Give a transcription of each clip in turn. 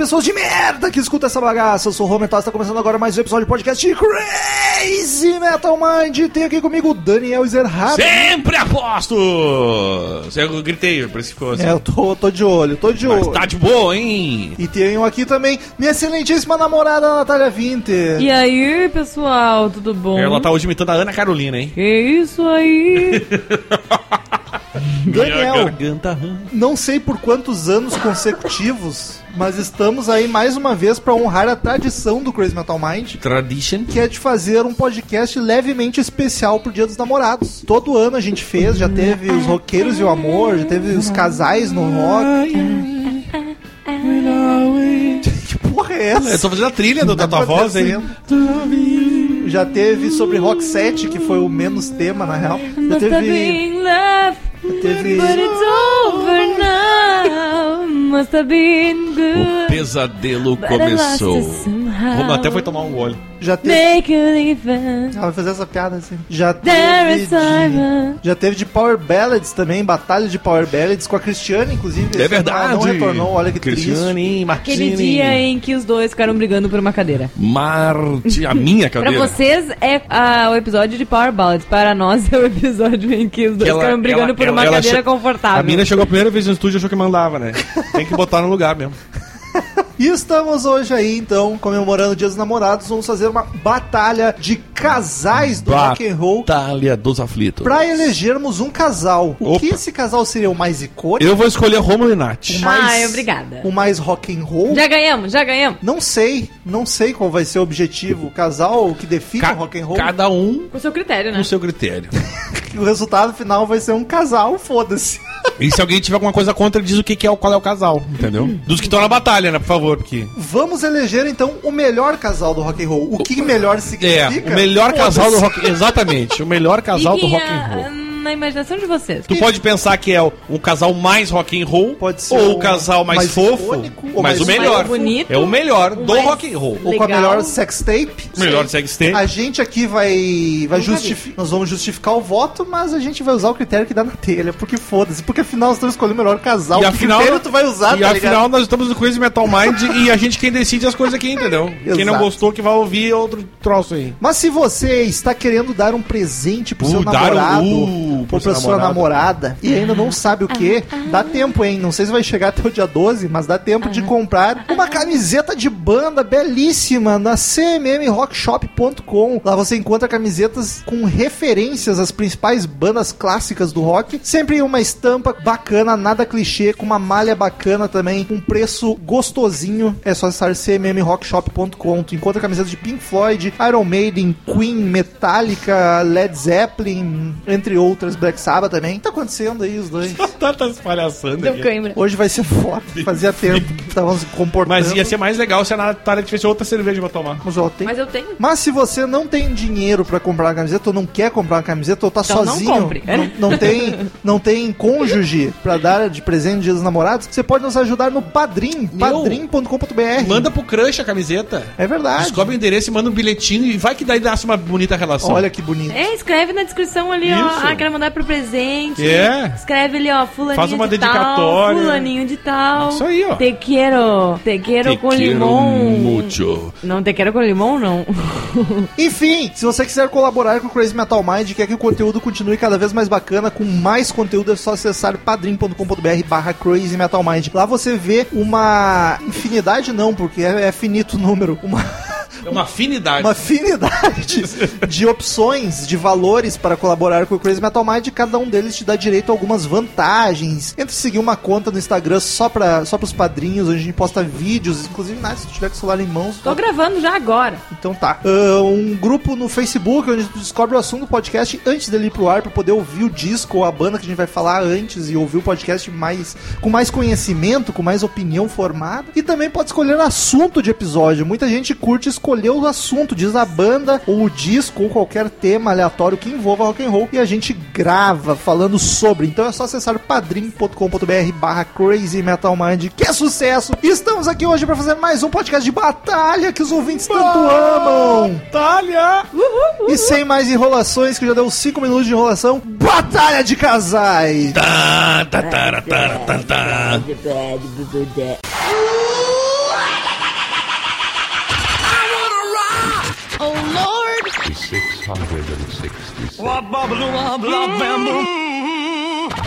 pessoas de merda que escutam essa bagaça. Eu sou o Romental, está começando agora mais um episódio de podcast de Crazy Metal Mind. Tem aqui comigo o Daniel Zerhard. Sempre aposto! Eu gritei, por isso que ficou assim. É, eu tô, tô de olho, tô de Mas olho. tá de boa, hein? E tenho aqui também minha excelentíssima namorada, Natália Winter. E aí, pessoal, tudo bom? Ela tá hoje imitando a Ana Carolina, hein? Que isso aí? Daniel, não sei por quantos anos consecutivos, mas estamos aí mais uma vez pra honrar a tradição do Crazy Metal Mind. Tradition. que é de fazer um podcast levemente especial pro Dia dos Namorados. Todo ano a gente fez, já teve os roqueiros e o amor, já teve os casais no rock. Que porra é essa? Eu tô fazendo a trilha do, da Tá tua voz aí. Já teve sobre Rock 7, que foi o menos tema, na real. Já teve. Teve but it's over now. Must have been O good. pesadelo but I lost começou. Vamos até foi tomar um gole. Já teve. Make. Ela vai fazer essa piada assim. Já teve. De, Simon. já teve de Power Ballads também, batalha de Power Ballads com a Cristiane, inclusive. É verdade. Ela não retornou, olha que triste. Cristiane, Martini. Aquele dia em que os dois ficaram brigando por uma cadeira. Marti, a minha Pra cadeira. vocês é ah, o episódio de Power Ballads. Para nós é o episódio em que os dois ela- ficaram brigando ela- por ela- uma ela cadeira confortável. A mina chegou a primeira vez no estúdio e achou que mandava, né? Tem que botar no lugar mesmo. E estamos hoje aí, então, comemorando o Dia dos Namorados, vamos fazer uma batalha de casais do rock and roll Batalha dos aflitos. pra elegermos um casal. O Opa. que esse casal seria o mais icônico, Eu vou escolher Romulo e Nath. o mais, Ai, obrigada. o mais rock and roll? Já ganhamos, já ganhamos. Não sei, não sei qual vai ser o objetivo. O casal que define Ca- o rock and roll. Cada um Com o seu critério, né? com seu critério. O resultado final vai ser um casal, foda-se. E se alguém tiver alguma coisa contra, diz o que, que é o qual é o casal, entendeu? Dos que estão na batalha, né, por favor, porque Vamos eleger então o melhor casal do rock and roll. O que melhor é significa? o melhor casal do rock, exatamente, o melhor casal do rock and ah, roll. Na imaginação de vocês. Tu pode pensar que é o, um casal mais rock and roll, Pode ser ou o casal mais, mais fofo, icônico, ou mas mais o melhor. mais bonito, é o melhor o do rock and roll. Ou com a Legal. melhor sex tape. O melhor sex tape. A gente aqui vai, vai justificar. Nós vamos justificar o voto, mas a gente vai usar o critério que dá na telha. Porque foda-se. Porque afinal nós estamos escolhendo o melhor casal. E que afinal, critério tu vai usar, e tá afinal ligado? nós estamos no Crazy Metal Mind e a gente quem decide as coisas aqui, entendeu? Quem não gostou que vai ouvir outro troço aí. Mas se você está querendo dar um presente pro Uh, seu dar um- namorado, uh, ou pro pra seu sua namorado. namorada, e ainda não sabe o que, dá tempo, hein? Não sei se vai chegar até o dia 12, mas dá tempo de comprar uma camiseta de banda belíssima na cmmrockshop.com. Lá você encontra camisetas com referências às principais bandas clássicas do rock, sempre em uma estampa bacana, nada clichê, com uma malha bacana também, um preço gostosinho. É só acessar cmmrockshop.com. Tu encontra camisetas de Pink Floyd, Iron Maiden, Queen, Metallica, Led Zeppelin, entre outras, Black Sabbath também. Tá acontecendo aí os dois. Tantas palhaçadas Deu aqui. cãibra. Hoje vai ser foda. Fazia tempo que estavam se comportando. Mas ia ser mais legal se a Natália tivesse outra cerveja pra tomar. Mas, ó, tem- Mas eu tenho. Mas se você não tem dinheiro pra comprar uma camiseta, ou não quer comprar uma camiseta, ou tá Então não sozinho, compre. não, não tem, não tem cônjuge pra dar de presente no dia dos namorados, você pode nos ajudar no Padrim, padrim.com.br. Manda pro crush a camiseta. É verdade. Descobre o endereço e manda um bilhetinho e vai que daí nasce uma bonita relação. Olha que bonito. É, escreve na descrição ali, Isso. ó. Ah, quero mandar pro presente. É. Escreve ali, ó, fulaninho Faz uma de dedicatória. tal, fulaninho de tal. Isso aí, ó. Te quero, te quero Te com quero limão. mucho. Não, te quero com limão, não. Enfim, se você quiser colaborar com o Crazy Metal Mind e quer que o conteúdo continue cada vez mais bacana, com mais conteúdo, é só acessar padrim.com.br barra Crazy Metal Mind. Lá você vê uma infinidade, não, porque é, é finito o número, uma... É uma afinidade. uma afinidade de opções, de valores para colaborar com o Crazy Metal Mind. e Cada um deles te dá direito a algumas vantagens. Entre seguir uma conta no Instagram só para só os padrinhos, onde a gente posta vídeos, inclusive, né, se tu tiver com o celular em mãos. Tô gravando já agora. Então tá. Ah, um grupo no Facebook onde tu descobre o assunto do podcast antes dele ir pro ar pra poder ouvir o disco ou a banda que a gente vai falar antes e ouvir o podcast mais com mais conhecimento, com mais opinião formada. E também pode escolher assunto de episódio. Muita gente curte escolher o assunto, diz a banda ou o disco ou qualquer tema aleatório que envolva rock and roll e a gente grava falando sobre. Então é só acessar padrim.com.br barra Crazy Metal Mind, que é sucesso. Estamos aqui hoje para fazer mais um podcast de batalha que os ouvintes tanto amam. Batalha! E sem mais enrolações, que já deu 5 minutos de enrolação, batalha de casais. Tá, tá, tá, tá, tá, tá. Nirvana.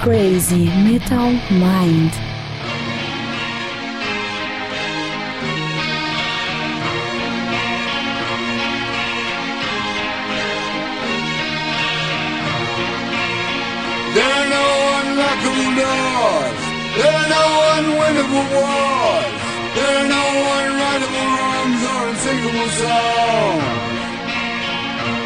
Crazy Metal Mind. There are no unlockable doors. There are no unwinnable wars. There are no unrightable wrongs or unsinkable songs.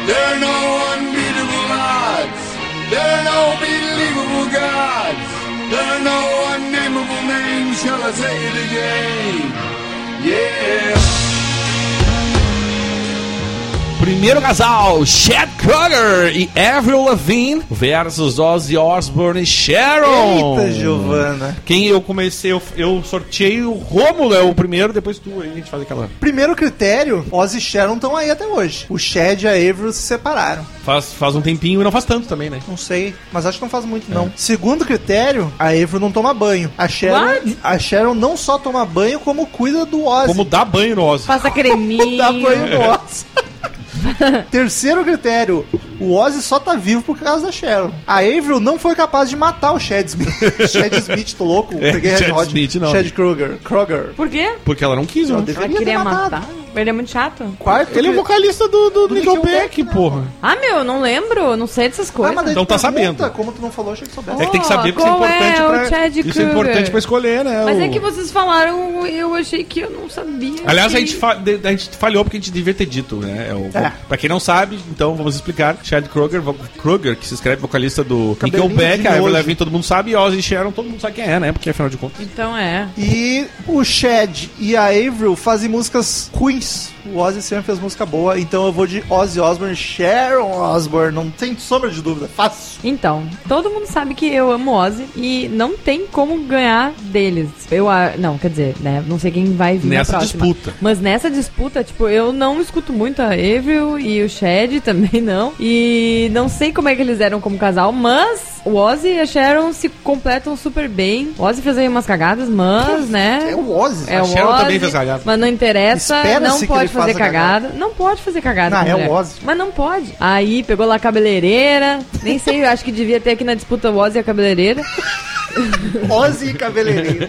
There are no unbeatable odds. There are no believable gods. There are no unnameable names. Shall I say it again? Yeah. Primeiro casal, Chad Kroger e Avril Lavigne versus Ozzy Osbourne e Sharon. Eita, Giovana. Quem eu comecei, eu, eu sorteei o Rômulo, é o primeiro, depois tu, aí a gente faz aquela. Primeiro critério, Ozzy e Sharon estão aí até hoje. O Chad e a Avril se separaram. Faz, faz um tempinho e não faz tanto também, né? Não sei, mas acho que não faz muito, não. Segundo critério, a Avril não toma banho. A Sharon, What? a Sharon não só toma banho, como cuida do Ozzy. Como dá banho no Ozzy. Passa creminho. Dá banho no Ozzy. Terceiro critério, o Ozzy só tá vivo por causa da Sharon. A Avril não foi capaz de matar o Chad Smith. Chad Smith, tô louco. É, Peguei Red Chad Hot. Smith, não. Chad Kroger. Kroger. Por quê? Porque ela não quis, Ela né? deveria Ela queria ter matado. matar. Ele é muito chato. Quarto Ele é vocalista do, do, Do Nickelback, né? porra. Ah, meu, eu não lembro. Não sei dessas Ah, coisas. mas daí Então tu tá pergunta, sabendo. Como tu não falou, achei que soubesse. É que tem que saber porque isso é qual importante é o pra. Chad Isso é importante pra escolher, né? Mas o- é que vocês falaram, eu achei que eu não sabia. Aliás, a gente, fa- de- a gente falhou porque a gente devia ter dito, né? É o, É. Pra quem não sabe, então vamos explicar. Chad Kroger, vo- Kroger, que se escreve vocalista do Cabelinho Nickelback, de a Avril nojo. Lavigne todo mundo sabe, e Ozzy e Sharon todo mundo sabe quem é, né? Porque afinal de contas. Então é. E o Chad e a Avril fazem músicas ruins. O Ozzy sempre fez música boa, então eu vou de Ozzy Osbourne, Sharon Osbourne, não tem sombra de dúvida, fácil. Então, todo mundo sabe que eu amo Ozzy e não tem como ganhar deles. Eu, a- não, quer dizer, né? Não sei quem vai vir Nessa disputa. Mas nessa disputa, tipo, eu não escuto muito a Avril e o Chad também não. E não sei como é que eles eram como casal, mas o Ozzy e a Sharon se completam super bem. O Ozzy fez aí umas cagadas, mas, né? É o Ozzy. É A o Sharon Ozzy, também fez cagada. Mas não interessa, Espera-se não que pode fazer faça cagada. Não pode fazer cagada. Não, é mulher. o Ozzy. Mas não pode. Aí pegou lá a cabeleireira. Nem sei, eu acho que devia ter aqui na disputa o Ozzy e a cabeleireira. Ozzy e cabeleireiro.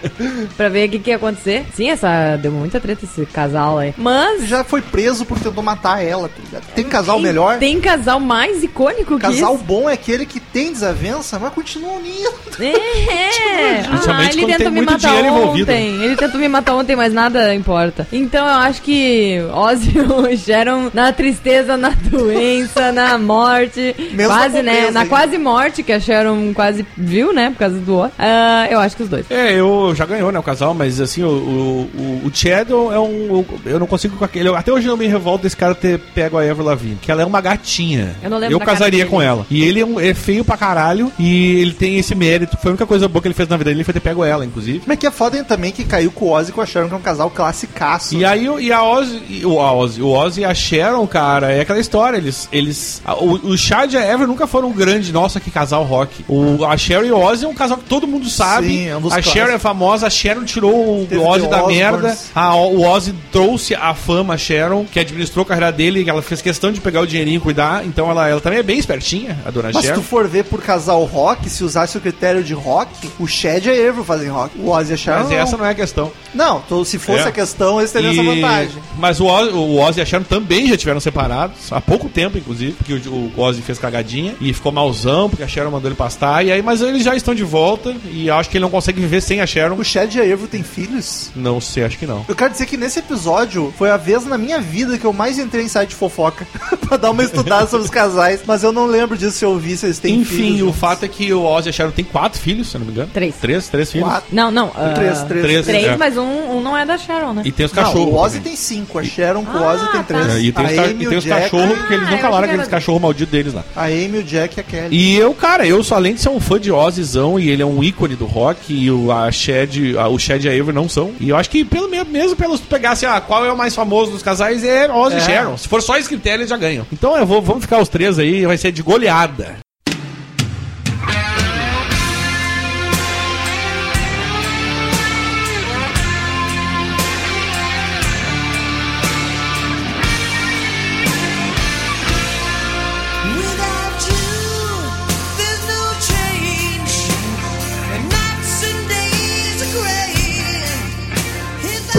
pra ver o que, que ia acontecer. Sim, essa deu muita treta esse casal aí. Mas. Já foi preso por tentar matar ela, tá ligado? Tem casal tem- melhor? Tem casal mais icônico que Casal bom é aquele que tem desavença, mas continua unido. É. Principalmente Ah, ele tentou me matar ontem. envolvido. Ele tentou me matar ontem, mas nada importa. Então eu acho que Ozzy e Sharon na tristeza, na doença, na morte. Mesmo quase, na né? Na quase morte que a Sharon quase viu, né? Por causa do Ozzy. Ah, eu acho que os dois. É, eu já ganhou, né, o casal, mas assim, o, o, o- Chad é um. Eu não consigo com aquele. eu- Até hoje eu não me revolto desse cara ter pego a Avril Lavigne, que ela é uma gatinha. Eu não lembro cara casaria com ela. E ele é, um- é feio pra caralho e ele tem esse mérito. Foi a única coisa boa que ele fez na vida dele foi ter pego ela, inclusive. Mas que é foda também que caiu com o Ozzy e com a Sharon, que é um casal classicaço. E aí, o- e a Ozzy, e o a Ozzy, o Ozzy e a Sharon, cara, é aquela história, eles, eles, a- o, o Chad e a Ever nunca foram um grande, nossa, que casal rock. O, a Sharon e o Ozzy é um casal que todo mundo sabe. Sim, é um a clássicos. Sharon é famosa, a Sharon tirou o Teve Ozzy The da merda. A, o Ozzy trouxe a fama a Sharon, que administrou a carreira dele, ela fez questão de pegar o dinheirinho e cuidar, então ela, ela também é bem espertinha, a dona Mas se Sharon. tu for ver por casal rock, se usasse o critério de rock, o Chad e a Avril fazem rock. O Ozzy e a Sharon Mas não. essa não é a questão. Não, tô- se fosse É. a questão, eles teriam essa E- vantagem. Mas o Ozzy, o Ozzy e a Sharon também já tiveram separados, há pouco tempo, inclusive, porque o, o Ozzy fez cagadinha e ficou malzão, porque a Sharon mandou ele pastar, e aí, mas eles já estão de volta, e acho que ele não consegue viver sem a Sharon. O Chad e a Avril têm filhos? Não sei, acho que não. Eu quero dizer que nesse episódio foi a vez na minha vida que eu mais entrei em site de fofoca pra dar uma estudada sobre os casais, mas eu não lembro disso se eu vi se eles têm Enfim, filhos. o juntos. fato é que o Ozzy e a Sharon têm quatro filhos, se eu não me engano. Três. Três, três filhos. Quatro. Não, não. ah, Três, três, três. Três, É. mas um, um não é da Sharon, né? E tem os Não, cachorros. o Ozzy também. tem cinco, a Sharon com o Ah, Ozzy tem tá. três. É, e tem os, a ca- Amy, e o tem os Jack- cachorros, porque eles Ah, não achei que aqueles era- cachorros malditos deles lá. A Amy, o Jack e a Kelly. E eu, cara, eu só além de ser um fã de Ozzyzão e ele é um ícone do rock e o, a Shed, a, o Shed e a Avery não são. E eu acho que pelo mesmo, mesmo pelos pegasse ah, qual é o mais famoso dos casais é Ozzy É. Sharon. Se for só esse critério, eles já ganham. Então eu vou, vamos ficar os três aí, vai ser de goleada.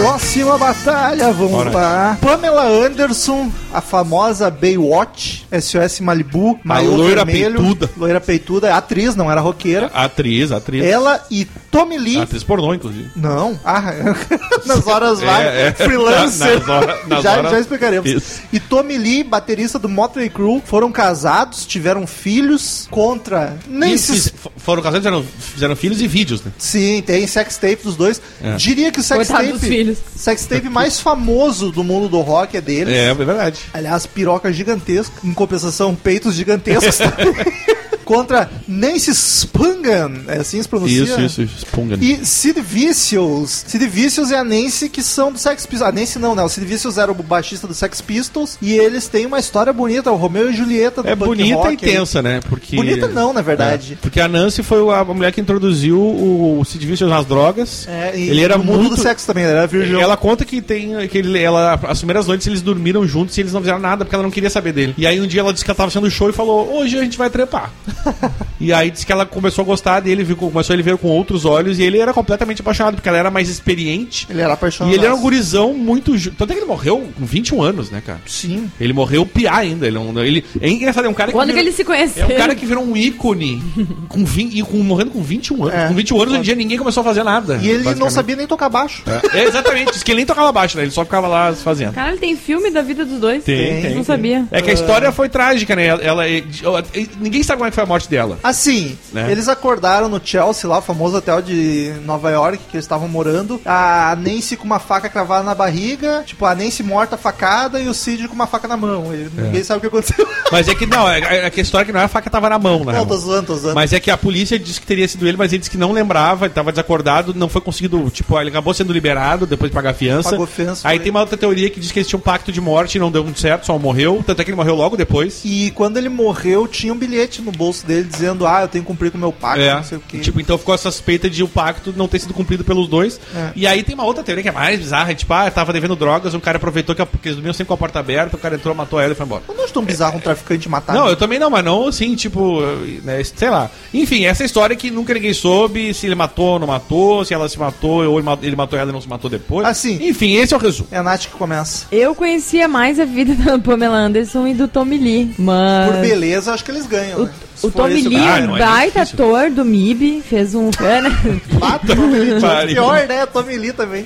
Próxima batalha, vamos Bora. lá. Pamela Anderson, a famosa Baywatch, SOS Malibu, maiô loira vermelho, peituda. loira peituda, é atriz, não era roqueira. Atriz, atriz. Ela e Tommy Lee. Atriz pornô, inclusive. Não, ah, nas horas vai, É, é. freelancer. Nas horas- nas já, horas- já explicaremos. Isso. E Tommy Lee, baterista do Motley Crue, foram casados, tiveram filhos contra. Nem se foram casados, fizeram, fizeram filhos e vídeos, né? Sim, tem sex tape dos dois. É. Diria que o sex Coitado tape, filhos. sex tape mais famoso do mundo do rock é deles. É, é verdade. Aliás, piroca gigantesca. Em compensação, peitos gigantescos. Contra Nancy Spangan. É assim se pronuncia? Isso, isso, isso. E Sid Vicious. Sid Vicious e a Nancy que são do Sex Pistols. A Nancy não, né? O Sid Vicious era o baixista do Sex Pistols. E eles têm uma história bonita. O Romeu e Julieta do É bonita rock e tensa, né? Porque... Bonita não, na verdade. É, porque a Nancy foi a mulher que introduziu o Sid Vicious nas drogas. É, e ele era muito... do sexo também, era virgem. Ela conta que tem que ele, ela as primeiras noites eles dormiram juntos e eles não fizeram nada porque ela não queria saber dele. E aí um dia ela disse que ela tava fazendo show e falou: "Hoje a gente vai trepar". e aí disse que ela começou a gostar dele, viu, começou a ele ver com outros olhos e ele era completamente apaixonado porque ela era mais experiente. Ele era apaixonado. E ele era um gurizão muito. ju- Tanto é que ele morreu com 21 anos, né, cara? Sim. Ele morreu piá ainda. Ele, é um- ele é engraçado, é um cara Quando que virou- eles se é conheceram? um cara que virou um ícone com 20, e com, morrendo com 21 anos. É. Com 21 anos, em dia ninguém começou a fazer nada. E ele não sabia nem tocar baixo. É, exatamente, diz que ele nem tocava baixo, né? Ele só ficava lá fazendo. Cara, ele tem filme da vida dos dois. Tem, Não sabia. É que a história foi trágica, né? Ela, ela- ela- ninguém sabe como é que foi a morte dela. Assim, Né? eles acordaram no Chelsea, lá, o famoso hotel de Nova York, que eles estavam morando. A Nancy com uma faca cravada na barriga, tipo, a Nancy morta, facada, e o Cid com uma faca na mão. E Ninguém sabe o que aconteceu. Mas é que não, é, é que a história é que não é a faca tava na mão, né? Não, tô zoando, tô zoando. Mas é que a polícia disse que teria sido ele, mas ele disse que não lembrava, ele tava desacordado, não foi conseguido, tipo, ele acabou sendo liberado depois de pagar a fiança. Pagou fiança, Aí foi. tem uma outra teoria que diz que eles tinham um pacto de morte e não deu muito certo, só morreu, tanto é que ele morreu logo depois. E quando ele morreu, tinha um bilhete no bolso dele dizendo: Ah, eu tenho que cumprir com o meu pacto, É, não sei o quê. tipo, então ficou essa suspeita de o pacto não ter sido cumprido pelos dois. É. E aí tem uma outra teoria que é mais bizarra, tipo, ah, tava devendo drogas, um cara aproveitou que, a- que eles dormiam sempre com a porta aberta, o cara entrou, matou ela e foi embora. Eu não acho tão bizarro um traficante matar. Não, eu também não, mas não assim, tipo, né, sei lá. Enfim, essa história que nunca ninguém soube se ele matou ou não matou, se ela se matou ou ele matou ela e não se matou depois. Assim. Enfim, esse é o resumo. É a Nath que começa. Eu conhecia mais a vida da Pamela Anderson e do Tommy Lee, mas... Por beleza, acho que eles ganham, O, né? Se o Tommy Lee, Ah, não é baita difícil. ator do MIB, fez um... É, né? Ah, Tommy Lee, pior, né? Tommy Lee também.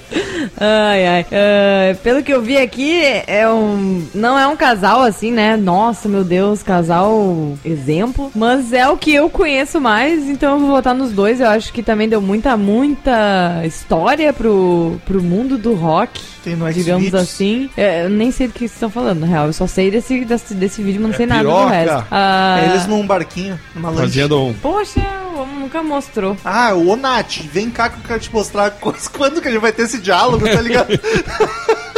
Ai, ai. Ah, pelo que eu vi aqui, é um. Não é um casal assim, né? Nossa, meu Deus, casal exemplo. Mas é o que eu conheço mais, então eu vou votar nos dois. Eu acho que também deu muita, muita história pro, pro mundo do rock. Tem no Digamos assim. É, eu nem sei do que vocês estão falando, na real. Eu só sei desse, desse, desse vídeo, mas não sei nada do resto. Ah, É eles num barquinho, numa lancha. Fazendo um. Poxa, o homem nunca mostrou. Ah, o Nath, vem cá que eu quero te mostrar coisas- quando que a gente vai ter esse diálogo, tá ligado?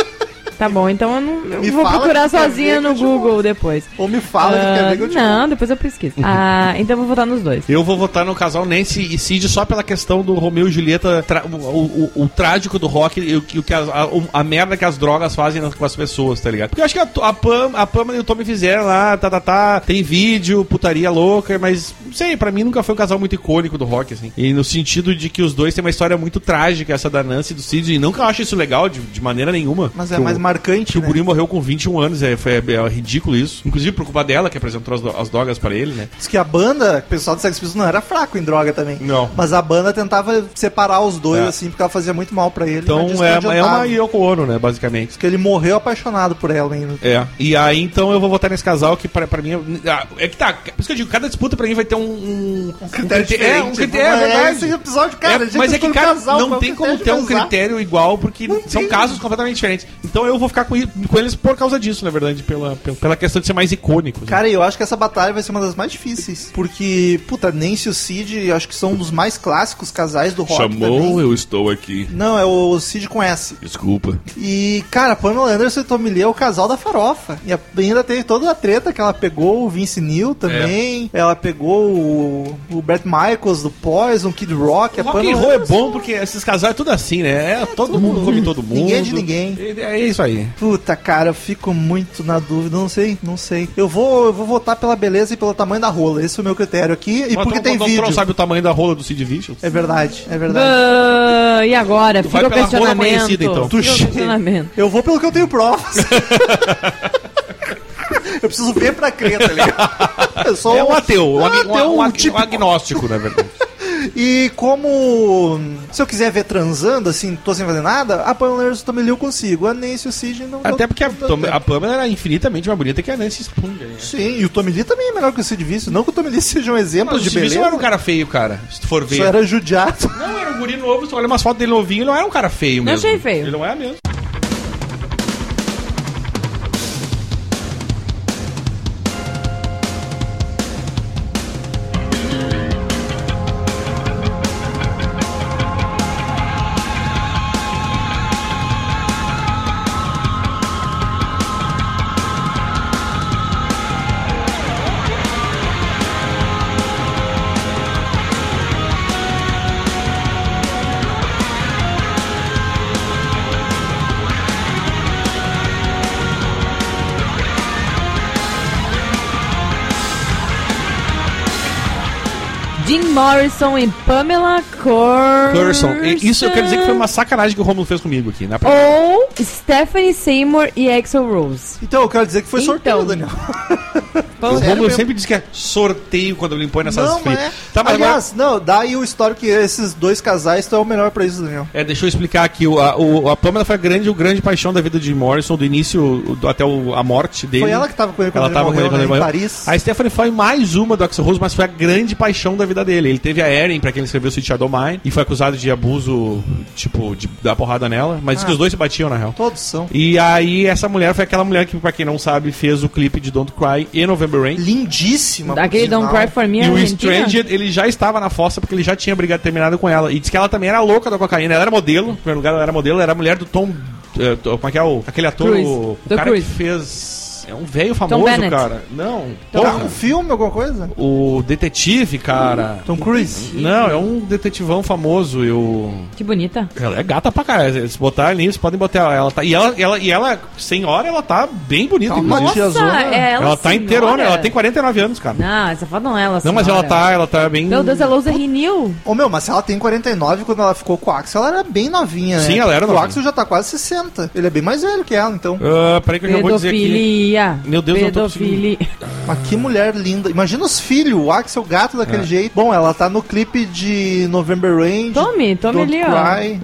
Tá bom, então eu, não, eu Me vou procurar sozinha no Google depois. Ou me fala que quer Ah, ver que eu te Não, depois eu pesquiso. Ah, então eu vou votar nos dois. Eu vou votar no casal Nancy e Cid só pela questão do Romeu e Julieta, tra- o, o- o- o trágico do rock e o que, o que as- a, o- a merda que as drogas fazem com as pessoas, tá ligado? Porque eu acho que a, a, Pam, a Pamela e o Tommy fizeram lá, tá, tá, tá, tem vídeo, putaria louca, mas não sei, pra mim nunca foi um casal muito icônico do rock, assim. E no sentido de que os dois têm uma história muito trágica, essa da Nancy e do Cid, e nunca eu acho isso legal de, de maneira nenhuma. Mas é mais marcante, que o né? guri morreu com 21 anos, é, foi, é ridículo isso. Inclusive por culpa dela, que apresentou as, do- as drogas pra ele, né? Diz que a banda, o pessoal do Sex Pistols não era fraco em droga também. Não. Mas a banda tentava separar os dois, É. assim, porque ela fazia muito mal pra ele. Então é, é uma Yoko Ono, né, basicamente. Diz que ele morreu apaixonado por ela ainda. É. E aí, então, eu vou votar nesse casal que pra, pra mim. é- É que tá. Por isso que eu digo, cada disputa pra mim vai ter um. Um, um critério É, um critério, é Mas verdade. Esse episódio, cara, É, mas é que, cara, casal, não qual tem como ter um critério igual, porque Não são tem. casos completamente diferentes. Então eu vou ficar com, com eles por causa disso, na verdade, pela, pela, pela questão de ser mais icônico. assim. Cara, eu acho que essa batalha vai ser uma das mais difíceis. Porque, puta, Nancy e o Cid, eu acho que são um dos mais clássicos casais do rock. também. eu estou aqui. Não, é o Cid com S. Desculpa. E, cara, Pamela Anderson e Tommy Lee é o casal da farofa. E ainda teve toda a treta que ela pegou o Vince Neil também. Ela pegou o, o Brett Michaels do Poison, Kid Rock. O a rock and Pamela roll é bom porque esses casais é tudo assim, né? É, todo mundo come todo mundo. Ninguém é de ninguém. É, é isso aí. Aí. Puta, cara, eu fico muito na dúvida, não sei, não sei. Eu vou, eu vou votar pela beleza e pelo tamanho da rola. Esse é o meu critério aqui. E Mas porque tu- tem tu- tu vídeo. não sabe o tamanho da rola do Sid Vicious? É verdade, é verdade. Ah, e agora? Tu Fica vai o pela rola questionamento. então. Tu Fica o che- questionamento. Eu vou pelo que eu tenho provas. eu preciso ver pra crer, tá ligado? Eu sou É um ateu, um, ateu, um, ag- tipo- um agnóstico, na verdade. E como se eu quiser ver transando, assim, tô sem fazer nada, a Pamela Anderson também eu consigo. A Nancy e o Sidney não. Até não- porque a, não- Tom- a Pamela era infinitamente mais bonita que a Nancy Spooner. né? Sim, e o Tommy Lee também é melhor que o Sid Vicious. Não que o Tommy Lee seja um exemplo Mas o de Sid beleza. não era um cara feio, cara. Se tu for ver. Só era judiado. Não, era um guri novo. Tu olha umas fotos dele novinho, ele não era um cara feio Não mesmo. achei feio. Ele não é mesmo. Morrison e Pamela Cor... Curson. Isso eu quero dizer que foi uma sacanagem que o Romulo fez comigo aqui. Na Ou Stephanie Seymour e Axel Rose. Então, eu quero dizer que foi Então. sorteio, Daniel. O Sério Romulo mesmo. sempre diz que é sorteio quando ele impõe nessas Não, mas é. Tá, mas agora- Aliás, não, dá aí o histórico que esses dois casais estão o melhor pra isso, Daniel. É, deixa eu explicar aqui. O, a, o- a Pamela foi a grande, o grande paixão da vida de Morrison, do início do- até o- a morte dele. Foi ela que tava com ele quando Ela ele tava com morreu, ele quando né, ele em morreu. Paris. A Stephanie foi mais uma do Axel Rose, mas foi a grande paixão da vida dele. Ele teve a Erin, pra quem ele escreveu Sweet Shadow Mine, e foi acusado de abuso, tipo, de dar porrada nela. Mas diz que Ah. os dois se batiam, na real. Todos são. E aí, essa mulher foi aquela mulher que, pra quem não sabe, fez o clipe de Don't Cry e November Rain. Lindíssima. por Aquele sinal. Don't Cry For Me E o. Stranger, ele já estava na fossa porque ele já tinha brigado terminado com ela. E disse que ela também era louca da cocaína. Ela era modelo, em primeiro lugar, ela era modelo, ela era mulher do Tom. eh, como é que é o. Aquele ator, Cruise. o, o Do cara Cruise. que fez. É um velho famoso, cara. Não. Tá Porra. um filme, alguma coisa? O detetive, cara. Tom Cruise. Não, é um detetivão famoso. Eu. Que bonita. Ela é gata pra caralho. Se botar ali, vocês podem botar ela. Tá, e ela, ela, e ela, senhora, ela tá bem bonita. Nossa, Nossa, tiazona. é ela ela tá senhora. inteirona, ela tem 49 anos, cara. Não, essa foto não é ela, Não, mas ela senhora. tá, ela tá bem. Meu Deus, ela usa Renew. Ô meu, mas se ela tem 49, quando ela ficou com o Axel, ela era bem novinha, né? Sim, ela era O novinha. Axel já tá quase 60. Ele é bem mais velho que ela, então. Ah, peraí que eu já vou dizer aqui. Pedofilia. Meu Deus, eu não tô Pedofilia. Mas que mulher linda. Imagina os filhos, o Axel gato daquele É. jeito. Bom, ela tá no clipe de November Rain. Tome, tome ali, ó.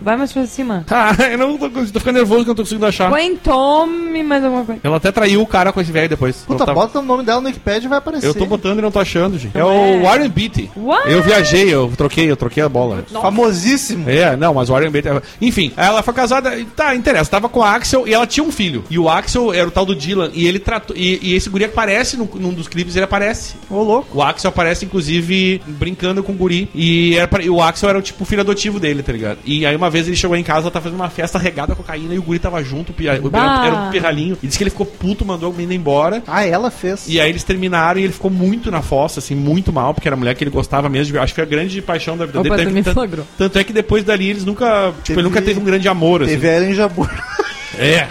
Vai mais pra cima. Ah, eu não tô, tô ficando nervoso que eu não tô conseguindo achar. Põe tome mais alguma coisa. Ela até traiu o cara com esse velho depois. Puta, tava- bota o nome dela no Wikipedia e vai aparecer. Eu tô botando e não tô achando, gente. É Não o é. Warren Beatty. What? Eu viajei, eu troquei, eu troquei a bola. Famosíssimo. É, não, mas o Warren Beatty. Enfim, ela foi casada. Tá, interessa. Tava com o Axel e ela tinha um filho. E o Axel era o tal do Dylan. E ele tratou. E, e esse guri aparece num, num dos clipes, ele aparece. Ô, louco. O Axel aparece, inclusive, brincando com o guri. E, era pra- e o Axel era o tipo filho adotivo dele, tá ligado? E aí uma vez ele chegou em casa, ela tava fazendo uma festa regada a cocaína e o guri tava junto, o pia- o pirra- era um pirralhinho. E disse que ele ficou puto, mandou a menina embora. Ah, ela fez. E aí eles terminaram e ele ficou muito na fossa, assim, muito mal, porque era a mulher que ele gostava mesmo. de- Acho que foi a grande paixão da vida Opa, dele. Tanto- me tanto, é que depois dali eles nunca. Tipo, Teve- ele nunca teve um grande amor, assim. Teve Ellen Jabur. É.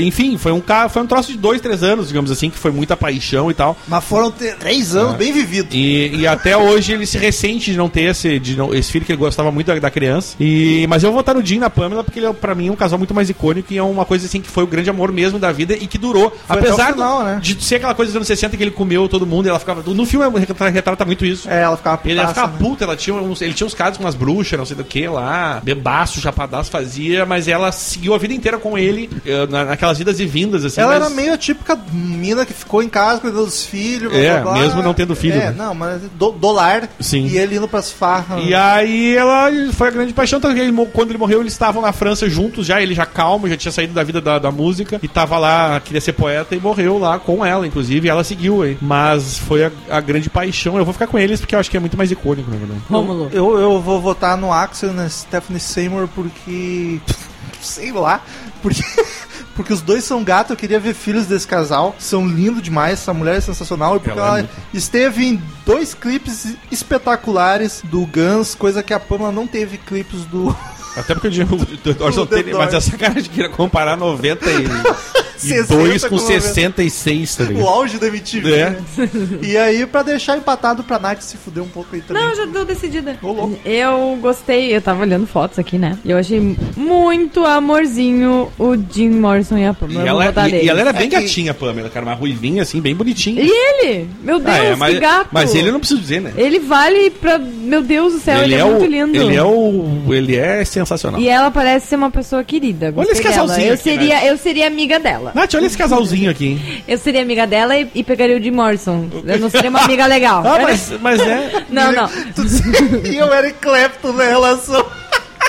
Enfim, foi um, foi um troço de dois, três anos, digamos assim, que foi muita paixão e tal. Mas foram três anos bem vividos. E, e até hoje ele se ressente de não ter esse, de não- esse filho que ele gostava muito da, da criança. E, mas eu vou votar no Jim na Pamela, porque ele, é, pra mim, é um casal muito mais icônico e é uma coisa assim que foi o grande amor mesmo da vida e que durou. Foi apesar final, do- né? de ser aquela coisa dos anos 60 que ele comeu todo mundo e ela ficava. No filme retrata, retrata muito isso. É, ela ficava Ele ia putaça, ficar né? puta, ela tinha uns, ele tinha uns caras com umas bruxas, não sei do que lá, bebaço, chapadaço fazia, mas ela seguiu a vida inteira com ele, eh, na- naquelas idas e vindas, assim. Ela mas- era meio a típica mina que ficou em casa cuidando dos filhos. É, mesmo não tendo filho, É, né? não, mas do, dolar. Sim. E ele indo pras farras. E aí ela foi a grande paixão, tanto que ele mo- quando ele morreu, eles estavam na França juntos já, ele já calmo, já tinha saído da vida da, da música, e tava lá, queria ser poeta, e morreu lá com ela, inclusive, e ela seguiu aí. Mas foi a, a grande paixão, eu vou ficar com eles porque eu acho que é muito mais icônico, na verdade. Rômulo. Eu, eu vou votar no Axel e na Stephanie Seymour porque. Sei lá. Porque. Porque os dois são gatos, eu queria ver filhos desse casal. São lindos demais, essa mulher é sensacional. E porque Ela é ela, muito- esteve em dois clipes espetaculares do Guns, coisa que a Pamela não teve clipes do, Até porque o Jim Morrison O The tem, mas Doors. essa cara de querer comparar 92 60 com com 66, tá O ligado? auge da MTV. É. né? E aí, pra deixar empatado pra Nath se fuder um pouco aí também. Não, já tô decidida. Louco. Eu gostei, eu tava olhando fotos aqui, né? Eu achei muito amorzinho o Jim Morrison e a Pamela. E ela, e, e ela era bem É que- gatinha, a Pamela, cara, uma ruivinha assim, bem bonitinha. E ele? Meu Deus, Ah, é, mas, que gato. mas ele eu não preciso dizer, né? Ele vale pra... Meu Deus do céu, ele, é, o, muito lindo. Ele é o. Ele é sensacional. E ela parece ser uma pessoa querida. Gostei esse dela. casalzinho Eu aqui, seria, eu seria amiga dela. Nath, olha esse casalzinho aqui, hein? Eu seria amiga dela e, e pegaria o Jim Morrison. Eu não seria uma amiga legal. Ah, mas, mas é. Não, não. e eu era Clapton na relação.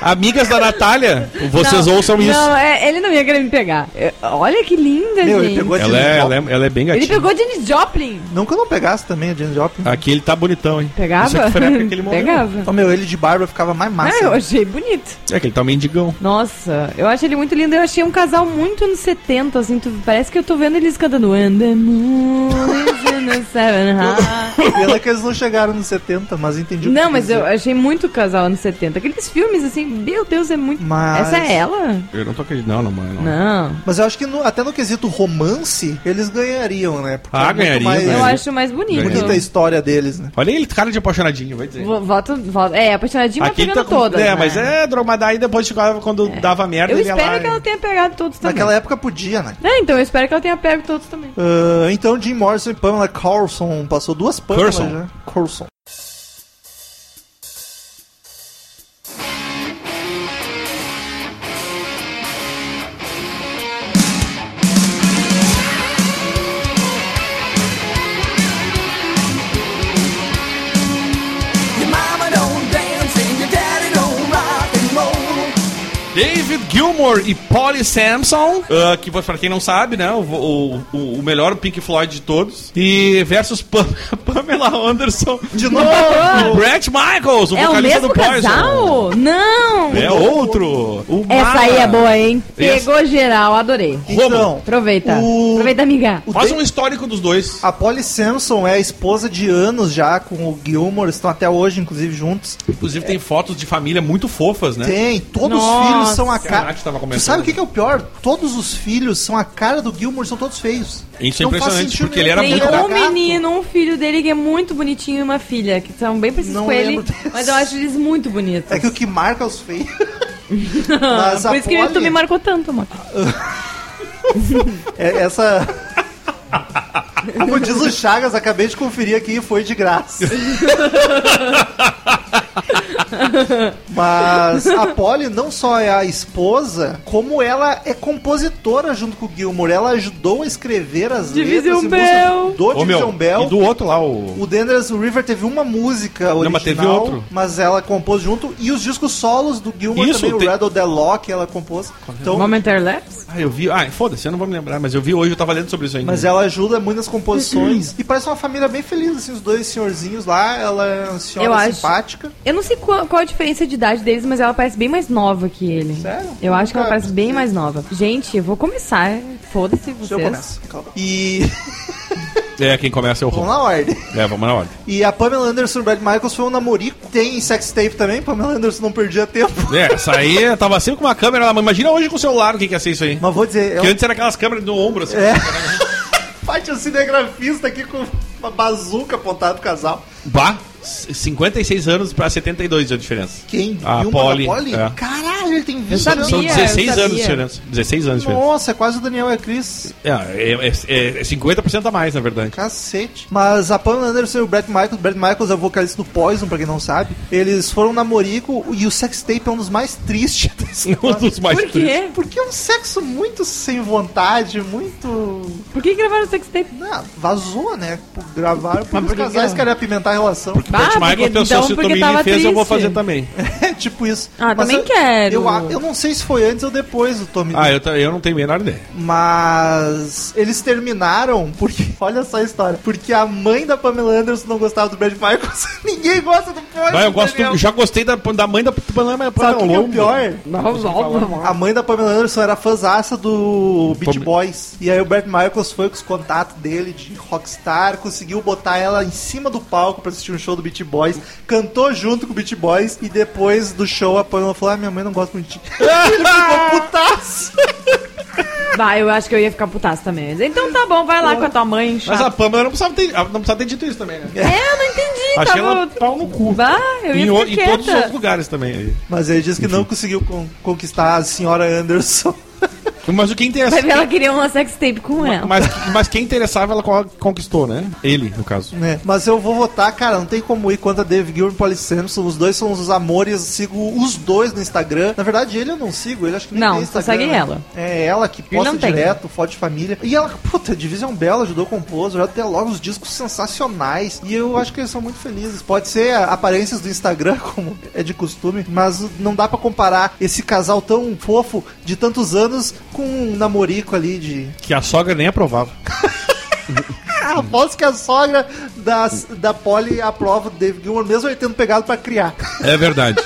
Amigas da Natália, vocês Não, ouçam isso. Não, é, ele não ia querer me pegar. Eu- olha que linda, Meu, ele gente. pegou a Ela Janis é, Joplin. ela, é, ela é bem Ele gatinha. pegou Janis Joplin. Não que eu não pegasse também a Janis Joplin. Aqui ele tá bonitão, hein? Pegava? Isso aqui foi na época que ele morreu. Pegava. Ô, meu, ele de barba ficava mais massa. Ah, eu achei bonito. É que ele tá um mendigão. Nossa, eu achei ele muito lindo. Eu achei um casal muito anos 70, assim. tu- parece que eu tô vendo eles cantando And the moon is in the seven. Pena que eles não chegaram nos 70, mas entendi o que Não, mas eu achei muito casal anos 70. Aqueles filmes, assim, meu Deus, é muito... Mas- Essa é ela? Eu não tô acreditando, não, não, mano. Não. Mas eu acho que no- até no quesito romance, eles ganhariam, né? Porque Ah, é ganhariam, mais Eu acho mais bonito. bonita a história deles, né? Olha ele, cara de apaixonadinho, vai dizer. Vo- Voto, voto. É, apaixonadinho, mas Aqui pegando tá com... todas. É, né? mas é drogada aí depois chegava quando dava merda. Eu espero lá que ela tenha pegado todos também. Naquela época podia, né? É, então eu espero que ela tenha pego todos também. Ah, então Jim Morrison e Pamela Carlson passou duas Carlson. já. Carlson. David Gilmour e Polly Samson, ah, que pra quem não sabe, né, o, o, o- o melhor Pink Floyd de todos, e versus Pam- Pamela Anderson De novo! e Brett Michaels, o é o vocalista mesmo do Poison. casal? Não! É outro. O Essa Mara. aí é boa, hein? Essa- Pegou geral, adorei. Então, Aproveita. O- Aproveita, amiga. o Faz um histórico dos dois. A Polly Samson é a esposa de anos já com o Gilmore, estão até hoje, inclusive, juntos. Inclusive tem fotos de família muito fofas, né? Tem, todos os Nossa. filhos são a A cara. Sabe o que, que é o pior? Todos os filhos são a cara do Gilmore, são todos feios. Isso é Não impressionante, porque ele era muito Tem um gato. menino, um filho dele que é muito bonitinho e uma filha, que são bem parecidos Não com ele, desse. mas eu acho eles muito bonitos. É que o que marca os feios. Mas a Por isso que tu me marcou tanto, amor. é- essa. Como diz o Chagas, acabei de conferir aqui e foi de graça. Mas a Polly não só é a esposa, como ela é compositora junto com o Gilmore. Ela ajudou a escrever as Division letras e Bell. do Ô, Division meu, Bell. e do outro lá, o... O Dangerous River teve uma música original, mas teve outro. mas ela compôs junto. E os discos solos do Gilmore Isso, também, tem- o Red the Lock, ela compôs. Então, Momentary Lapse? Ah, eu vi... Ah, foda-se, eu não vou me lembrar, mas eu vi hoje, eu tava lendo sobre isso ainda. Mas ela ajuda muito nas composições. e parece uma família bem feliz, assim, os dois senhorzinhos lá. Ela é uma senhora Eu acho. Eu não sei qual, qual a diferença de idade deles, mas ela parece bem mais nova que ele. Sério? Eu acho que ela parece bem mais nova. Gente, eu vou começar. Foda-se Deixa eu vocês. começar. Calma. E. É, quem começa é o Vamos Ron. na ordem. É, vamos na ordem. E a Pamela Anderson e o Brad Michaels foi um namorico. Tem sex tape também. Pamela Anderson não perdia tempo. É, essa aí tava sempre com uma câmera. Imagina hoje com o celular o que que ia ser isso aí. Mas vou dizer, Porque um antes era aquelas câmeras no ombro, assim. É. Pátio cinegrafista aqui com uma bazuca apontada pro casal. Bah, 56 anos pra 72 de diferença. Quem? A Polly, da Polly? é. Caralho, ele tem 20 Eu sabia. anos. São eu 16 anos de diferença. 16 anos de diferença. Nossa, é quase o Daniel e a Cris. É, é, é, é 50% a mais, na verdade. Cacete. Mas a Pamela Anderson e o Brett Michaels, o Brett Michaels é o vocalista do Poison, pra quem não sabe. Eles foram namorico e o sex tape é um dos mais tristes Um dos mais Por tristes. quê? Porque é um sexo muito sem vontade, muito. Por que gravaram o sextape? Não, vazou, né? Gravaram porque Mas os casais gravaram? querem apimentar a relação. Porque o Ah, Burt Michael porque- pensou, então, se o Tommy fez, eu vou triste. fazer também. É tipo isso. Ah, Mas também eu- quero. Eu, eu não sei se foi antes ou depois do Tommy Ah, eu, eu não tenho a menor ideia. Mas eles terminaram porque. Olha só a história. Porque a mãe da Pamela Anderson não gostava do Brad Michaels. Ninguém gosta do Poison. Vai, eu gosto, já gostei da, da mãe da Pamela Sabe o que, é o pior? Não, A mãe da Pamela Anderson era fãzaça do Beach Pam- Boys. E aí o Brett Michaels foi com os contatos dele de rockstar, conseguiu botar ela em cima do palco pra assistir um show do Beach Boys, cantou junto com o Beach Boys e depois do show, a Pamela falou: Ah, minha mãe não gosta muito de ti. Ele ficou putaço. Vai, eu acho que eu ia ficar putaço também. Então tá bom, vai lá com a tua mãe. Mas chata. a Pamela não precisava ter, não precisava ter dito isso também, né? É, eu não entendi, Achei ela tava... pau no cu. Vai, eu ia Em, o- em todos os outros lugares também. aí. Mas ele disse que não conseguiu con- conquistar a senhora Anderson. Mas o que interessa. Vai ver, ela queria uma sex tape com ela. Mas, mas quem interessava, ela co- conquistou, né? Ele, no caso. né? Mas eu vou votar, cara, não tem como ir contra Dave Gilmour e Polly Samson. Os dois são os amores, sigo os dois no Instagram. Na verdade, ele eu não sigo, ele acho que nem Não, tem Instagram. segue né? ela. É ela que posta não tem. direto, foto de família. E ela, puta, Division Bell ajudou a compor, já tem logo os discos sensacionais. E eu acho que eles são muito felizes. Pode ser aparências do Instagram, como é de costume, mas não dá pra comparar esse casal tão fofo de tantos anos com um namorico ali de Que a sogra nem aprovava. Aposto que a sogra da, da Polly aprova o Dave Gilmour, mesmo ele tendo pegado pra criar. É verdade.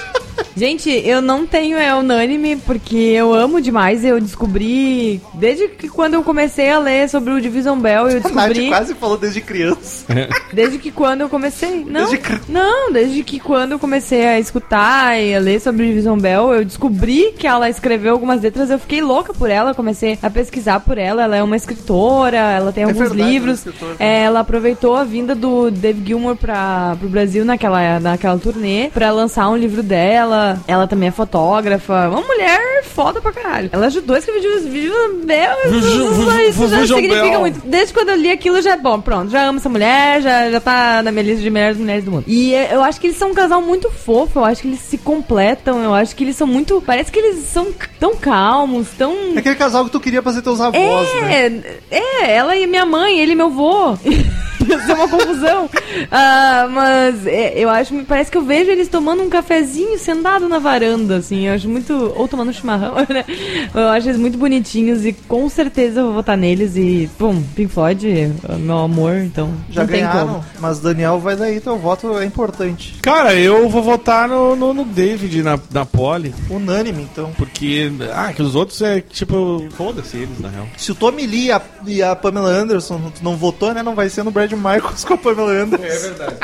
Gente, eu não tenho é unânime porque eu amo demais. Eu descobri desde que quando eu comecei a ler sobre o Division Bell, eu A Nath descobri quase falou desde criança. desde que quando eu comecei, não, Desde cri- não, desde que quando eu comecei a escutar e a ler sobre o Division Bell, eu descobri que ela escreveu algumas letras. Eu fiquei louca por ela, comecei a pesquisar por ela. Ela é uma escritora, ela tem É alguns verdade, é livros. escritora. É, ela aproveitou a vinda do Dave Gilmour para pro Brasil naquela, naquela turnê pra lançar um livro dela. Ela também é fotógrafa. Uma mulher foda pra caralho. Ela ajudou a escrever. Vision- Isso já significa muito. Desde quando eu li aquilo, já é bom. Pronto, já amo essa mulher, já, já tá na minha lista de melhores mulheres do mundo. E é, eu acho que eles são um casal muito fofo. Eu acho que eles se completam. Eu acho que eles são muito. Parece que eles são tão calmos, tão. É aquele casal que tu queria fazer teus avós, né? É, é, ela e minha mãe, ele e meu avô. Ser uma confusão. Ah, mas é, eu acho, parece que eu vejo eles tomando um cafezinho sentado na varanda, assim. Eu acho muito. Ou tomando um chimarrão, né? Eu acho eles muito bonitinhos e com certeza eu vou votar neles. E, pum, Pink Floyd, é meu amor, então. Já não tem ganharam, como. mas Daniel vai daí, teu voto é importante. Cara, eu vou votar no, no, no David, na, na Polly. Unânime, então. Porque, ah, que os outros é tipo, foda-se eles, na real. Se o Tommy Lee e a, e a Pamela Anderson não votou, né? Não vai ser no Brad Michaels com a Pamela Anderson. verdade.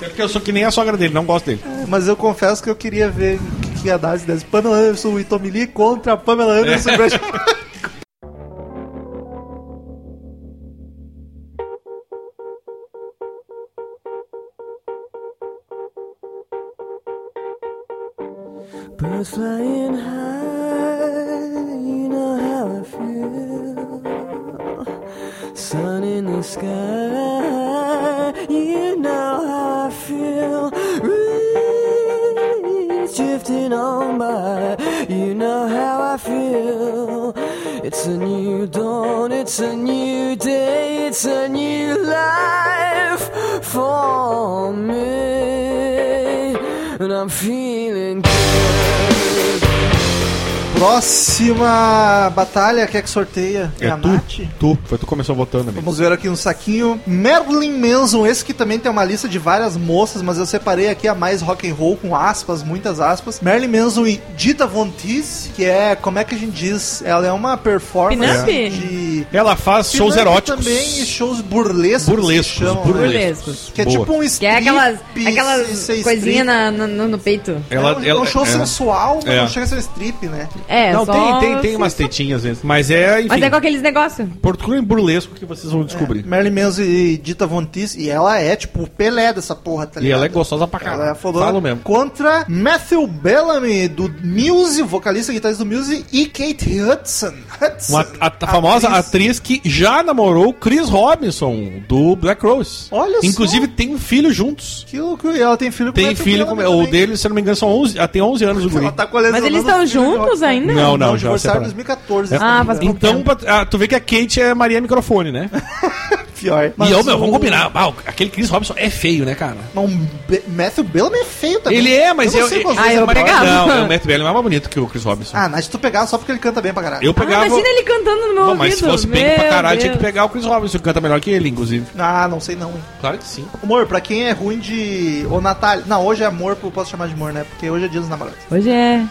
É porque eu sou que nem a sogra dele, não gosto dele. Mas eu confesso que eu queria ver o que, que ia dar se desse Pamela Anderson e Tommy Lee contra a Pamela Anderson e Brad Michaels. Birds flying Próxima batalha, quer que sorteia? É a tu, Nath? tu. Foi tu que começou votando, amigo. Vamos ver aqui no saquinho. Marilyn Manson, esse que também tem uma lista de várias moças, mas eu separei aqui a mais rock and roll com aspas, muitas aspas. Marilyn Manson e Dita Von Teese, que é, como é que a gente diz? Ela é uma performance de Ela faz shows eróticos. também e shows burlescos. Burlescos, que chamam, burlescos. né? Burlescos. Que é Boa. tipo um Que strip. é aquelas, aquelas coisinhas na- no, no peito. Ela, é, um, é ela- um show é. sensual, mas É. não chega a ser strip, né? É, Não, só tem, tem, tem umas tetinhas às vezes. Mas é, enfim. Mas é com aqueles negócios. Procurem burlesco que vocês vão descobrir. Marilyn Manson e Dita Von Teese, e ela é tipo o Pelé dessa porra, tá E ligado? ela é gostosa pra Ela caralho. é fodona. Falo mesmo. Contra Matthew Bellamy, do Muse, vocalista e guitarrista do Muse, e Kate Hudson. Hudson Uma, a, a famosa atriz que já namorou Chris Robinson, do Black Rose. Olha só. Inclusive tem um filho juntos. Que loucura. E ela tem filho com Tem filho com. O dele, se eu não me engano, são 11, ah, tem 11 anos o guri. Ela tá Mas eles estão juntos ainda? Não, não, já divorciaram em separaram. 2014. Ah, faz. Então, pra- ah, tu vê que a Kate é Maria Microfone, né? Pior. e eu, meu, o- vamos combinar. Ah, aquele Chris Robinson é feio, né, cara? Mas o Be- Matthew Bellamy é feio também. Ele é, mas eu. eu. eu, Ah, eu é maior. pegava. Não, o Matt Bellamy é mais bonito que o Chris Robinson. Ah, mas se tu pegar só porque ele canta bem pra caralho. eu Ah, pegava. imagina ele cantando no meu Bom, mas se fosse bem pra Meu caralho, tinha que pegar o Chris Robinson, que canta melhor que ele, inclusive. Ah, não sei não, hein. Claro que sim. Amor, pra quem é ruim de... Ô, Natália... Não, hoje é amor, eu posso chamar de amor, né? Porque hoje é dia dos namorados. Hoje é.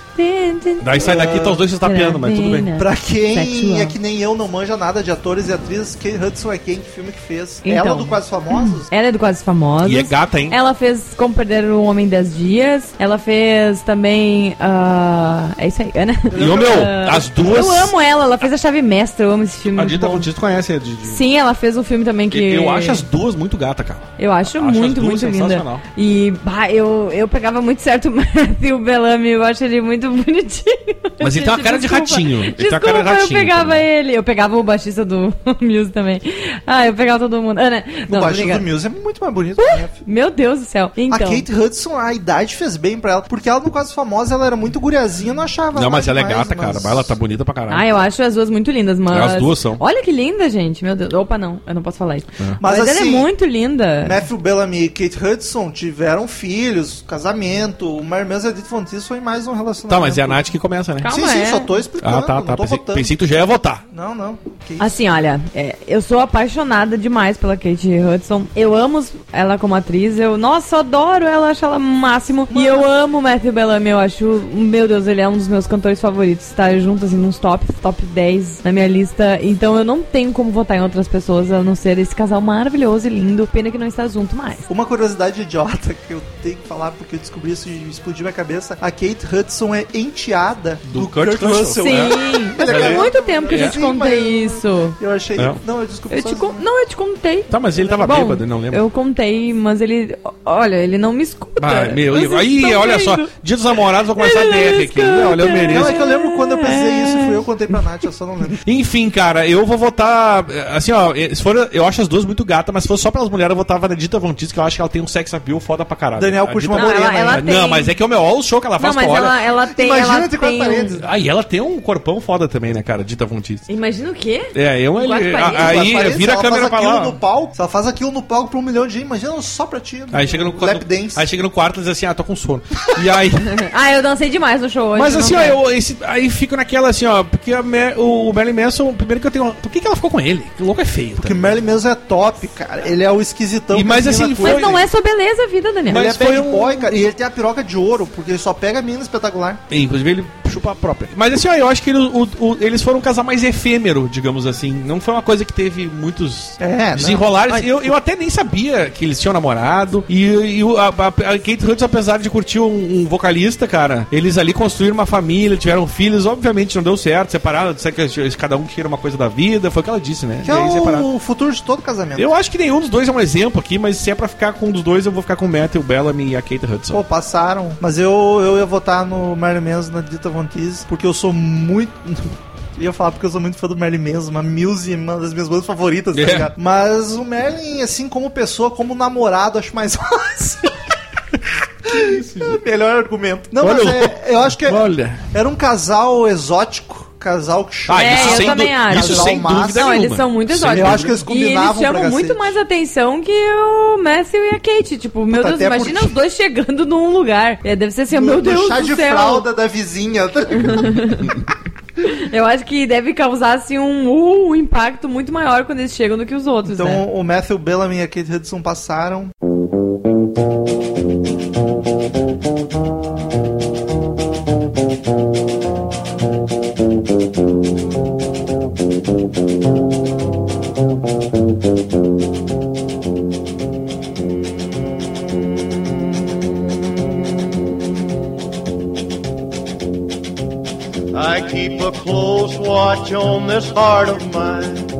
Daí sai daqui, tá os dois se estapeando, mas tudo bem. Pra quem Sexual. é que nem eu não manja nada de atores e atrizes, Kate Hudson é quem? Que filme que fez. Então. Ela do Quase Famosos? Ela é do Quase Famosos. E é gata, hein? Ela fez Como Perder um Homem em 10 Dias. Ela fez também. ah, é isso aí, Ana. E, ô, meu, Ah, as duas... Eu amo ela, ela fez a chave mestra, eu amo esse filme. A Dita tu conhece a Didi? Sim, ela fez um filme também que. Eu acho as duas muito gata, cara. Eu acho, Acho muito, muito linda. sensacional. E bah, eu, eu pegava muito certo o Matthew Bellamy, eu acho ele muito bonitinho. Mas ele tem uma cara de desculpa. ratinho. Ele tem uma Desculpa, cara de eu ratinho pegava também. ele. Eu pegava o baixista do Muse também. Ah, eu pegava todo mundo. Ana, O não, baixo do. Muse é muito mais bonito que o Matthew. Meu Deus do céu. Então, A Kate Hudson, a idade fez bem pra ela. Porque ela, no Quase Famosa, ela era muito guriazinha, eu não achava Não, mas ela é demais, gata, cara. mas- Mas ela tá bonita pra caralho. Ah, eu acho as duas muito lindas, mas. As duas são. Olha que linda, gente. Meu Deus. Opa, não. Eu não posso falar isso. Mas, ela é assim, muito linda. Matthew Bellamy e Kate Hudson tiveram filhos, casamento. O Marmesa Edith Von Teese foi mais um relacionamento. Tá, mas é a Nath que começa, né? Calma. Sim, sim, é. só tô explicando. Ah, tá, não tá. tô Pensei, pensei que tu já ia votar. Não, não. Assim, olha, é, eu sou apaixonada demais pela Kate Hudson. Eu amo ela como atriz. Eu, nossa, eu adoro ela, acho ela máximo. E eu amo o Matthew Bellamy. Eu acho, meu Deus, ele é um dos meus cantores favoritos. Tá junto, assim, nos top, top 10 na minha lista. Então eu não tenho como votar em outras pessoas a não ser esse casal maravilhoso e lindo. Pena que não está junto mais. Uma curiosidade idiota que eu tenho que falar porque eu descobri isso e explodiu minha cabeça. A Kate Hudson é enteada Do do, Kurt Kurt, Russell. Russell. Sim, Ele faz é- muito tempo que eu É. já te Sim, contei mas- isso. Eu achei. É. Não, eu desculpa. Eu con- Não, eu te contei. Tá, mas ele tava Bom, bêbado, não lembro. Eu contei, mas ele. Olha, ele não me escuta. Ah, meu, Vocês aí, olha só, vendo? dia dos namorados vou começar a Ele DR aqui. escuta. Olha, eu Não, mereço. é que eu lembro quando eu pensei isso, fui eu que contei pra Nath, eu só não lembro. Enfim, cara, eu vou votar. Assim, ó, eh, se for, eu acho as duas muito gatas, mas se fosse só pelas mulheres, eu votava na Dita Von Teese, que eu acho que ela tem um sex appeal foda pra caralho. Daniel A curte uma Não, ela, morena. ela né? Não, mas é que, meu, olha o show que ela Não, faz mas olha. ela, ela tem. Imagina ela entre quatro tem um- paredes. Ah, e ela tem um corpão foda também, né, cara? Dita Von Teese. Imagina o quê? É, eu ele, a- aí vira a câmera aquilo lá. no palco, se ela faz aquilo no palco pra um milhão de gente, imagina só pra ti. Aí chega no, Lap dance. aí chega no quarto e diz assim, ah, tô com sono. E aí. Ah, eu dancei demais no show hoje. Mas assim, ó, eu, esse- aí fico naquela assim, ó, porque a Ma- o Marilyn Manson, primeiro que eu tenho. Por que, que ela ficou com ele? Que louco é feio. Tá? Porque Merlin mesmo é top, cara. Ele é o esquisitão. E que mais as mina assim, curtem. Mas não é só beleza a vida, Daniel. Ele Mas é foi um- boy, cara. E ele tem a piroca de ouro, porque ele só pega a mina espetacular. Inclusive ele chupa a própria. Mas assim, ó, eu acho que ele- o- o- eles foram um casal mais efêmero, digamos assim. Não foi uma coisa que teve muitos É, desenrolares. Eu, eu até nem sabia que eles tinham namorado. E, e a, a- a Kate Hudson, apesar de curtir um, um vocalista, cara, eles ali construíram uma família, tiveram filhos. Obviamente não deu certo, separaram, que cada um queira uma coisa da vida. Foi o que ela disse, né? Que é separaram. o futuro de todo casamento. Eu acho que nenhum dos dois é um exemplo aqui, mas se é pra ficar com um dos dois, eu vou ficar com o Matt, o Bellamy e a Kate Hudson. Pô, passaram. Mas eu, eu ia votar no Merlin Manson na Dita Von Porque eu sou muito... Eu ia falar porque eu sou muito fã do Merlin Manson, uma Muse, uma das minhas bandas favoritas, tá É. ligado? Mas o Merlin, assim, como pessoa, como namorado, acho mais fácil. Melhor argumento. Não, Olha mas é, eu acho que é- Olha. era um casal exótico, casal que chama. Ah, É, isso eu sem, também acho. isso sem dúvida Não, nenhuma. eles são muito exóticos. Eu acho que eles E combinavam eles chamam muito cacete. mais atenção que o Matthew e a Kate. Tipo, meu Puta, Deus, até imagina porque- os dois chegando num lugar. É, deve ser assim, No- meu Deus chá do de céu. fralda da vizinha. tá Eu acho que deve causar, assim, um, uh, um impacto muito maior quando eles chegam do que os outros, Então né? o Matthew Bellamy e a Kate Hudson passaram. I keep a close watch on this heart of mine.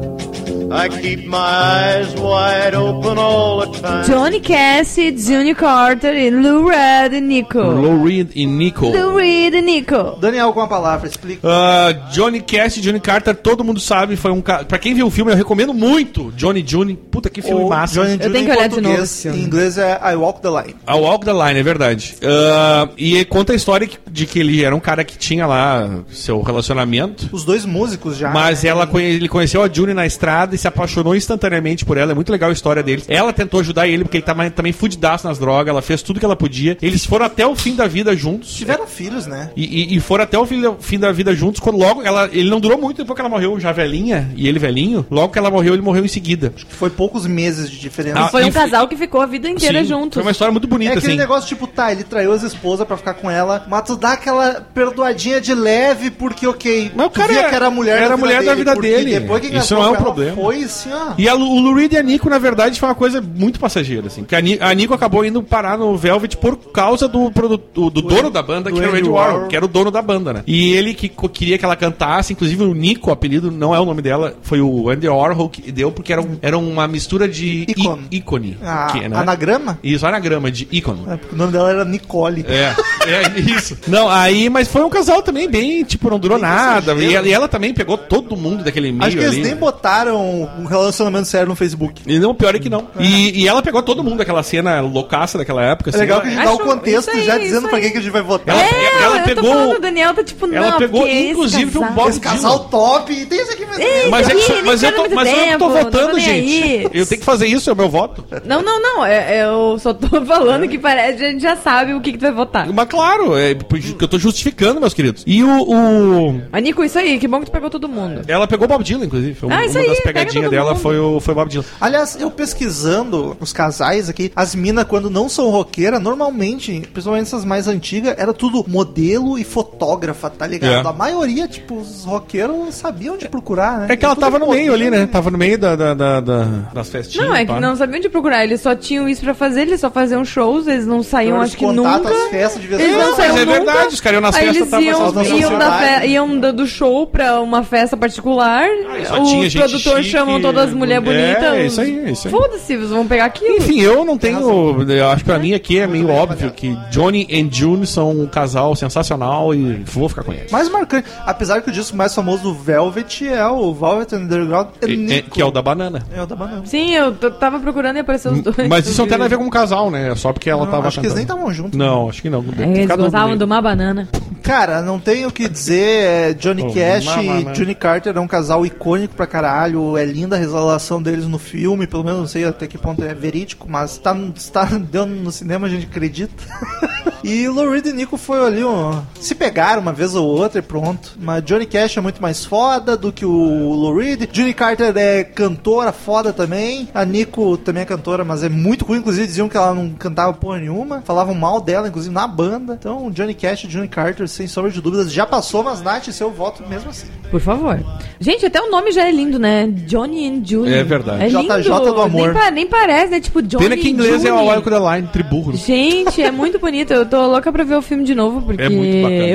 Johnny Cassidy, Junior Carter e Lou Reed e Nico. Lou Reed e Nico. Lou Reed e Nico. Daniel, com a palavra, explica. Ah, Johnny Cash e Johnny Carter, todo mundo sabe, foi um cara. Pra quem viu o filme, eu recomendo muito Johnny June. Puta que filme Ou massa. Johnny Eu Jr. tenho em que olhar de novo português, esse filme. Em inglês é I Walk the Line. A Walk the Line, é verdade. Ah, e conta a história de que ele era um cara que tinha lá seu relacionamento. Os dois músicos já. Mas né? ela conhe- ele conheceu a June na estrada e se apaixonou instantaneamente por ela. É muito legal a história deles. Ela tentou ajudar ele porque ele tava também fudidaço nas drogas. Ela fez tudo que ela podia. Eles foram até o fim da vida juntos. Tiveram filhos, né? E, e- e foram até o fim da, fim da vida juntos. Quando logo ela, ele não durou muito depois que ela morreu, já velhinha e ele velhinho. Logo que ela morreu, ele morreu em seguida. Foi poucos meses de diferença. Ah, Foi um casal que ficou a vida inteira Sim, juntos. Foi uma história muito É bonita, aquele assim. negócio tipo, tá, ele traiu as esposas pra ficar com ela, mas tu dá aquela perdoadinha de leve porque, ok, Mas o tu cara via é- que era a mulher era da a mulher vida da vida porque dele. Depois que Isso não é um problema. foi assim, ó. E a, o Lou Reed e a Nico, na verdade, foi uma coisa muito passageira, assim. Que a, Ni- a Nico acabou indo parar no Velvet por causa do, produ- do, do dono da banda, do que era o Warhol, Warhol. que era o dono da banda, né? E ele que queria que ela cantasse, inclusive o Nico, o apelido não é o nome dela, foi o Andy Warhol que deu, porque era, um, era uma mistura de Ícone. ícone. A, que, né? Anagrama? Isso, anagrama de ícone. É, o nome dela era Nicole. É, é isso. Não, aí, mas foi um casal também bem, tipo, não durou nada. E ela, e ela também pegou todo mundo daquele meio Acho que eles ali. nem botaram um relacionamento sério no Facebook. E não, pior é que não. E, e ela pegou todo mundo daquela cena loucaça daquela época. É assim, legal ela- que a gente dá o Acho- contexto isso aí, já isso dizendo pra aí. quem que a gente vai votar. Ela- É, ela eu pegou- tô falando, o Daniel tá tipo, ela não, pegou, porque esse inclusive, o casal- Bob Esse casal top, e tem isso aqui mesmo. Mas, é que, Ih, nem mas, eu tô, muito mas eu não tô tempo, não tô votando, nem gente. aí. Eu tenho que fazer isso, é o meu voto. Não, não, não. é- eu só tô falando que parece, a gente já sabe o que, que tu vai votar. Mas claro, é porque eu tô justificando, meus queridos. E o. o- A Nico, isso aí, que bom que tu pegou todo mundo. ela pegou o Bob Dylan, inclusive. Uma, Ah, isso uma aí, das todo dela mundo. foi o, foi o Bob Dylan. Aliás, eu pesquisando os casais aqui, as minas, quando não são roqueiras, normalmente, principalmente essas mais antigas, era tudo modelo e fotógrafa, tá ligado? É. A maioria, tipo, os roqueiros sabiam onde procurar, né? É que ela tava no meio ali, modelo. né? Tava no meio da, da- da- da- das festinhas. Não, é que pá. não sabiam onde procurar. Eles só tinham isso pra fazer, eles só faziam shows, eles não saíam, Então, acho que eles nunca. as festas, devia Eles ser- não Não, saíam mas é nunca. verdade, os caras iam nas Aí festas, eles tava iam, iam, da fe- iam do show pra uma festa particular. e só Os tinha gente produtores chamam todas as mulheres é, bonitas. é isso aí, é isso aí. Foda-se, vocês vão pegar aquilo. Enfim, eu não tenho. Eu acho que pra mim aqui é meio óbvio que Johnny e June são um casal sensacional e vou ficar com eles. Mais marcante. Apesar que o disco mais famoso do Velvet é o Velvet Underground. E- é- Nico. que é o da banana. É o da banana. Sim, eu tava procurando e apareceu os dois. Mas isso não tem nada a ver com um casal, né? É só porque ela Não, tava acho que eles nem cantando. estavam juntos. Não, acho que não. É, Eles gostavam de uma banana. Cara, não tenho o que dizer. é, Johnny Oh, Cash mama, e né? Johnny Carter é um casal icônico pra caralho. É linda a relação deles no filme. Pelo menos não sei até que ponto é verídico, mas tá, tá deu no cinema, a gente acredita. e Lou Reed e Nico foi ali, ó, se pegaram uma vez ou outra e pronto. Mas Johnny Cash é muito mais foda do que o Lou Reed. Johnny Carter é cantora foda também. A Nico também é cantora, mas é muito ruim. Inclusive diziam que ela não cantava porra nenhuma. Falavam mal dela, inclusive na banda. Então, Johnny Cash e Johnny Carter, sem sombra de dúvidas, já passou, mas Nath, seu voto mesmo assim. Por favor. Gente, até o nome já é lindo, né? Johnny and Julie. É verdade. É lindo. JJ do amor. Nem, pa- nem parece, né? Tipo, Johnny Pena que em inglês é Julie. o Walk the Line, triburro. Gente, é muito bonito. Eu tô louca pra ver o filme de novo, porque É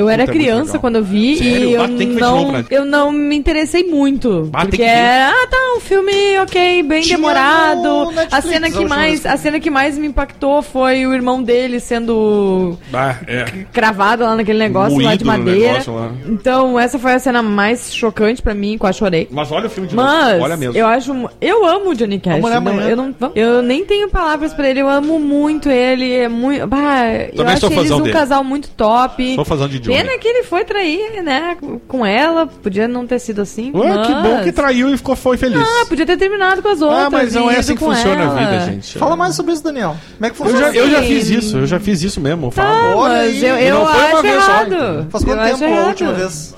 eu era Puta, é criança legal. quando eu vi Sério? e eu Ah, tem que ver de não, novo, né? eu não me interessei muito. Ah, porque que ver. era, ah, tá, um filme ok, bem Tinha demorado. A cena que mais, a cena que mais me impactou foi o irmão dele sendo Ah, é. cravado lá naquele negócio lá de Moído madeira. negócio lá. Então, essa foi a cena mais chocante pra mim, quase chorei. Mas olha o filme de novo. Olha mesmo. eu acho. Eu amo o Johnny Cash. Vamos olhar não, amanhã. eu, não, eu nem tenho palavras pra ele. Eu amo muito ele. É muito. Bah, eu acho eles um dele. casal muito top. Sou fãzão de Johnny. Pena que ele foi trair, né? Com ela. Podia não ter sido assim. Ué, mas... que bom que traiu e ficou, foi feliz. Ah, podia ter terminado com as outras. Ah, mas não é assim que funciona ela. a vida, gente. Fala mais sobre isso, Daniel. Como é que Eu funciona? já, eu já fiz isso, eu já fiz isso mesmo. Tá, mas eu, eu não foi uma acho vez só, errado. então. Faz Eu quanto acho tempo a errado. última vez?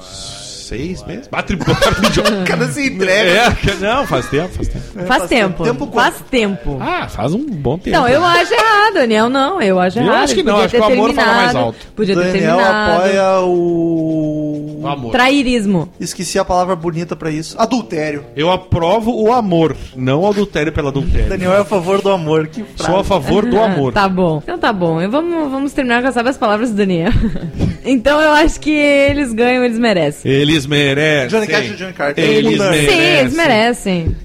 Seis meses? Patrimônio de. Cara, se entrega. É, não, faz tempo, faz tempo. Faz, faz tempo. tempo faz tempo. Ah, faz um bom tempo. Não, eu acho errado, Daniel. Não, eu acho Eu errado. acho que não, acho que o amor fala mais alto. Podia ter Daniel terminado. apoia o. O amor. Trairismo. Esqueci a palavra bonita pra isso. Adultério. Eu aprovo o amor, não o adultério pelo adultério. Daniel é a favor do amor. Que frase. Sou a favor do Ah, amor. Tá bom. Então tá bom. Eu vamos, vamos terminar com as sábias palavras do Daniel. então eu acho que eles ganham, eles merecem. Eles merecem. Johnny Cash e Johnny Carter. Eles. Sim, eles merecem.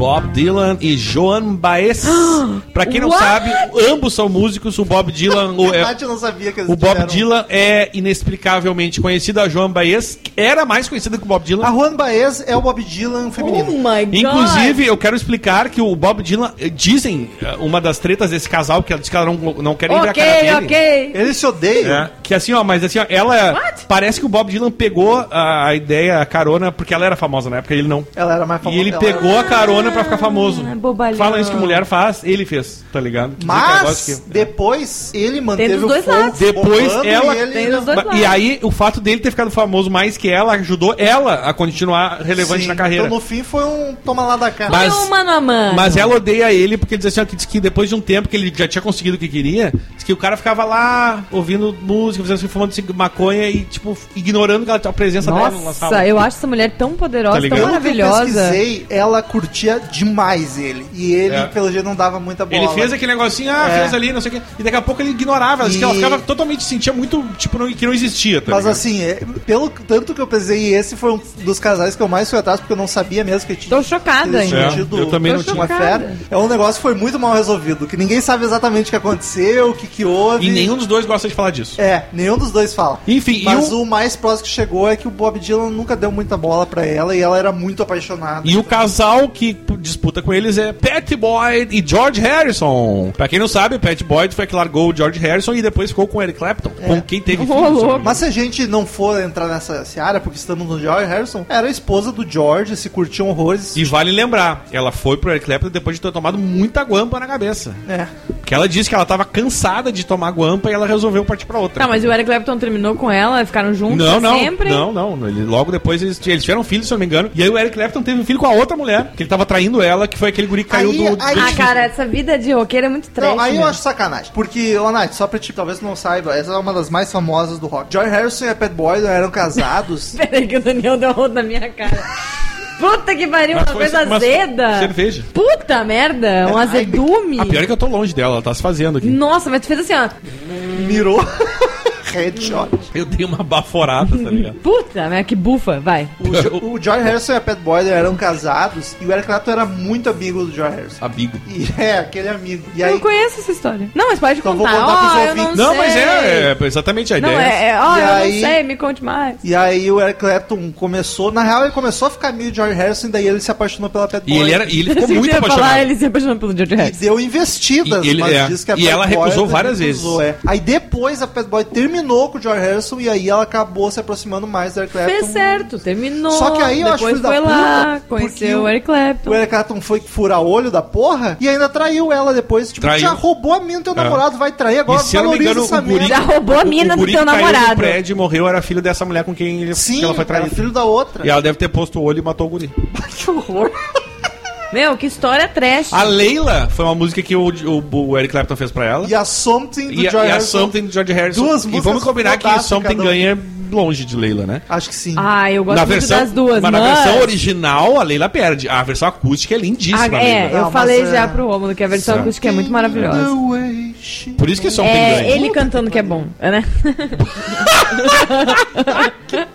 Bob Dylan e Joan Baez. pra quem não What? sabe, ambos são músicos. O Bob Dylan. o, é- eu não sabia que eles o Bob tiveram- Dylan é inexplicavelmente conhecido. A Joan Baez era mais conhecida que o Bob Dylan. A Juan Baez é o Bob Dylan feminino. Oh my god. Inclusive, eu quero explicar que o Bob Dylan, eh, dizem, eh, uma das tretas desse casal, que ela diz que ela não, não quer nem ver a cara Ok, dele. ok. Eles se odeiam. É, Que assim, ó, mas assim, ó, ela. Parece que o Bob Dylan pegou a, a ideia, a carona, porque ela era famosa na época, ele não. Ela era mais famosa. E ele pegou a carona pra ficar famoso. Ah, bobalhão. Fala isso que mulher faz, ele fez, tá ligado? Que Mas que- depois ele manteve dos o dois fogo lados. Depois ela- e ele Tem dos dois Ba- E aí, o fato dele ter ficado famoso mais que ela ajudou ela a continuar relevante Sim, na carreira. Então no fim foi um toma lá da cara. Mas- Foi um mano a mano. Mas ela odeia ele porque diz assim, ó, que, diz que depois de um tempo que ele já tinha conseguido o que queria, que o cara ficava lá ouvindo música, fazendo assim, fumando maconha e, tipo, ignorando que ela- a presença dela na sala. Nossa, eu acho essa mulher tão poderosa, Tá tão Pelo que eu maravilhosa. pesquisei, ela curtia demais ele. E ele, É. pelo jeito, não dava muita bola. Ele fez aquele negocinho, ah, É. fez ali, não sei o quê. E daqui a pouco ele ignorava. Que ela E- ficava totalmente, sentia muito, tipo, não- que não existia, tá Mas ligado? assim, é, pelo tanto que eu pesei, esse foi um dos casais que eu mais fui atrás, porque eu não sabia mesmo que tinha. Tô chocada tido É, eu também Tô não tinha. É um negócio que foi muito mal resolvido, que ninguém sabe exatamente o que aconteceu, o que, que houve. E nenhum dos dois gosta de falar disso. É, nenhum dos dois fala. Enfim, e Mas o- o mais próximo que chegou é que o Bob Dylan nunca deu muita bola pra ela e ela era muito apaixonada. E o casal que disputa com eles é Pat Boyd e George Harrison. Pra quem não sabe, Pat Boyd foi que largou o George Harrison e depois ficou com o Eric Clapton. É. Com quem teve filhos. Mas se a gente não for entrar nessa seara, porque estamos no George Harrison, era a esposa do George, se curtiam horrores. E vale lembrar, ela foi pro Eric Clapton depois de ter tomado muita guampa na cabeça. É. Porque ela disse que ela tava cansada de tomar guampa e ela resolveu partir pra outra. Tá, mas o Eric Clapton terminou com ela, ficaram juntos Não, não, sempre. não, não. Ele, logo depois eles, eles tiveram filho, se eu não me engano. E aí o Eric Clapton teve um filho com a outra mulher, que ele tava traindo ela, que foi aquele guri que caiu Aí- do, do aí- Ah, edifício. cara, essa vida de roqueiro é muito trash. Não, aí eu né? acho sacanagem. Porque, ô Nath, só pra ti, talvez não saiba, essa é uma das mais famosas do rock. George Harrison e a Pat Boyd eram casados. Peraí que o Daniel deu um na minha cara. Puta que pariu, uma Mas coisa azeda. cerveja. Puta merda, um azedume. A pior é que eu tô longe dela, ela tá se fazendo aqui. Nossa, mas tu fez assim, ó. mirou. Headshot. Eu dei uma baforada, tá ligado? Puta, mas que bufa, vai. O, Jo- o George Harrison e a Pat Boyd eram casados e o Eric Clapton era muito amigo do George Harrison. Amigo. E é, aquele amigo. E Eu aí, não conheço essa história. Não, mas pode Então vou contar. contar pros Ó, eu ouvintes. não, Não, mas é, é exatamente a Não, ideia. é, é E eu aí- não sei, me conte mais. e aí o Eric Clapton começou, na real ele começou a ficar amigo do George Harrison e daí ele se apaixonou pela Pat E Boyd. ele, era, e ele ficou muito ia falar, apaixonado. ele se apaixonou pelo George E Harrison. deu investidas, E ele- mas é. diz que a E ela Pat recusou Boyd várias recusou, é. Aí depois a Pat Boyd terminou com o George Harrison e aí ela acabou se aproximando mais do Eric Clapton. Fez certo, terminou. Só que aí eu acho Depois filho da foi lá, puta, conheceu o- o Eric Clapton. O Eric Clapton foi furar olho da porra e ainda traiu ela depois. Tipo, Traiu. já roubou a mina do teu É. namorado, vai trair agora, E se valoriza engano, essa o guri, merda. Já roubou a mina o do guri teu que namorado. prédio e morreu era filho dessa mulher com quem ele, Sim, que ela foi era traída. filho da outra. E ela deve ter posto o olho e matou o guri. Que horror. Meu, que história trash. A Leila foi uma música que o, o, o Eric Clapton fez pra ela. E a Something do E, a, George e a Harrison. Something do George Harrison. Duas e músicas vamos combinar que fantásticas, Something cada um. ganha longe de Leila, né? Acho que sim. Ah, eu gosto na muito versão, das duas, mas mas... na versão original, a Leila perde. A versão acústica é lindíssima. Ah, a é, Leila. eu Não, falei mas, já é- pro Romulo que a versão acústica é muito maravilhosa. The way she- Por isso que Something É, ganha. ele cantando que é bom, né?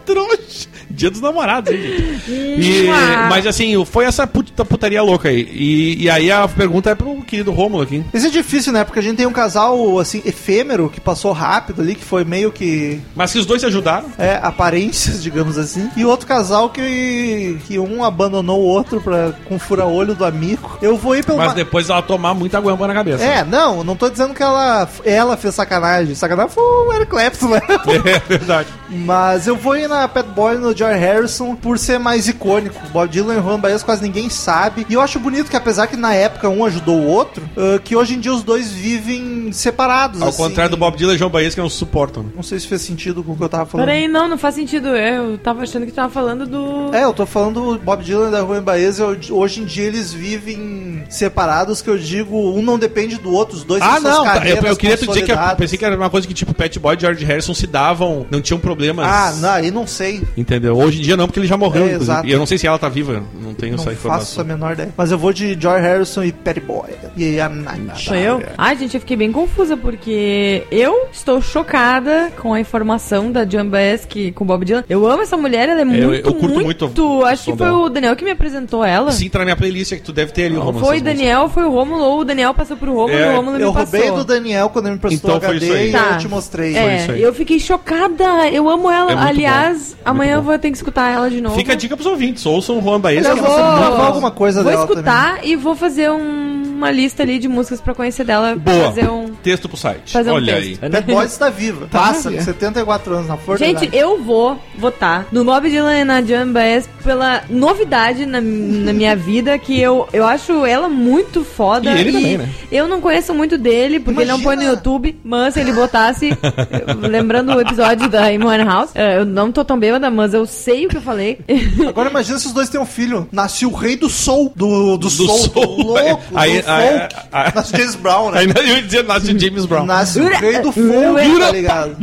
Trouxa. Dia dos namorados, hein, gente? E- mas assim, foi essa puta putaria louca aí. E, e aí a pergunta é pro querido Rômulo aqui. Isso é difícil, né? Porque a gente tem um casal, assim, efêmero, que passou rápido ali, que foi meio que Mas que os dois se ajudaram. é, aparências, digamos assim. E outro casal que, que um abandonou o outro pra, com fura-olho do amigo. Eu vou ir pelo... Mas ma- depois ela tomar muita guampa na cabeça. É, não, não tô dizendo que ela, ela fez sacanagem. Sacanagem foi o Eric Clapton, né? É verdade. Mas eu vou ir na Pat Boy no George Harrison por ser mais icônico. Bob Dylan e Juan Baez quase ninguém sabe. E eu acho bonito que apesar que na época um ajudou o outro, ah, que hoje em dia os dois vivem separados. Ao assim. contrário do Bob Dylan e João Baez, que não suportam. né? Não sei se fez sentido com o que eu tava falando. Peraí, não, não faz sentido. Eu tava achando que tu tava falando do... É, eu tô falando do Bob Dylan e da Juan Baez. eu- Hoje em dia eles vivem separados, que eu digo, um não depende do outro, os dois Ah, não. tá, Eu, eu queria te dizer que eu pensei que era uma coisa que tipo Pat Boy e George Harrison se davam, não tinham problemas. Ah, não, aí não sei. Entendeu? Hoje em dia não, porque ele já morreu, É. E eu não sei se ela tá viva, não tenho Não essa faço informação. a menor ideia. Mas eu vou de George Harrison e Patty Boy. E a Nath. Sou eu? Ai, gente, eu fiquei bem confusa porque eu estou chocada com a informação da John Baez que com o Bob Dylan. Eu amo essa mulher, ela é muito, eu curto muito o Acho que foi dela. o Daniel que me apresentou ela. Sim, tá na minha playlist, é que tu deve ter ali o Não Romulo. foi músicas. Daniel, foi o Romulo, ou o Daniel passou pro Romulo É, e o Romulo Eu me passou. roubei do Daniel quando ele me emprestou Então foi HD isso aí. e Tá. eu te mostrei. É, isso aí. eu fiquei chocada. Eu amo ela. É muito Aliás, bom. amanhã Muito eu vou ter que escutar ela de novo. Fica a dica pros ouvintes, ouçam o Juan Baez. Eu que vou- gravar alguma coisa vou dela escutar e vou fazer um uma lista ali de músicas pra conhecer dela. Boa. Fazer um. Texto pro site. Fazer um Olha aí. texto. Bad Boys está viva. Passa, com 74 anos na força. Gente, eu vou votar no Bob Dylan e na Joan Baez pela novidade na, na minha vida, que eu, eu acho ela muito foda. E ele também, né? Eu não conheço muito dele, porque ele não põe no Imagina. YouTube, mas se ele botasse, lembrando o episódio da Amy House, eu não tô tão bêbada, mas eu sei o que eu falei. Agora imagina se os dois têm um filho. Nasce o rei do soul. Do, do, soul. soul. Do louco. Aí- do aí- folk. aí- Nasce James Brown, né? Ainda eu ia dizer, nasce James Brown. Nasce o rei do folk, tá ligado?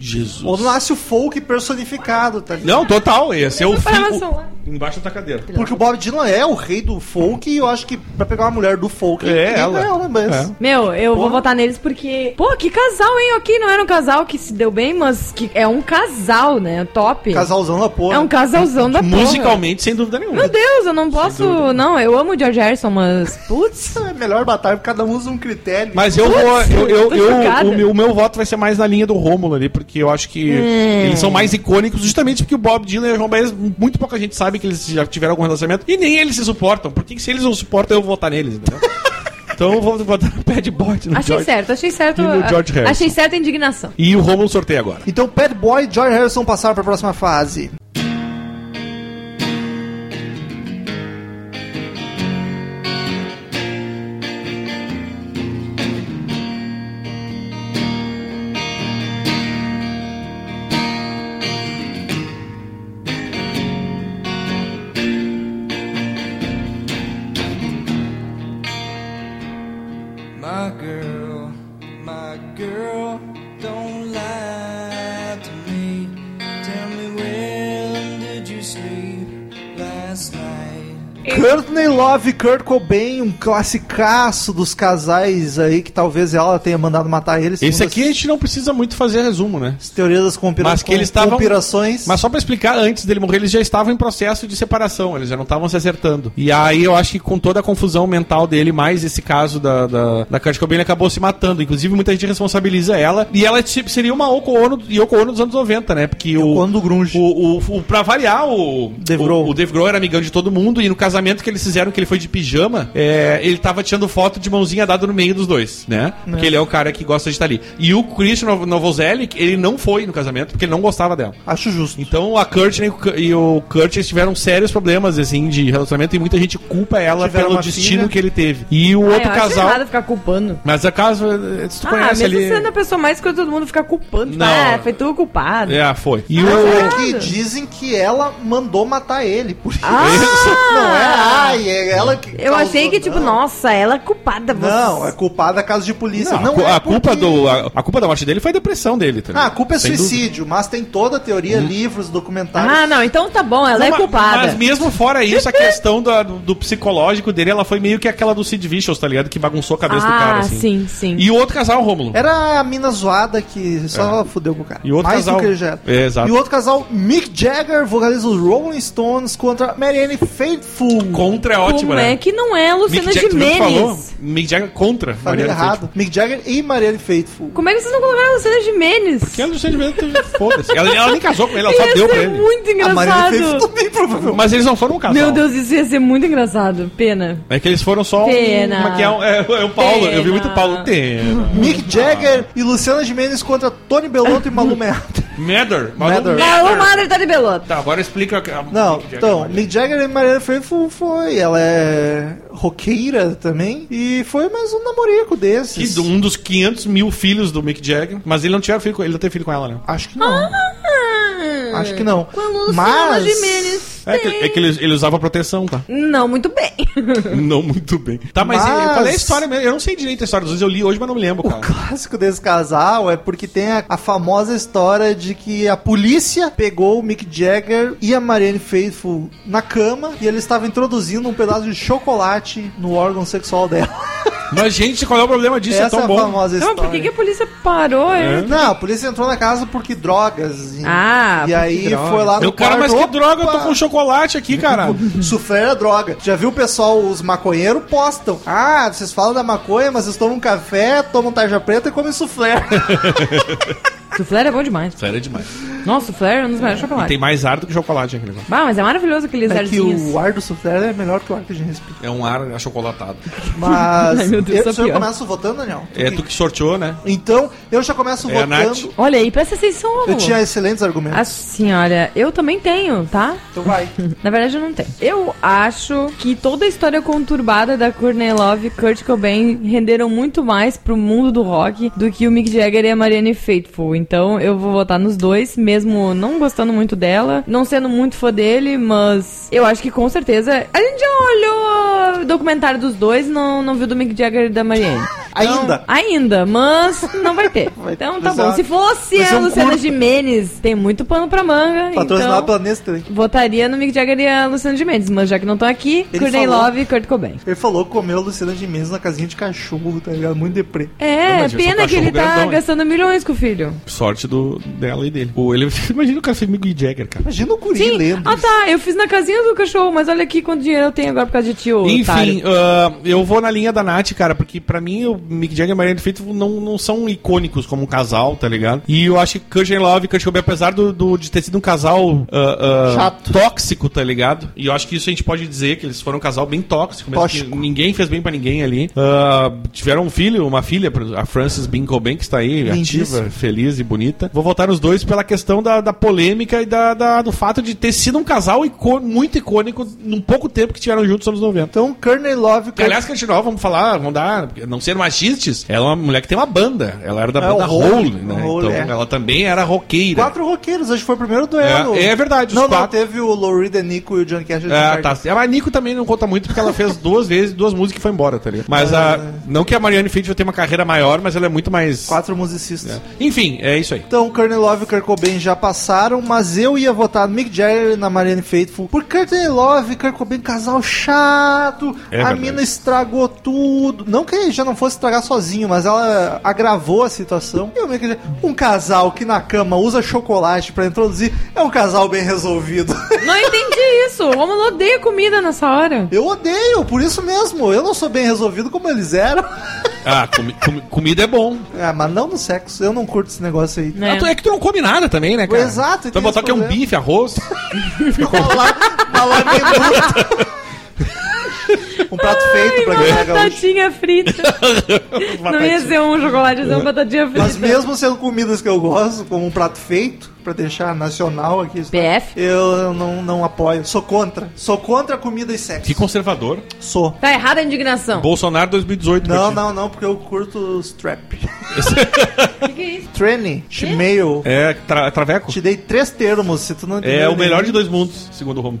Jesus. Ou nasce o folk personificado, tá ligado? Não, total. Esse é o filho. Embaixo da cadeira. Porque o Bob Dylan é o rei do folk e eu acho que pra pegar uma mulher do folk, É, ela. ela, mas... É. Meu, eu vou Porra. votar neles porque. Pô, que casal, hein? Aqui não era um casal que se deu bem, mas que é um casal, né? Top. Casalzão da porra. É um casalzão da porra. Musicalmente, sem dúvida nenhuma. Meu Deus, eu não posso. Não, eu amo o George Harrison, mas. Putz. É melhor batalha, porque cada um usa um critério. Mas eu vou. Eu, eu, eu- o, meu, o meu voto vai ser mais na linha do Rômulo ali, porque eu acho que É. eles são mais icônicos, justamente porque o Bob Dylan e o João Baez, muito pouca gente sabe que eles já tiveram algum relacionamento e nem eles se suportam. Porque se eles não suportam, eu vou votar neles, entendeu? então eu vou votar no Bad Boy no Achei George. certo, achei certo. E no George Harrison. Achei certa a indignação. E o Rômulo sorteia agora. Então, Bad Boy e George Harrison passaram pra próxima fase. Girl, my girl, Courtney Love Kurt Cobain, um classicaço dos casais aí que talvez ela tenha mandado matar eles. Esse aqui a gente não precisa muito fazer resumo, né? as teorias das conspira Mas que eles estavam- conspirações. Mas só pra explicar, antes dele morrer, eles já estavam em processo de separação, eles já não estavam se acertando. E aí eu acho que com toda a confusão mental dele, mais esse caso da, da, da Kurt Cobain, ele acabou se matando. Inclusive, muita gente responsabiliza ela. E ela tipo, seria uma Yoko Ono, Yoko Ono dos anos 90, né? Porque o. Yoko Ono do grunge. O, o, o, pra variar, o Dave o, o Dave Grohl era amigão de todo mundo. E no casamento que eles fizeram, que ele foi de pijama, é, ele tava tirando foto de mãozinha dada no meio dos dois, né? Porque ele é o cara que gosta de estar ali. E o Christian Nov- Novoselic, ele não foi no casamento, porque ele não gostava dela. Acho justo. Então a Courtney e o Curtis tiveram sérios problemas assim de relacionamento e muita gente culpa ela Tiveram pelo destino filha. que ele teve. E o Ah, outro eu acho casal. errado ficar culpando. Mas a caso, eh, tu Ah, conhece mesmo ali. sendo a pessoa mais que todo mundo ficar culpando. Não. Ah, foi tu o culpado. É, foi. E É o. que dizem que ela mandou matar ele. Por isso. Ah! Não é, ai, é ela que. Eu causou, achei que, tipo, não. nossa, ela é culpada. você- Não, é culpada caso de polícia. Não, Não, a, é a culpa porque- do a, a culpa da morte dele foi a depressão dele, tá Ah, a culpa é Sem dúvida. Hum. suicídio, mas tem toda a teoria, livros, documentários. Ah, não, então tá bom, ela Não, é culpada. Mas mesmo fora isso, a questão do, do psicológico dele, ela foi meio que aquela do Sid Vicious, tá ligado? Que bagunçou a cabeça do cara, ah, assim. sim, sim. E o outro casal, Rômulo. Era a mina zoada que só fudeu com o cara. É. E outro Mais casal- do que ele já era. É, exato. E o outro casal, Mick Jagger, vocalista dos Rolling Stones, contra Marianne Faithful. Contra é ótimo, Como né? é que não é a Luciana Mick Jagger, tu viu o que falou? Gimenez? Mick Jagger contra. Falei Mariana errado. Faithfull. Mick Jagger e Marianne Faithful. Como é que vocês não colocaram a Luciana Gimenez? Que a Luciana Gimenez, foda-se. Ela, ela nem casou com ele, ela só deu ser pra ele. muito A Marianne Faithfull engraçado. também, provavelmente. Mas eles não foram um casal. Meu Deus, isso ia ser muito engraçado. Pena. É que eles foram só um... Pena. É que é? Um- É, é o Paulo, eu vi muito Paulo. Pena. Mick Jagger e Luciana Gimenez contra Tony Bellotto e Malu Meada. Mather. Mather. Mas o Madre tá de. Tá, agora explica... a- Não, Mick Jagger, então, Mariana. Mick Jagger e Faithfull foi. Ela é roqueira também. E foi mais um namorico desses. Que um dos 500 mil filhos do Mick Jagger. Mas ele não tinha filho com ele, não teve filho com ela, né? Acho que não. Acho que não. Com a Luciana Mas. Gimenez. É que, é que ele, ele usava proteção, tá? Não, muito bem. não muito bem. Tá, mas, Mas- qual é a história mesmo? Eu não sei direito a história dos dois, eu li hoje, mas não me lembro, O cara. clássico desse casal é porque tem a, a famosa história de que a polícia pegou o Mick Jagger e a Marianne Faithfull na cama e eles estavam introduzindo um pedaço de chocolate no órgão sexual dela. Mas, gente, qual é o problema disso? Essa é é tão a bom. famosa Não, história. por que, que a polícia parou? É. Não, a polícia entrou na casa porque drogas. E, Ah, e aí drogas. foi lá no Meu cara, mas que droga, eu tô com chocolate aqui, cara. Suflé era droga. Já viu o pessoal, os maconheiros postam. Ah, vocês falam da maconha, mas vocês tomam café, tomam tarja preta e comem suflé. Suflé é bom demais. Sério é demais. Nossa, o Flair é um dos melhores chocolates. tem mais ar do que chocolate aquele negócio. Ah, mas é maravilhoso aqueles É que arzinhos. o ar do Sufler é melhor que o ar que a gente respira. É um ar achocolatado. Mas Ai, meu Deus, eu, se eu pior. começo votando, Daniel? É tu que sorteou, né? Então, eu já começo É a Nath. votando. Olha aí, presta atenção, Eu tinha excelentes argumentos. Assim, olha, eu também tenho, tá? Então vai. Na verdade, eu não tenho. Eu acho que toda a história conturbada da Courtney Love e Kurt Cobain renderam muito mais pro mundo do rock do que o Mick Jagger e a Marianne Faithfull. Então, eu vou votar nos dois, mesmo não gostando muito dela, não sendo muito fã dele, mas eu acho que com certeza. A gente já olhou o documentário dos dois não, não viu do Mick Jagger e da Marianne. Então, Ainda. ainda, mas não vai ter. Vai- Então tá bom. Se fosse a um Luciana curto. Gimenez, tem muito pano pra manga. Patrocinado então... pela Nestlé. Votaria no Mick Jagger e a Luciana Gimenez, mas já que não estão aqui, Ele Courtney falou- Love e Kurt Cobain. Ele falou que comeu Luciana de Mendes na casinha de cachorro, tá ligado? Muito deprê. É, um pena que ele tá grandão, hein? gastando milhões com o filho. Sorte do, dela e dele. Pô, ele, imagina o cara fez Mick Jagger, cara. Imagina o Curi Sim. lendo. Ah tá, eu fiz na casinha do cachorro, mas olha aqui quanto dinheiro eu tenho agora por causa de tio. Enfim, ah, eu vou na linha da Nath, cara, porque pra mim o Mick Jagger e Marianne Faithfull não, não são icônicos como um casal, tá ligado? E eu acho que Kurt Love e Kurt Cobain, apesar do, do- de ter sido um casal ah, ah, Chato. tóxico, tá ligado? E eu acho que isso a gente pode dizer que eles foram um casal bem tóxico, mesmo ninguém fez bem pra ninguém ali. Ah, tiveram um filho, uma filha, a Frances Bean Cobain, que está aí, Lindíssima. ativa, feliz e bonita. Vou votar nos dois pela questão da, da polêmica e da, da- do fato de ter sido um casal icô- muito icônico num pouco tempo que tiveram juntos nos anos 90. Então, Courtney Love... Que, aliás, Cantinol, vamos falar, vamos dar, não ser machistas, ela é uma mulher que tem uma banda. Ela era da É, banda Hole, Hole, né? Hole, então é. ela também era roqueira. Quatro roqueiros, hoje foi o primeiro duelo. É, é verdade, Não, não, quatro. teve o Lorida Nico e o John Cash. É, tá. A Nico também não conta muito porque ela fez duas vezes, duas músicas e foi embora, tá ligado? Mas a, não que a Marianne Faithfull tenha uma carreira maior, mas ela é muito mais. Quatro musicistas. Enfim, é isso aí. Então, Courtney Love e Kurt Cobain já passaram, mas eu ia votar no Mick Jagger e na Marianne Faithfull. Por Courtney Love e Kurt Cobain, casal chato. É a verdade. mina estragou tudo. Não que já não fosse estragar sozinho, mas ela agravou a situação. E o Mick Jagger, um casal que na cama usa chocolate pra introduzir, é um casal bem resolvido. Não entendi isso. O Romulo odeia comida nessa hora. Eu odeio, por isso mesmo. Eu não sou bem resolvido como eles eram. Ah, comi- comi- comida é bom. Ah, mas não no sexo. Eu não curto esse negócio aí. É. Ah, tu- É que tu não come nada também, né, cara? Exato, vai botar que é um bife, arroz. Uma laminha Um prato feito pra Uma quem é gaúcho. batatinha frita. Não ia ser um chocolate, ia ser uma batatinha frita. Mas mesmo sendo comidas que eu gosto, como um prato feito, pra deixar nacional aqui, PF? eu não, não apoio. Sou contra. Sou contra comida e sexo. Que conservador. Sou. Tá errada a indignação. Bolsonaro 2018. pra Não, não, não, porque eu curto os trap. O que, que é isso? Tranny, chimeio. É, tra traveco. Te dei três termos, se tu não É o melhor nenhum. de dois mundos, segundo o Romo.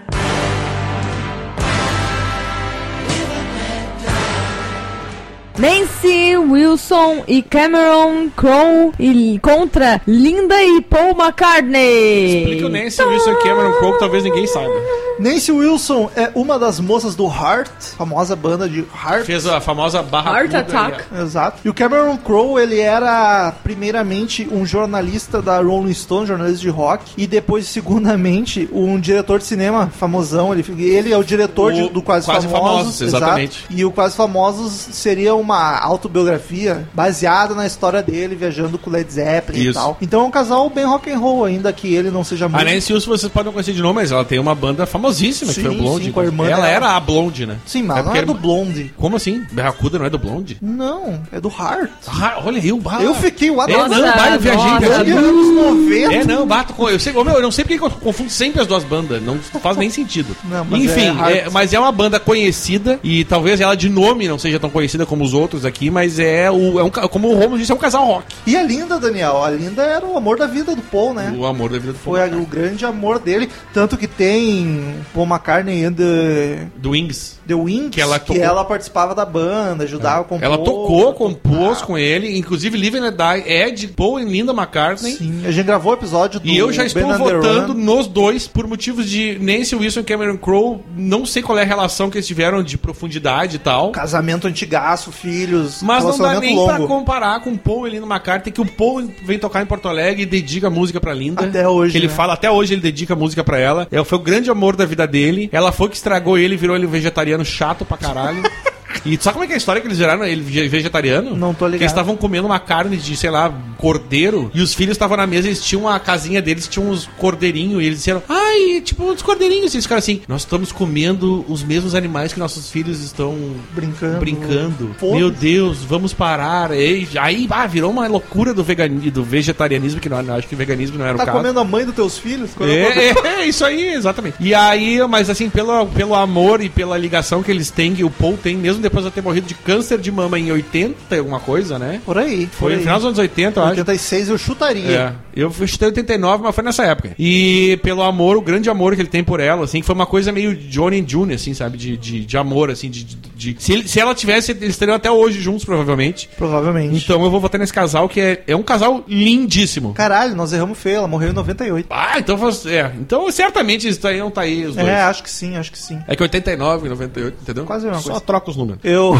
Nancy Wilson e Cameron Crowe e contra Linda e Paul McCartney. Explica o Nancy Wilson e Cameron Crowe, talvez ninguém saiba. Nancy Wilson é uma das moças do Heart, famosa banda de Heart. Fez a famosa barra Heart Attack. Exato. E o Cameron Crowe, ele era primeiramente um jornalista da Rolling Stone, jornalista de rock, e depois, segundamente, um diretor de cinema famosão. Ele, ele é o diretor O de- do Quase, Quase Famosos. Famosos, exatamente. exato. E o Quase Famosos seria uma autobiografia baseada na história dele viajando com Led Zeppelin e Isso. tal. Então é um casal bem rock and roll, ainda que ele não seja A muito. Nancy Wilson vocês podem conhecer de nome, mas ela tem uma banda famosíssima, que foi o Blonde. sim, com a irmã ela dela. era a Blonde, né? Sim, mas não porque é do Blonde. Como assim? Barracuda não é do Blonde? Não, é do Heart. Ah, olha aí, o bar. Eu fiquei o É, não, vai, eu viajei, viajei. anos 90. É, não, bato com. Eu, sei, meu, eu não sei porque que eu confundo sempre as duas bandas. Não faz nem sentido. Não, mas Enfim, é é- mas é uma banda conhecida e talvez ela de nome não seja tão conhecida como os outros aqui, mas é, o, é um, como o Romulo disse, é um casal rock. E a Linda, Daniel, a Linda era o amor da vida do Paul, né? O amor da vida do Foi a- o grande amor dele, tanto que tem Paul McCartney and the, Do Wings. The Que ela tocou. ela participava da banda, ajudava a compor. Ela tocou, compôs com ele, inclusive Live and Die é de Paul e Linda McCartney. Sim, a gente gravou o episódio do E eu já estou Ben votando nos dois por motivos de Nancy Wilson e Cameron Crowe. Não sei qual é a relação que eles tiveram de profundidade e tal. Casamento antigaço, filhos, Mas não dá nem pra longo. comparar com Paul e Linda McCartney, que o Paul vem tocar em Porto Alegre e dedica a música pra Linda. Até hoje, Que ele né? fala, até hoje ele dedica a música pra ela. É, foi o grande amor da vida dele. Ela foi que estragou ele, virou ele vegetariano chato pra caralho. E sabe como é que é a história que eles viraram ele ve- vegetariano? Não tô ligado. Que eles estavam comendo uma carne de, sei lá, cordeiro. E os filhos estavam na mesa, eles tinham a casinha deles, tinham uns cordeirinhos. E eles disseram, ai, tipo, uns cordeirinhos. E eles ficaram assim, nós estamos comendo os mesmos animais que nossos filhos estão Brincando. brincando. Meu Deus, vamos parar. E aí, ah, virou uma loucura do, vegani, do vegetarianismo, que não, acho que veganismo não era Tá o caso. comendo a mãe dos teus filhos? É, é, é, isso aí, exatamente. E aí, mas assim, pelo, pelo amor e pela ligação que eles têm, que o Paul tem, mesmo depois de ter morrido de câncer de mama em 80 e alguma coisa, né? Por aí. Foi no final dos anos 80, eu acho. 86 eu chutaria. É, eu chutei 89, mas foi nessa época. E pelo amor, o grande amor que ele tem por ela, assim, que foi uma coisa meio Johnny June, assim, sabe? De, de, de amor, assim, de. de- de- se, ele- se ela tivesse, eles estariam até hoje juntos, provavelmente. Provavelmente. Então eu vou votar nesse casal, que é, é um casal lindíssimo. Caralho, nós erramos feio, ela morreu em 98. Ah, então faz- é. Então certamente isso aí não tá aí os dois. É, acho que sim, acho que sim. É que 89 e 98, entendeu? Quase a mesma Só coisa. troca os números. Eu.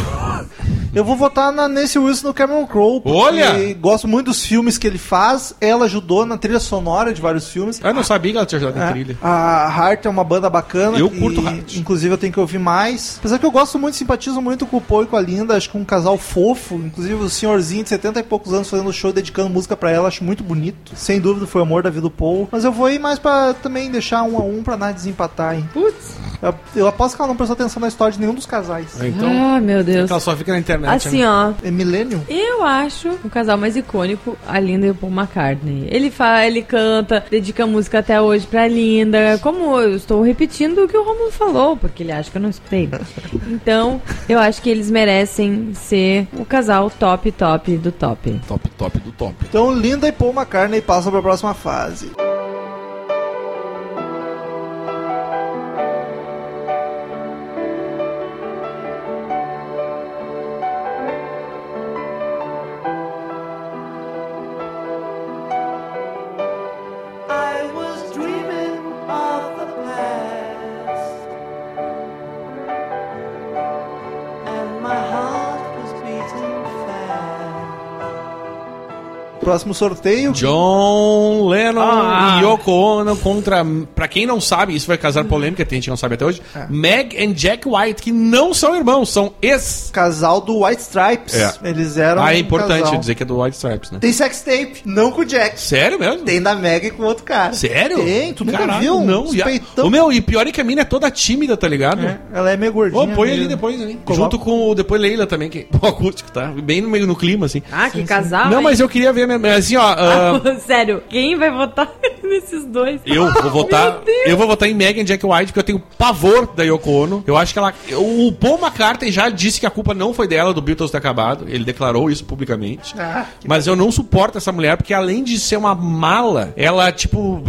Eu vou votar na Nancy Wilson no Cameron Crowe. porque Olha! Gosto muito dos filmes que ele faz. Ela ajudou na trilha sonora de vários filmes. Eu não sabia que ela tinha ajudado em É, trilha. A Heart é uma banda bacana. Eu curto Heart. Inclusive eu tenho que ouvir mais. Apesar que eu gosto muito, simpatizo muito com o Paul e com a Linda. Acho que um casal fofo. Inclusive o senhorzinho de 70 e poucos anos fazendo show, dedicando música pra ela. Acho muito bonito. Sem dúvida foi o amor da vida do Paul. Mas eu vou ir mais pra também deixar um a um pra nada desempatar, hein. Putz. Eu, eu aposto que ela não prestou atenção na história de nenhum dos casais. Então, ah, meu Deus. ela só fica na internet. Assim, né? ó. É Millennium? Eu acho o casal mais icônico, a Linda e o Paul McCartney. Ele fala, ele canta, dedica música até hoje pra Linda. Como eu estou repetindo o que o Romulo falou, porque ele acha que eu não escutei. Então, eu acho que eles merecem ser o casal top, top do top. Top, top do top. Então Linda e Paul McCartney passam pra próxima fase. Próximo sorteio. John Lennon Ah. e Yoko Ono contra, pra quem não sabe, isso vai causar polêmica, tem gente que não sabe até hoje, É. Meg e Jack White, que não são irmãos, são ex. Casal do White Stripes. É. Eles eram. Ah, é um importante casal. dizer que é do White Stripes, né? Tem sex tape, não com o Jack. Sério mesmo? Tem da Meg com outro cara. Sério? Tem, tu nunca Caralho, viu? Não, a-. O meu, e pior é que a mina é toda tímida, tá ligado? É, ela é meio gordinha. Ô, põe meio- ali depois? Coloca. Junto com o depois Leila também, que o acústico, tá? Bem no meio no clima, assim. Ah, que casal. não, mas eu queria ver mesmo, assim, ó. ah, Sério, quem vai votar nesses dois? Eu vou votar. Eu vou votar em Megan Jack White, porque eu tenho pavor da Yoko Ono. Eu acho que ela. O Paul McCartney já disse que a culpa não foi dela do Beatles ter acabado. Ele declarou isso publicamente. Ah, Mas eu não suporto essa mulher, porque além de ser uma mala, ela, tipo.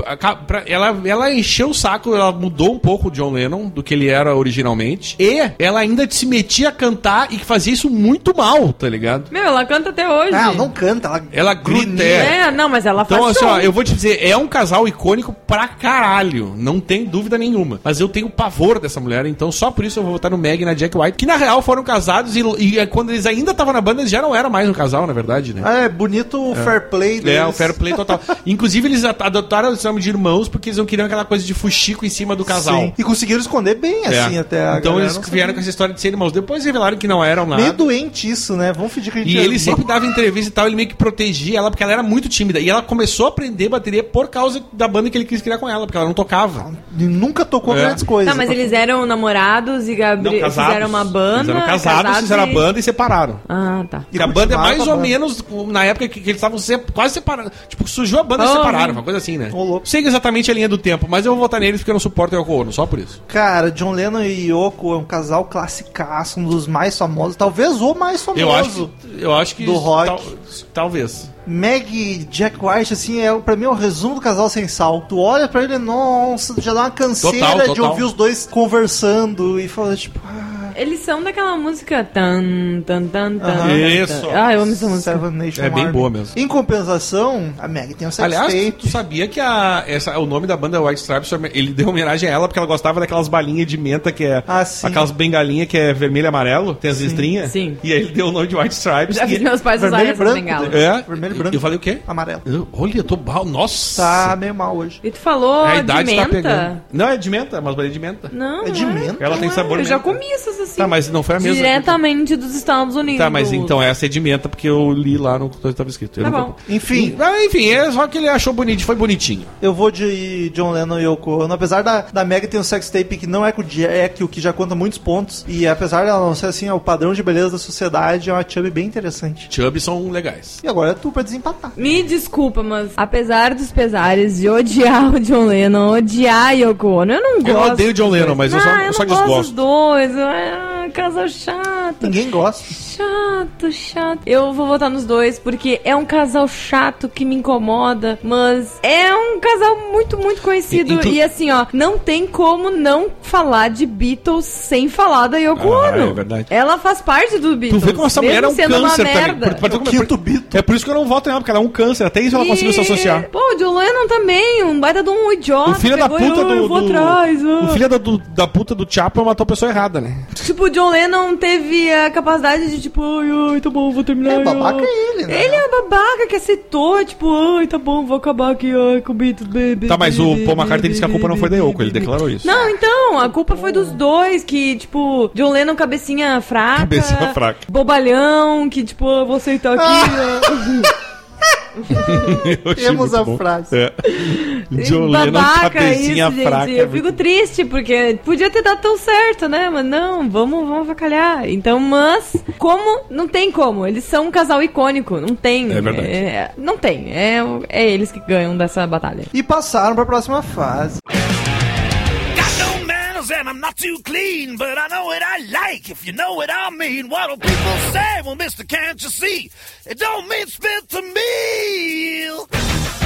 Ela, ela encheu o saco, ela mudou um pouco o John Lennon do que ele era originalmente. E ela ainda se metia a cantar e fazia isso muito mal, tá ligado? Meu, ela canta até hoje. Ah, ela não canta, ela. Ela grita. É. É, não, mas ela Então, faz assim, show. ó, eu vou te dizer, é um casal icônico pra caralho. Não tem dúvida nenhuma. Mas eu tenho pavor dessa mulher, então só por isso eu vou votar no Meg e na Jack White, que na real foram casados e, e é, quando eles ainda estavam na banda, eles já não eram mais um casal, na verdade, né? Ah, é bonito o fair play deles. É, o fair play total. Inclusive, eles adotaram o nome de irmãos porque eles não queriam aquela coisa de fuxico em cima do casal. Sim. E conseguiram esconder bem, É. assim, até a Então eles vieram com essa história de ser irmãos. Depois revelaram que não eram nada. Meio doente isso, né? Vamos fingir que a gente E é ele irmão. sempre dava entrevista e tal, ele meio que protegia ela, porque ela era muito tímida. E ela começou a aprender bateria por causa da banda que ele quis criar com ela, porque ela não tocava. E nunca tocou É. grandes coisas. Tá, mas eles eram namorados e Gabri... fizeram uma banda. Eles eram casados, fizeram a e- banda e separaram. Ah, tá. E a banda é mais a ou menos na época que, que eles estavam se- quase separados. Tipo, surgiu a banda e Oh, separaram, sim. uma coisa assim, né? Louco. Sei exatamente a linha do tempo, mas eu vou votar neles porque eu não suporto o Yoko Ono, só por isso. Cara, John Lennon e Yoko é um casal classicaço, um dos mais famosos, talvez o mais famoso. Eu acho que, eu acho que Do rock. perfeitos. Talvez. Meg e Jack White, assim, é pra mim é o resumo do casal sem sal. Tu olha pra ele, nossa, já dá uma canseira Total, de total. ouvir os dois conversando e falar, tipo, ah, Eles são daquela música tan, tan, tan, tan. Aham. Isso. Ah, eu amo essa música. Seven Nation É bem Army. boa mesmo. Em compensação, a Meg tem um sex Aliás, tape. tu sabia que a, essa, o nome da banda White Stripes, ele deu homenagem a ela porque ela gostava daquelas balinhas de menta que é. Ah, sim. Aquelas bengalinhas que é vermelho e amarelo, tem as listrinhas. Sim. E aí ele deu o nome de White Stripes. Já e- vi meus pais Vermelho usarem e essas branco, bengalas. É. Vermelho e branco. Eu falei o quê? Amarelo. Eu- Olha, eu tô mal. Nossa. Tá meio mal hoje. E tu falou É, a de idade tá pegando. menta? Não, é de menta, mas balinha de menta. Não, É de não menta? Ela tem Não sabor Eu já menta. comi essas assim. Tá, mas não foi a mesma. Diretamente dos Estados Unidos. Tá, mas então é de menta, porque eu li lá no que estava escrito. Eu Tá bom. Enfim, Ah, enfim, é só que ele achou bonito, foi bonitinho. eu vou de John Lennon e Yoko Ono. Apesar da, da Meg ter um sex tape que não é com o Jack, o que já conta muitos pontos. E apesar dela não ser assim, é o padrão de beleza da sociedade, é uma chubby bem interessante. Chubby são legais. E agora é tu pra desempatar. Me desculpa, mas apesar dos pesares de odiar o John Lennon, odiar Yoko Ono, eu não Eu gosto. odeio John Lennon, mas eu só, ah, eu só não gosto dos desgosto. dois. Ah, casal chato. Ninguém gosta. Chato, chato. Eu vou votar nos dois porque é um casal chato que me incomoda, mas é um casal muito, muito conhecido. E- e tu- E, assim, ó, não tem como não falar de Beatles sem falar da Yoko Ah, Ono. é verdade. Ela faz parte do Tu Beatles. vê como essa mulher é mesmo um sendo uma câncer merda. Por- por- É o quinto Beatle. É por isso que eu não voto nela, porque ela é um câncer. Até isso ela E- conseguiu se associar. Pô, o John Lennon também, um baita de um idiota. O filho da e, puta "Ah, do. eu vou do- atrás, ah." O filho da, do- da puta do Chapa matou a pessoa errada, né? Tipo, o John Lennon teve a capacidade de, tipo, ai, ai, tá bom, vou terminar. É, babaca ai. é ele, né? Ele é um babaca que aceitou, tipo, ai, tá bom, vou acabar aqui, ai, com o Beatles, baby. Tá, mas o Paul McCartney disse que a culpa não foi da Yoko, ele declarou isso. Não, então, a culpa foi dos dois, que, tipo, John Lennon cabecinha fraca. Cabecinha fraca. Bobalhão, que, tipo, eu vou aceitar aqui. ó. Temos a bom. frase. É. John Lennon, Babaca cabecinha isso, gente. fraca. Eu é fico muito- triste, porque podia ter dado tão certo, né? Mas não, vamos, vamos avacalhar. Então, mas, como? Não tem como. Eles são um casal icônico. Não tem. É verdade. É, não tem. É, é eles que ganham dessa batalha. E passaram pra próxima fase. I'm not too clean, but I know what I like, if you know what I mean. What do people say? Well, mister, can't you see? It don't mean spit to me.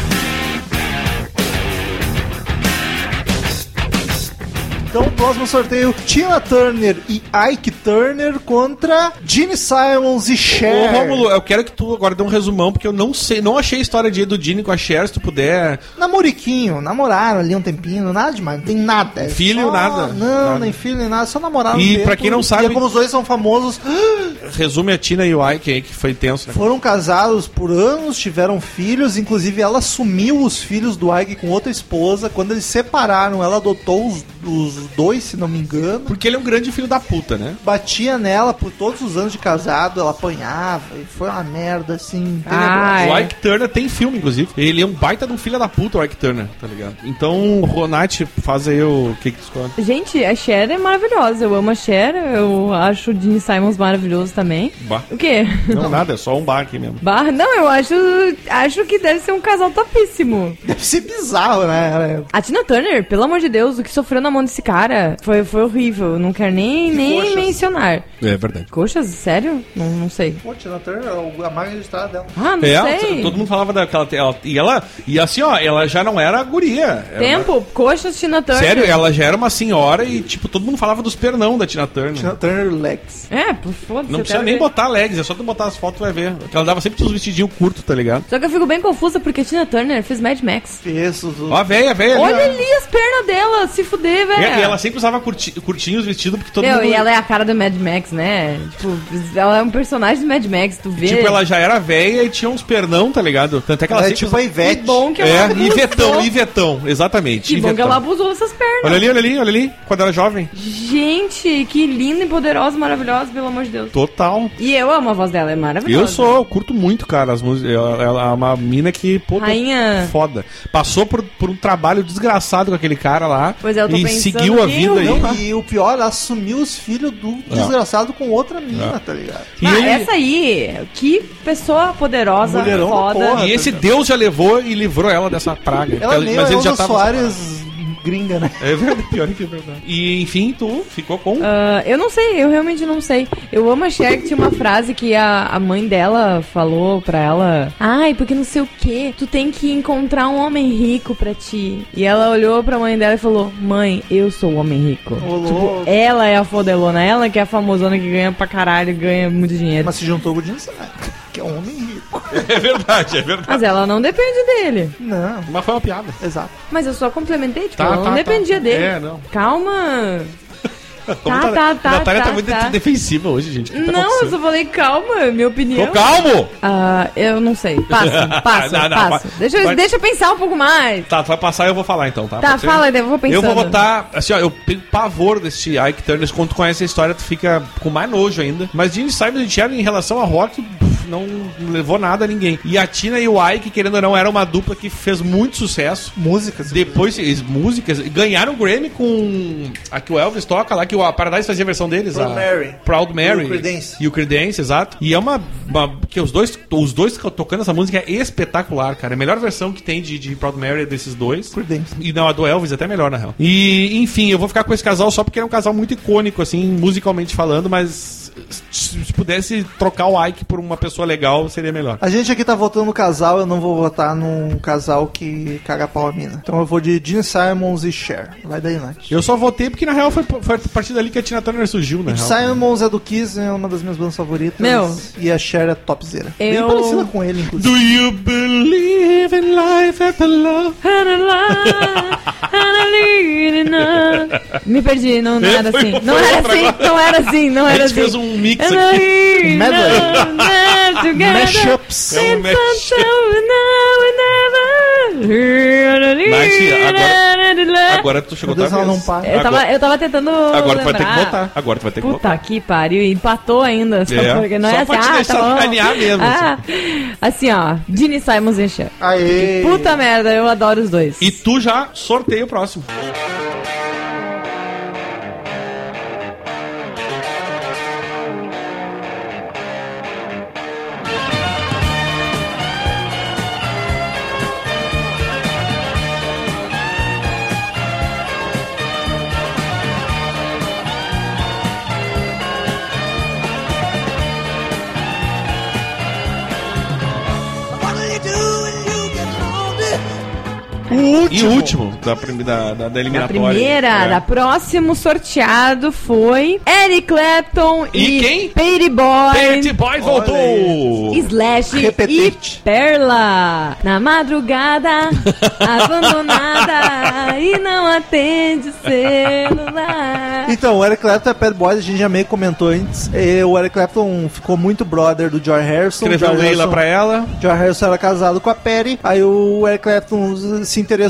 Então, próximo sorteio: Tina Turner e Ike Turner contra Gene Simons e Cher. Ô, Rômulo, eu quero que tu agora dê um resumão, porque eu não sei, não achei a história de do Dini com a Cher, se tu puder. Namoriquinho, namoraram ali um tempinho, nada demais, não tem nada. é Filho, só- nada. Não, Nada. nem filho, nem nada, só namoraram. E um pra quem não sabe- E como os dois são famosos, Resume a Tina e o Ike aí, que foi tenso, né? foram casados por anos, tiveram filhos, inclusive ela assumiu os filhos do Ike com outra esposa. Quando eles separaram, ela adotou os, os dois, se não me engano. Porque ele é um grande filho da puta, né? Batia nela por todos os anos de casado, ela apanhava, e foi uma merda assim. Ah. O. Ike Turner tem filme, inclusive. Ele é um baita de um filho da puta, o Ike Turner, tá ligado? Então, Ronati, faz aí o que que tu escolhe. Gente, a Cher é maravilhosa. Eu amo a Cher. Eu acho o Gene Simons maravilhoso também. Bah. O quê? Não, nada, é só um bar aqui mesmo. Barra? Não, eu acho, acho que deve ser um casal topíssimo. Deve ser bizarro, né? A Tina Turner, pelo amor de Deus, o que sofreu na mão desse cara foi, foi horrível. Não quero nem, nem coxas. mencionar. É verdade. Coxas? Sério? Não, não sei. Pô, Tina Turner, a marca registrada dela. Ah, não É, sei. todo mundo falava daquela. Ela, e ela. E assim, ó, ela já não era guria. Era Tempo, coxas Tina uma- Turner. Sério, ela já era uma senhora e, tipo, todo mundo falava dos pernão da Tina Turner. Tina Turner Lex. É, foda-se. Não precisa nem ver. botar legs, é só tu botar as fotos e vai ver. Porque ela dava sempre uns vestidinhos curtos, tá ligado? Só que eu fico bem confusa porque a Tina Turner fez Mad Max. Isso, do... Ó, a véia, a véia. Olha ali, ali as pernas dela, se fuder, velho. E, e ela sempre usava curti, curtinhos vestidos porque todo Meu, mundo. e ela é a cara do Mad Max, né? Tipo, ela é um personagem do Mad Max, tu vê. Tipo, ela já era velha e tinha uns pernão, tá ligado? Tanto é que ela, Ela é tipo a Que Ivete. bom que ela É, abusou. Ivetão, Ivetão, exatamente. Que bom que Ivetão. ela abusou dessas pernas. Olha ali, olha ali, olha ali, quando era jovem. Gente, que linda e poderosa, maravilhosa, pelo amor de Deus. Total. E eu amo a voz dela, é maravilhosa. Eu sou, eu curto muito, cara, as músicas. Ela, ela é uma mina que, pô, Rainha. foda. Passou por, por um trabalho desgraçado com aquele cara lá. Pois é, eu tô E seguiu a vida aí. Não, e o pior, ela assumiu os filhos do desgraçado com outra mina, tá ligado? E, Ah, ele- essa aí, que pessoa poderosa, Mulherão da foda. porra. e esse Deus já levou e livrou ela dessa praga. Ela Porque- nem mas ele já tava. Soares gringa, né? É verdade, pior que é verdade. E enfim, tu ficou com. Ah, eu não sei, eu realmente não sei. Eu amo a Cher que tinha uma frase que a, a mãe dela falou pra ela. Ai, porque não sei o que, tu tem que encontrar um homem rico pra ti. E ela olhou pra mãe dela e falou: Mãe, eu sou o homem rico. Ô, Tipo, ela é a fodelona, ela que é a famosona que ganha pra caralho, ganha muito dinheiro. Mas se juntou com o Jim Sack, que é um homem rico. É verdade, é verdade. Mas ela não depende dele. Não, Mas foi uma piada. exato. Mas eu só complementei, tipo, Tá, ela tá, não tá. dependia dele. É, não. Calma. Tá, tá, tá, A Natália tá, tá, muito tá. defensiva hoje, gente. Tá não, eu só falei calma, minha opinião. Tô calmo! Ah, eu não sei. Passa, passa, Não, não, passa. vai- Deixa, vai- deixa eu pensar um pouco mais. Tá, tu vai passar e eu vou falar então, tá? Tá, Pode ser? fala, eu vou pensando. Eu vou botar, assim, ó, eu tenho pavor desse Ike Turner. Quando tu conhece a história, tu fica com mais nojo ainda. Mas Gene Simon e Cher, em relação a rock, não levou nada a ninguém. E a Tina e o Ike, querendo ou não, era uma dupla que fez muito sucesso. Músicas. Depois, eles- músicas, ganharam o Grammy com a que o Elvis toca lá, que o a Paradise fazia a versão deles. Proud a Mary. Proud Mary. E o Creedence. E o Creedence, exato. E é uma, uma- que os dois, os dois tocando essa música é espetacular, cara. É a melhor versão que tem de, de Proud Mary é desses dois. Creedence. E não, a do Elvis é até melhor, na real. E, enfim, eu vou ficar com esse casal só porque é um casal muito icônico, assim, musicalmente falando, mas se se pudesse trocar o Ike por uma pessoa legal, seria melhor. A gente aqui tá votando no casal, eu não vou votar num casal que caga pau a mina. Então eu vou de Gene Simons e Cher. Vai daí, Nath. Eu só votei porque, na real, foi, foi a partir dali que a Tina Turner surgiu, né? Simons é do Kiss, é uma das minhas bandas favoritas. Meu. E a Cher é topzera. Bem Eu- parecida com ele, inclusive. Do you believe in life after love? Me perdi, não, não era assim. foi Não era assim, não era assim, não A era gente assim. fez um mix And aqui. I Medley. Mashups. É um mashup. never. Nath, Agora tu chegou vez. não para. Eu tava, eu tava tentando. Agora tu vai ter que votar. Agora tu vai ter que votar. Puta que pariu, empatou ainda. Só É, porque não só é pra assim, te ah, deixar tá sacanear mesmo, Ah, assim, ó, Gene Simons e. Aê! Puta merda, eu adoro os dois. E tu já sorteia o próximo. O E o último da, da, da, da A eliminatória. primeira, É. da próximo sorteado foi Eric Clapton E e, quem? Patty Boy. Pet Boy voltou! Slash Repetente. e Perla Na madrugada Abandonada E não atende o celular Então, o Eric Clapton é Bad Boys, a gente já meio comentou antes. E o Eric Clapton ficou muito brother do George Harrison. Escreveu Leila pra ela. George Harrison era casado com a Perry, aí o Eric Clapton se interessou,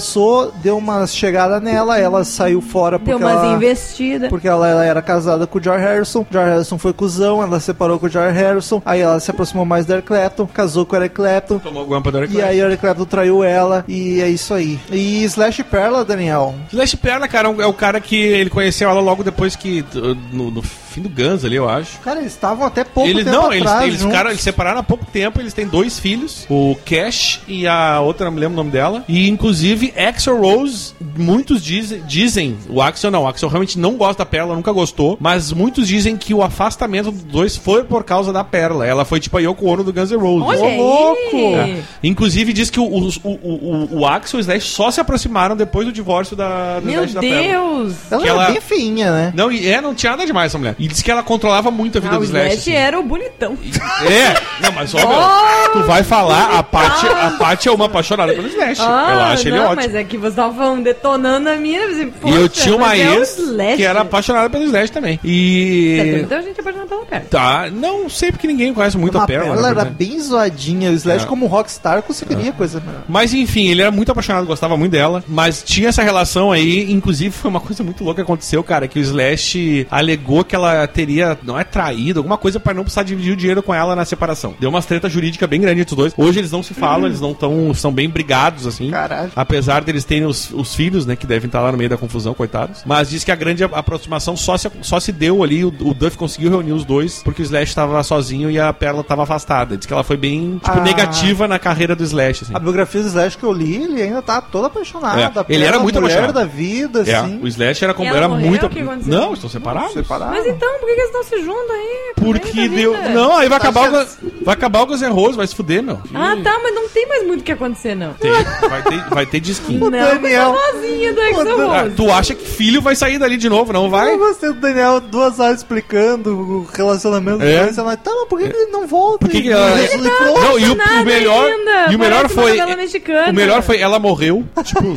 deu uma chegada nela, ela saiu fora porque Deu umas ela... investidas Porque ela, ela era casada com o George Harrison. George Harrison foi cuzão, ela separou com o George Harrison. Aí ela se aproximou mais do Eric Clapton, casou com o Eric Clapton. Tomou guampa do Eric E aí o Eric Clapton traiu ela. E é isso aí. E Slash Perla, Daniel. Slash Perla, cara, é o cara que ele conheceu ela logo depois que. No, no fim do Guns ali, eu acho. Cara, eles estavam até pouco Eles tempo não, eles, atrás eles juntos. ficaram, eles separaram há pouco tempo, eles têm dois filhos, o Cash e a outra, não me lembro o nome dela. E inclusive Axel Rose, muitos dizem, dizem, o Axel não, o Axel realmente não gosta da Perla, nunca gostou, mas muitos dizem que o afastamento dos dois foi por causa da Perla. Ela foi tipo a Yoko Ono do Guns N' Roses. Olha aí. louco! É. Inclusive diz que o, o, o, o, o Axel e o Slash só se aproximaram depois do divórcio da, do Meu Slash da Perla. Deus Ela que era ela- bem feinha, né? Não, e é, não tinha nada demais essa mulher. E diz que ela controlava muito a vida ah, do o Slash. Slash assim. era o bonitão É, não, mas ó, meu, tu vai falar, a Paty, a Paty é uma apaixonada pelo Slash. Ah, Ela acha ele não, ótimo. mas é que você tava falando detonando a minha. Assim, E eu tinha uma é o ex Slash. que era apaixonada pelo Slash também. E. muita gente apaixonada pela perna. Tá, não sei porque ninguém conhece muito a Uma Perla. Perla na era bem zoadinha. O Slash, É. como rockstar, conseguiria coisa melhor. Mas enfim, ele era muito apaixonado, gostava muito dela. Mas tinha essa relação aí, inclusive foi uma coisa muito louca que aconteceu, cara, que o Slash alegou que ela ela teria, não é traído, alguma coisa pra não precisar dividir o dinheiro com ela na separação. Deu umas treta jurídica bem grande entre os dois. Hoje eles não se falam, eles não estão, são bem brigados, assim. Caralho. Apesar deles terem os, os filhos, né, que devem estar lá no meio da confusão, coitados. Mas diz que a grande aproximação só se, só se deu ali, o, o Duff conseguiu reunir os dois, porque o Slash tava sozinho e a Perla tava afastada. Diz que ela foi bem, tipo, Ah. negativa na carreira do Slash, assim. A biografia do Slash que eu li, ele ainda tá todo apaixonado. É, ele era muito mulher apaixonado. da vida, É, assim. o Slash era, como, era morreu? muito. Não, estão separados. Separado. Mas então, por que, que eles estão se juntos aí? Porque deu. Não, aí vai Tá acabar, o, certo. Vai acabar o Guns N' Roses, vai se fuder, meu. Ah, tá, mas não tem mais muito o que acontecer, não. Tem, vai ter, vai ter disquinho. O não, Daniel- mas vozinha do Axel Dan- Ah, Rose. tu acha que filho vai sair dali de novo, não vai? Eu gostei do Daniel duas horas explicando o relacionamento É? do Lance. Ela, tá, mas por que, que ele não volta? Por que que E- ela- e- tá Não, e o, nada o melhor. ainda, E o melhor parece uma foi. novela mexicana. O melhor foi ela morreu. Tipo.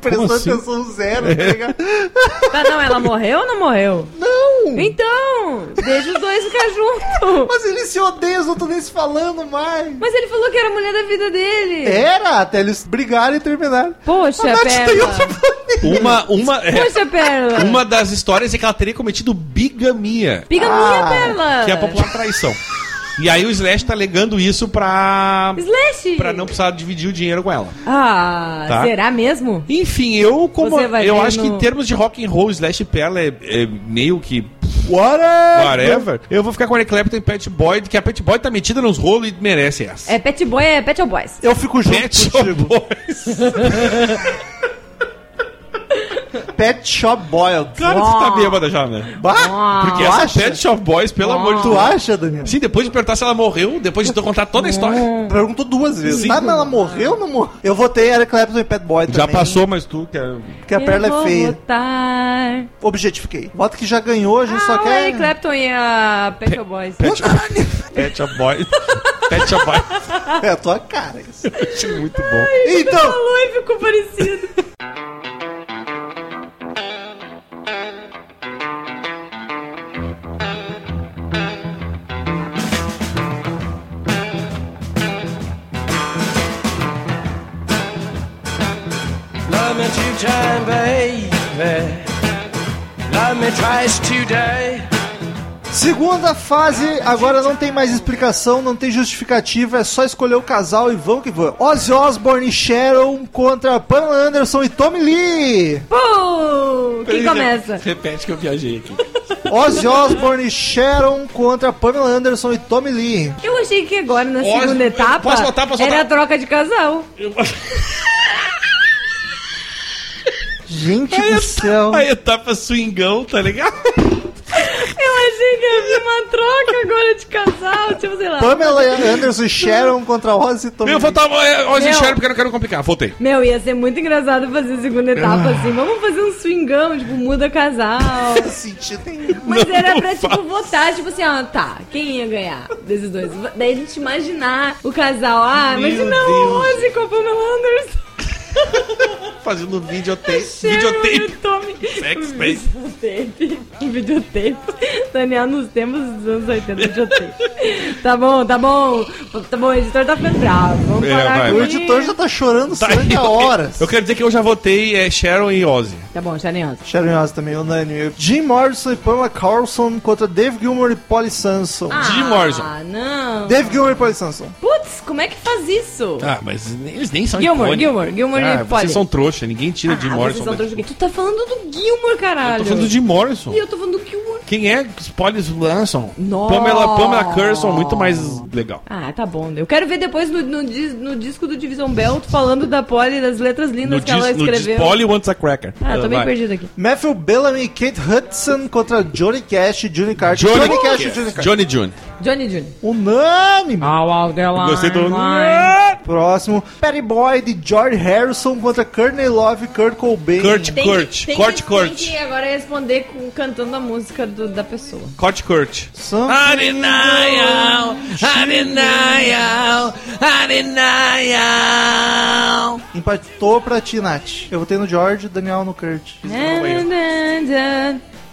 Prestando Como assim? atenção zero, tá ligado? Tá, não, ela morreu ou não morreu? Não! Então, deixa os dois ficar juntos. Mas eles se odeiam, não estão nem se falando mais. Mas ele falou que era a mulher da vida dele. Era, até eles brigarem e terminarem. Poxa, A Nath tem outra. Uma. Uma, é, Poxa, Perla. uma das histórias é que ela teria cometido bigamia. Piga Ah, Perla. Que é a popular traição. E aí o Slash tá alegando isso pra. Slash. pra não precisar dividir o dinheiro com ela. Ah, Tá. será mesmo? Enfim, eu como Você vai eu acho que em termos de rock and roll, Slash e Perla é, é meio que Whatever. whatever. Eu vou ficar com a Eric Clapton e Pet Boy, que a Pet Boy tá metida nos rolos e merece essa. É Pet Boy, é Pet Boys. Eu fico junto Pet contigo. Boys. Pet Shop Boiled. Claro que você tá bêbada já, né? Bah, Porque tu essa acha? Pet Shop Boys, pelo amor de Tu Deus. acha, Daniel? Sim, depois de perguntar se ela morreu, depois de tu contar toda a história. Perguntou duas vezes. Sim. Tá, mas ela morreu ou não morreu? Eu votei Eric Clapton e Pet Boy Já também. passou, mas tu quer. Porque a perla Eu é vou feia. votar. Objetifiquei. Voto que já ganhou, a gente Ah, só o quer... Eric Clapton e a Pet Shop Boys. Pet Shop, Pet Shop Boys. Pet Shop Boys. É a tua cara isso. Achei muito bom. Então, Falou e ficou parecido. Time, baby. Love me twice today. segunda fase, agora não tem mais explicação, não tem justificativa, é só escolher o casal e vamos que vamos. Ozzy Osbourne e Sharon contra Pamela Anderson e Tommy Lee. Pô, quem começa? Repete que eu viajei aqui. Ozzy Osbourne e Sharon contra Pamela Anderson e Tommy Lee. Eu achei que agora na Posso- segunda etapa posso posso era a troca de casal. Gente do céu. A etapa swingão, tá ligado? Eu achei que havia uma troca agora de casal, tipo, sei lá. Pamela Anderson e Sharon contra Ozzy e Tommy Eu Lee. votava Ozzy Meu. Sharon porque eu não quero complicar. Votei. Meu, ia ser muito engraçado fazer a segunda etapa Ah. assim. Vamos fazer um swingão, tipo, muda casal. Sentido nenhum. Mas Não, era não pra, tipo, votar, tipo assim, ó, tá, quem ia ganhar desses dois? Daí a gente imaginar o casal, ah, Meu imagina Deus. o Ozzy com a Pamela Anderson. Fazendo videotape. E Videotape. Sex tape. videotape. Videotape. Daniel nos tempos dos anos 80, videotape. Tá bom, tá bom. Tá bom, o editor tá ficando bravo. Vamos É, parar vai, O editor já tá chorando Tá sangue há horas. Eu quero dizer que eu já votei é, Sharon e Ozzy. Tá bom, Sharon Ozzy. Sharon e Ozzy também, unânime. Jim Morrison e Pamela Carlson contra Dave Gilmour e Polly Sanson. Jim Morrison. Ah, não. Dave Gilmour e Polly Sanson. Putz, como é que faz isso? Ah, mas eles nem são Gilmore, icônicos. Gilmore, Gilmore ah, vocês são trouxa, ninguém tira Jim Ah, Morrison. vocês são. Tu tá falando do Gilmore, caralho. Eu tô falando do Jim Morrison. E eu tô falando do Gilmore. Quem é Polly Lanson? Nossa. Pamela, Pamela Curson, muito mais legal. Ah, tá bom. Eu quero ver depois no, no, no disco do Division Bell tu falando da Polly, das letras lindas No que ela dis, no escreveu. Polly wants a cracker. Ah, tô bem Vai. perdido aqui. Matthew Bellamy e Kate Hudson contra Johnny Cash e Johnny Carter. Johnny, Cash e Johnny Carter. Johnny June. Johnny Jr. Unânime. Gostei do... Próximo. Patty Boy de George Harrison contra Courtney Love e Kurt Cobain. Kurt, Tem Kurt, que, tem Kurt, que, Kurt. Tem que agora responder com, cantando a música do- da pessoa. Kurt, Kurt. Something undenial, undenial. Empatou pra ti, Nath. Eu votei no George, Daniel no Kurt.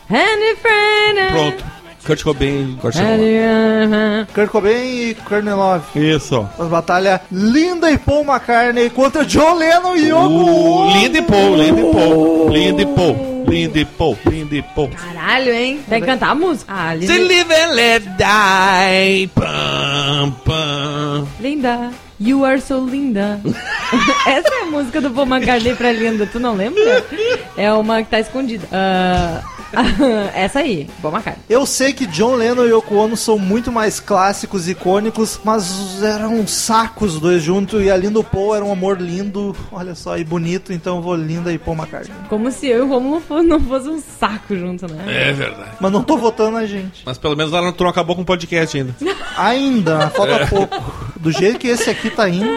And a friend- Pronto. Kurt Cobain, Kurt Cobain. Kurt Cobain e Courtney Love. Isso. Uma batalha linda e Paul McCartney contra John Lennon e Yoko Uh, Ono. Linda e Paul, Linda e Paul, Linda e Paul, Linda e Paul, Linda e Paul. Caralho, hein? Tem que cantar a música. Ah, linda. To live and let die. Pam, pam. Linda. You are so linda. Essa é a música do Paul McCartney pra Linda, tu não lembra? É uma que tá escondida. Ah, essa aí, Paul McCartney. Eu sei que John Lennon e Yoko Ono são muito mais clássicos e icônicos, mas eram um sacos os dois juntos e a Linda Paul era um amor lindo, olha só, e bonito, então eu vou Linda e Paul McCartney. Como se eu e o Romulo não fosse um saco junto, né? É verdade. Mas não tô votando na gente. Mas pelo menos ela não acabou com o podcast ainda. Ainda, falta pouco. Do jeito que esse aqui tá indo.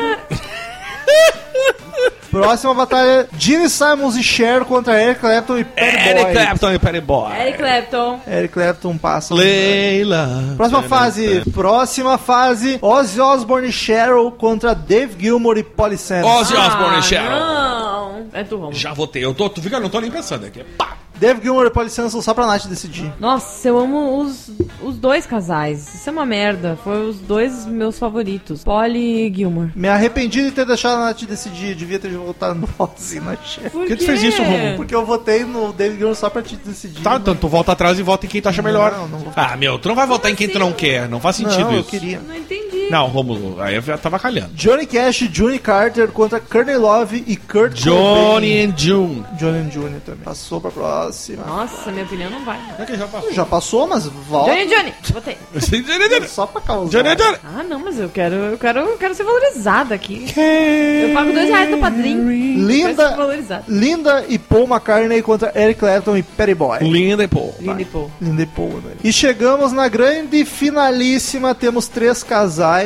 Próxima batalha: Gene Simons e Cher contra Eric Clapton e Perry Eric Boy. Clapton e Perry Boy. Eric Clapton. Eric Clapton passa. Leila. Próxima fase, próxima fase, Ozzy Osbourne e Cheryl contra Dave Gilmour e Polly Sanders. Ozzy Osbourne e Cheryl. Não. É tu, Romulo. Já votei. Eu tô, tu fica, não tô nem pensando aqui. Pá. Dave Gilmour e Polly Sanders são só pra Nath decidir. Nossa, eu amo os, os dois casais. Isso é uma merda. Foi os dois meus favoritos. Polly e Gilmore. Me arrependi de ter deixado a Nath decidir, devia ter votado no e na Cher. Por que tu fez isso, Romulo? Porque eu votei no Dave Gilmour só pra te decidir. Tá, então tu volta atrás e vota em quem tu acha melhor. Não, não vou- Ah, meu, tu não vai votar em quem tu não quer. Não faz sentido não, eu isso. queria. Não entendi. Não, Romulo, aí eu já tava calhando. Johnny Cash e Johnny Carter contra Courtney Love e Kurt Johnny Cobain. and June. Johnny Jr. também. Passou pra próxima. Nossa, minha opinião não vai. É que já passou. Já passou, mas volta. Johnny, Johnny. Botei. Só pra causar. Johnny, Johnny. Ah, não, mas eu quero, eu quero, eu quero ser valorizada aqui. Eu pago dois reais no padrinho. Quero ser Linda, valorizada. Linda e Paul McCartney contra Eric Clapton e Perry Boy. Linda e Paul. Linda e Paul. Linda e Paul, né? E chegamos na grande finalíssima. Temos três casais: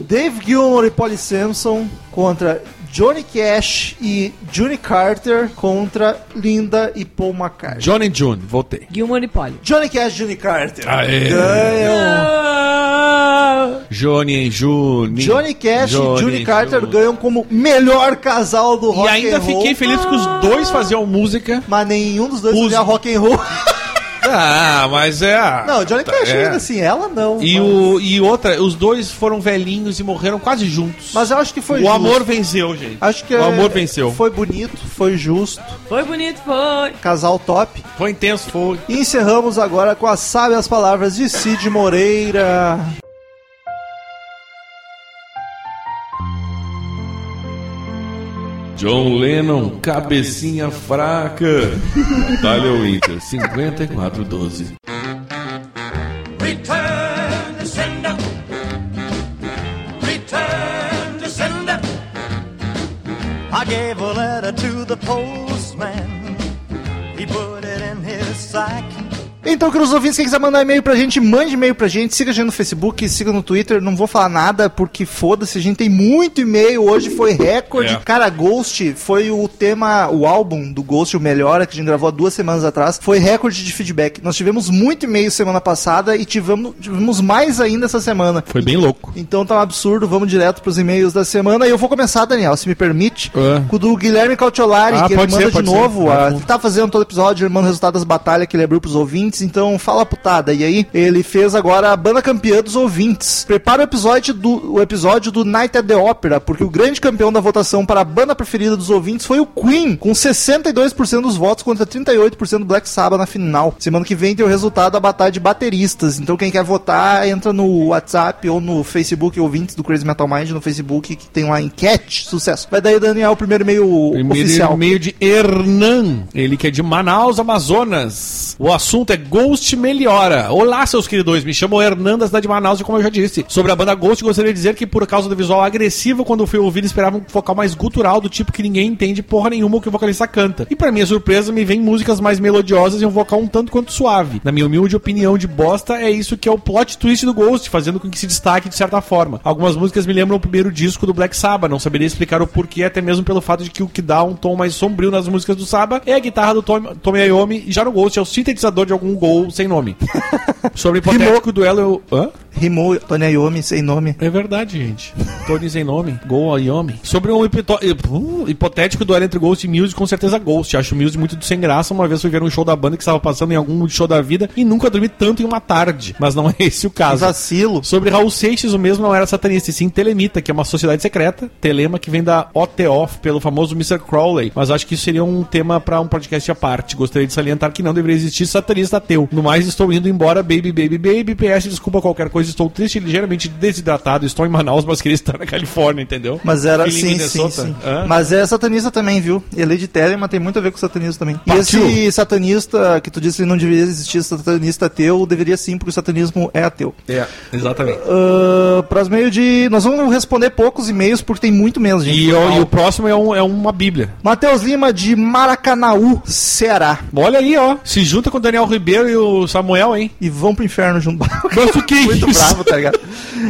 Dave Gilmour e Polly Simpson contra Johnny Cash e Johnny Carter contra Linda e Paul McCartney. Johnny June, votei. Gilmore e Polly. Johnny Cash e Johnny Carter Aê. ganham. Johnny and June. Johnny Cash e Johnny Carter June. ganham como melhor casal do rock E ainda and roll. fiquei feliz que os dois faziam música. Mas nenhum dos dois Os- fazia rock and roll. Ah, mas é. Não, Johnny Cash É. ainda assim, ela não. E, mas... o, e outra, os dois foram velhinhos e morreram quase juntos. Mas eu acho que foi o justo. amor venceu, gente. Acho que o é- amor venceu. Foi bonito, foi justo. Foi bonito, foi. Casal top. Foi intenso, foi. E encerramos agora com as sábias palavras de Cid Moreira. John Lennon, cabecinha fraca. Batalha Winter, 5412. Return to sender. Return to sender. I gave a letter to the postman. He put it in his sack. Então, queridos ouvintes, quem quiser mandar e-mail pra gente, mande e-mail pra gente. Siga a gente no Facebook, siga no Twitter. Não vou falar nada, porque foda-se, a gente tem muito e-mail. Hoje foi recorde. É. Cara, Ghost foi o tema, o álbum do Ghost, o Melhora, que a gente gravou há duas semanas atrás. Foi recorde de feedback. Nós tivemos muito e-mail semana passada e tivemos, tivemos mais ainda essa semana. Foi bem louco. Então tá um absurdo, vamos direto pros e-mails da semana. E eu vou começar, Daniel, se me permite, É. com o do Guilherme Cautiolari, Ah, que ele manda ser, de novo. ser. ah, tá fazendo todo episódio, ele manda o resultado das batalhas que ele abriu pros ouvintes. Então fala putada. E aí, ele fez agora a banda campeã dos ouvintes. Prepara o episódio do, o episódio do Night at the Opera, porque o grande campeão da votação para a banda preferida dos ouvintes foi o Queen, com 62% dos votos contra 38% do Black Sabbath na final. Semana que vem tem o resultado da batalha de bateristas. Então quem quer votar, entra no WhatsApp ou no Facebook ouvintes do Crazy Metal Mind no Facebook, que tem uma enquete. Sucesso. Vai daí, Daniel, o primeiro e-mail Primeiro oficial. e-mail de Hernan, ele que é de Manaus, Amazonas. O assunto é Ghost Melhora. Olá, seus queridões, me chamo Hernan da de Manaus e como eu já disse, sobre a banda Ghost, gostaria de dizer que por causa do visual agressivo, quando fui ouvir, esperava um vocal mais gutural, do tipo que ninguém entende porra nenhuma o que o vocalista canta. E pra minha surpresa, me vem músicas mais melodiosas e um vocal um tanto quanto suave. Na minha humilde opinião de bosta, é isso que é o plot twist do Ghost, fazendo com que se destaque de certa forma. Algumas músicas me lembram o primeiro disco do Black Sabbath, não saberia explicar o porquê, até mesmo pelo fato de que o que dá um tom mais sombrio nas músicas do Sabbath é a guitarra do Tom, Tommy Iommi, e já no Ghost é o sintetizador de algum um gol sem nome. Sobre o hipotético duelo, eu... Hã? Rimou Tony Iommi sem nome. É verdade, gente. Tony sem nome. Gol a Yomi. Sobre um hipito- uh, hipotético duelo entre Ghost e Muse, com certeza Ghost. Acho o Muse muito sem graça. Uma vez fui ver um show da banda que estava passando em algum show da vida e nunca dormi tanto em uma tarde. Mas não é esse o caso. Vacilo. Sobre Raul Seixas, o mesmo não era satanista, e sim telemita, que é uma sociedade secreta, telema que vem da OTOF, pelo famoso Mr. Crowley. Mas acho que isso seria um tema para um podcast à parte. Gostaria de salientar que não deveria existir satanista ateu. No mais, estou indo embora, baby, baby, baby. PS, desculpa qualquer coisa, estou triste e ligeiramente desidratado. Estou em Manaus, mas queria estar na Califórnia, entendeu? Mas era Feeling sim, sim, Minnesota. sim. Hã? Mas é satanista também, viu? Ele é de Telemann tem muito a ver com satanismo também. E Partiu. esse satanista que tu disse que não deveria existir satanista ateu, deveria sim, porque o satanismo é ateu. É, exatamente. Uh, para meio de. Nós vamos responder poucos e-mails, porque tem muito menos, gente. E, o- e o próximo é, um- é uma bíblia. Matheus Lima de Maracanaú, Ceará. Olha aí, ó. Se junta com o Daniel Ribeiro e o Samuel, hein? E vão pro inferno junto. Mas o que é Muito isso? bravo, tá ligado?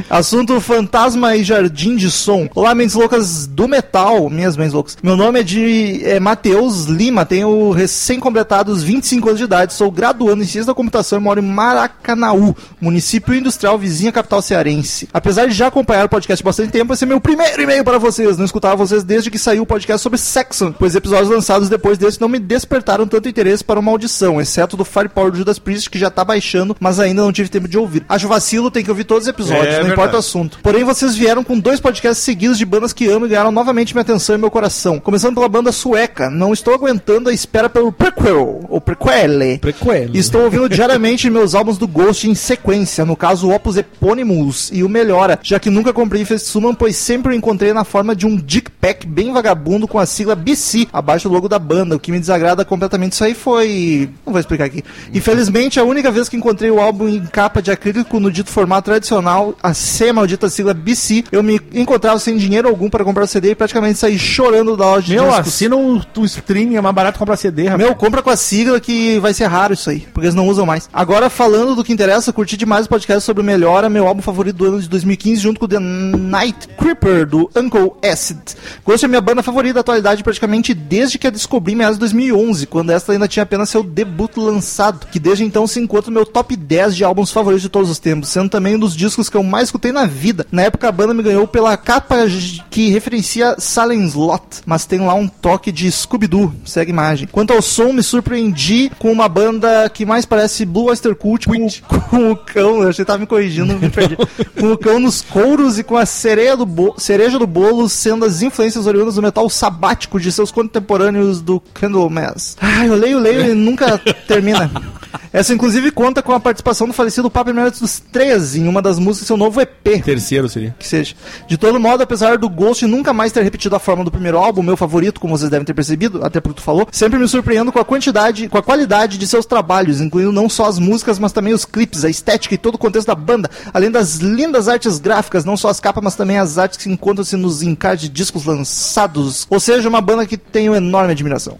Assunto Fantasma e Jardim de Som. Olá, mentes loucas do metal. Minhas mentes loucas. Meu nome é de é, Matheus Lima. Tenho recém-completados 25 anos de idade. Sou graduando em Ciência da Computação e moro em Maracanaú, município industrial vizinha capital cearense. Apesar de já acompanhar o podcast há bastante tempo, esse é meu primeiro e-mail para vocês. Não escutava vocês desde que saiu o podcast sobre Saxon, pois episódios lançados depois desse não me despertaram tanto interesse para uma audição, exceto do Do Judas Priest, que já tá baixando, mas ainda não tive tempo de ouvir. Acho vacilo, tem que ouvir todos os episódios, É não verdade. importa o assunto. Porém, vocês vieram com dois podcasts seguidos de bandas que amo e ganharam novamente minha atenção e meu coração. Começando pela banda sueca. Não estou aguentando a espera pelo prequel, ou prequel. Prequel. Estou ouvindo diariamente meus álbuns do Ghost em sequência, no caso o Opus Eponymous e o Melhora, já que nunca comprei Fest Summon, pois sempre o encontrei na forma de um dick pack bem vagabundo com a sigla BC abaixo do logo da banda, o que me desagrada completamente. Isso aí foi. Não vou explicar aqui. Infelizmente, a única vez que encontrei o álbum em capa de acrílico no dito formato tradicional, a C, maldita sigla BC, eu me encontrava sem dinheiro algum para comprar o CD e praticamente saí chorando da loja de Meu, discos. assina o, o streaming, é mais barato comprar CD, rapaz. Meu, compra com a sigla que vai ser raro isso aí, porque eles não usam mais. Agora, falando do que interessa, curti demais o podcast sobre o Melhora, meu álbum favorito do ano de 2015, junto com o The Night Creeper, do Uncle Acid. Ghost é minha banda favorita da atualidade praticamente desde que a descobri em meados de 2011, quando esta ainda tinha apenas seu debut lançado, que desde então se encontra no meu top 10 de álbuns favoritos de todos os tempos, sendo também um dos discos que eu mais escutei na vida. Na época a banda me ganhou pela capa que referencia Silent Slot, mas tem lá um toque de Scooby-Doo, segue a imagem. Quanto ao som, me surpreendi com uma banda que mais parece Blue Oyster Cult, com, com o cão, eu achei que tava me corrigindo, me perdi. com o cão nos couros e com a cereja do, bo- cereja do bolo sendo as influências oriundas do metal sabático de seus contemporâneos do Candlemass. Ai, eu leio, leio e nunca termina. Essa, inclusive, conta com a participação do falecido Papa Emeritus dos 13 em uma das músicas do seu novo EP Terceiro seria. que seja. De todo modo, apesar do Ghost nunca mais ter repetido a forma do primeiro álbum, meu favorito, como vocês devem ter percebido, até porque tu falou, sempre me surpreendo com a quantidade, com a qualidade de seus trabalhos, incluindo não só as músicas, mas também os clipes, a estética e todo o contexto da banda, além das lindas artes gráficas, não só as capas, mas também as artes que encontram-se nos encartes de discos lançados. Ou seja, uma banda que tenho enorme admiração.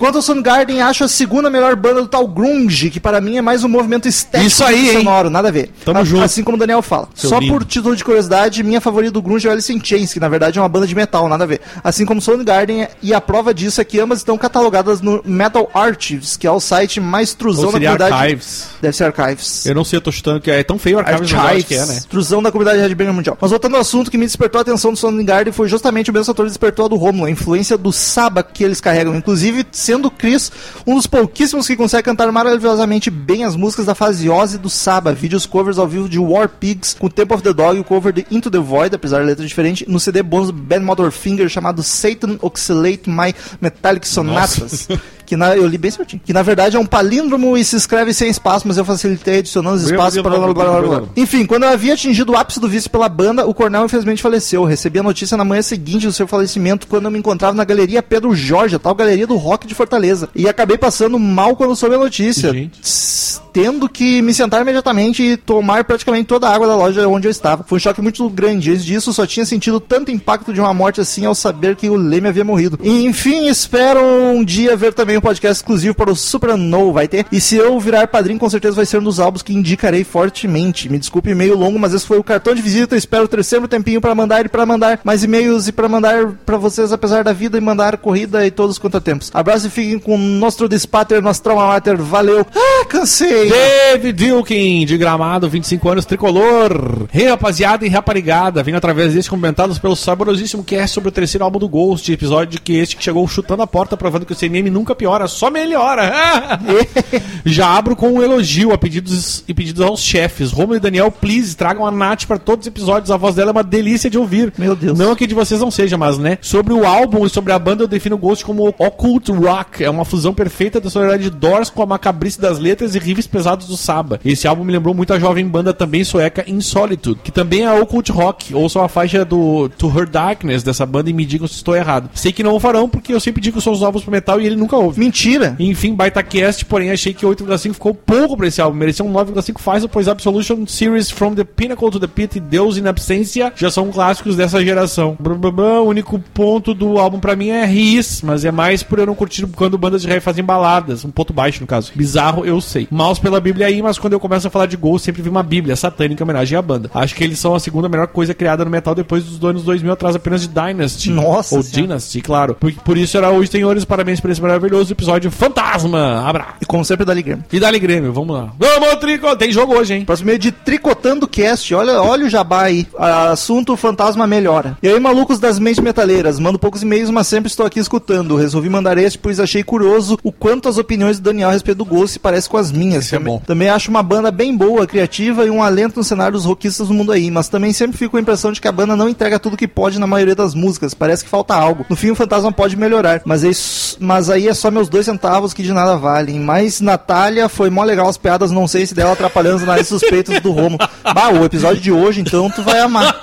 Quanto ao Soundgarden, acho a segunda melhor banda do tal grunge, que para mim é mais um movimento estético Isso aí, que hein? sonoro, nada a ver. Tamo A- junto. Assim como o Daniel fala. Seu Só lindo. por título de curiosidade, minha favorita do grunge é o Alice in Chains, que na verdade é uma banda de metal, nada a ver. Assim como Soundgarden, e a prova disso é que ambas estão catalogadas no Metal Archives, que é o site mais truzão da comunidade. Archives. Deve ser Archives. Eu não sei, eu tô chutando que é tão feio o Archives, acho que é, né? Truzão da comunidade Headbanger Mundial. Mas voltando ao assunto que me despertou a atenção do Soundgarden foi justamente o mesmo fator que despertou a do Romulo, a influência do Saba que eles carregam. Inclusive, sendo o Chris um dos pouquíssimos que consegue cantar maravilhosamente bem as músicas da fase Ozzy do Saba. Vídeos covers ao vivo de War Pigs, com Temple of the Dog e o cover de Into the Void, apesar da letra diferente, no CD bônus Bad Motherfinger chamado Satan Oxalate My Metallic Sonatas. Que na, eu li bem certinho. Que na verdade é um palíndromo e se escreve sem espaço, mas eu facilitei adicionando os espaços para blá, blá, blá, blá, blá. Enfim, quando eu havia atingido o ápice do vício pela banda, o Cornel infelizmente faleceu. Recebi a notícia na manhã seguinte do seu falecimento quando eu me encontrava na galeria Pedro Jorge, a tal galeria do rock de Fortaleza. E acabei passando mal quando soube a notícia. Tss, Tendo que me sentar imediatamente e tomar praticamente toda a água da loja onde eu estava. Foi um choque muito grande. Antes disso, só tinha sentido tanto impacto de uma morte assim ao saber que o Leme havia morrido. E, enfim, espero um dia ver também um podcast exclusivo para o Supernova, vai ter. E se eu virar padrinho, com certeza vai ser um dos álbuns que indicarei fortemente. Me desculpe, e-mail longo, mas esse foi o cartão de visita. Espero ter sempre tempinho para mandar e para mandar mais e-mails e para mandar para vocês, apesar da vida, e mandar corrida e todos os contratempos. Abraço e fiquem com o nosso Despater, nosso Trauma Mater. Valeu. Ah, cansei. David Dilkin, de Gramado, 25 anos, tricolor. Rei, rapaziada e raparigada, vindo através deste comentados pelo saborosíssimo cast sobre o terceiro álbum do Ghost, episódio que este que chegou chutando a porta, provando que o CNM nunca piora, só melhora. Já abro com um elogio a pedidos e pedidos aos chefes. Romulo e Daniel, please, tragam a Nath para todos os episódios, a voz dela é uma delícia de ouvir. Meu Deus. Não que de vocês não seja, mas né. Sobre o álbum e sobre a banda, eu defino o Ghost como occult rock. É uma fusão perfeita da sonoridade de Doors com a macabrice das letras e riffs pesados do Saba. Esse álbum me lembrou muito a jovem banda também sueca In Solitude, que também é occult rock. Ouçam a faixa do To Her Darkness dessa banda e me digam se estou errado. Sei que não o farão, porque eu sempre digo que são os novos pro metal e ele nunca ouve. Mentira. Enfim, baita cast, porém achei que 8,5 ficou pouco pra esse álbum. Merecia um 9,5 fácil, pois Absolution Series From the Pinnacle to the Pit e Deus in Absência já são clássicos dessa geração. Blá, blá, blá. O único ponto do álbum pra mim é Riz, mas é mais por eu não curtir quando bandas de rap fazem baladas. Um ponto baixo, no caso. Bizarro, eu sei. Maus pela Bíblia aí, mas quando eu começo a falar de Ghost, sempre vi uma Bíblia satânica em homenagem à banda. Acho que eles são a segunda melhor coisa criada no metal depois dos anos 2000, atrás apenas de Dynasty. Nossa Ou Senhora. Dynasty, claro. Por, por isso era hoje, senhores, parabéns por esse maravilhoso episódio Fantasma. Abraço. E como sempre, Dali Grêmio. E dali Grêmio, vamos lá. Vamos, Trico! Tem jogo hoje, hein? Próximo meio de Tricotando Cast. Olha, olha o jabá aí. Assunto fantasma melhora. E aí, malucos das mentes metaleiras. Mando poucos e-mails, mas sempre estou aqui escutando. Resolvi mandar este, pois achei curioso o quanto as opiniões do Daniel a respeito do Ghost se parecem com as minhas. Isso é também, bom. também acho uma banda bem boa, criativa e um alento no cenário dos rockistas do mundo aí. Mas também sempre fico com a impressão de que a banda não entrega tudo que pode na maioria das músicas. Parece que falta algo. No fim, o fantasma pode melhorar. Mas, é isso- mas aí é só meus dois centavos que de nada valem. Mas Natália foi mó legal as piadas, não sei se dela atrapalhando os narizes suspeitos do Romo. Bah, o episódio de hoje, então, tu vai amar.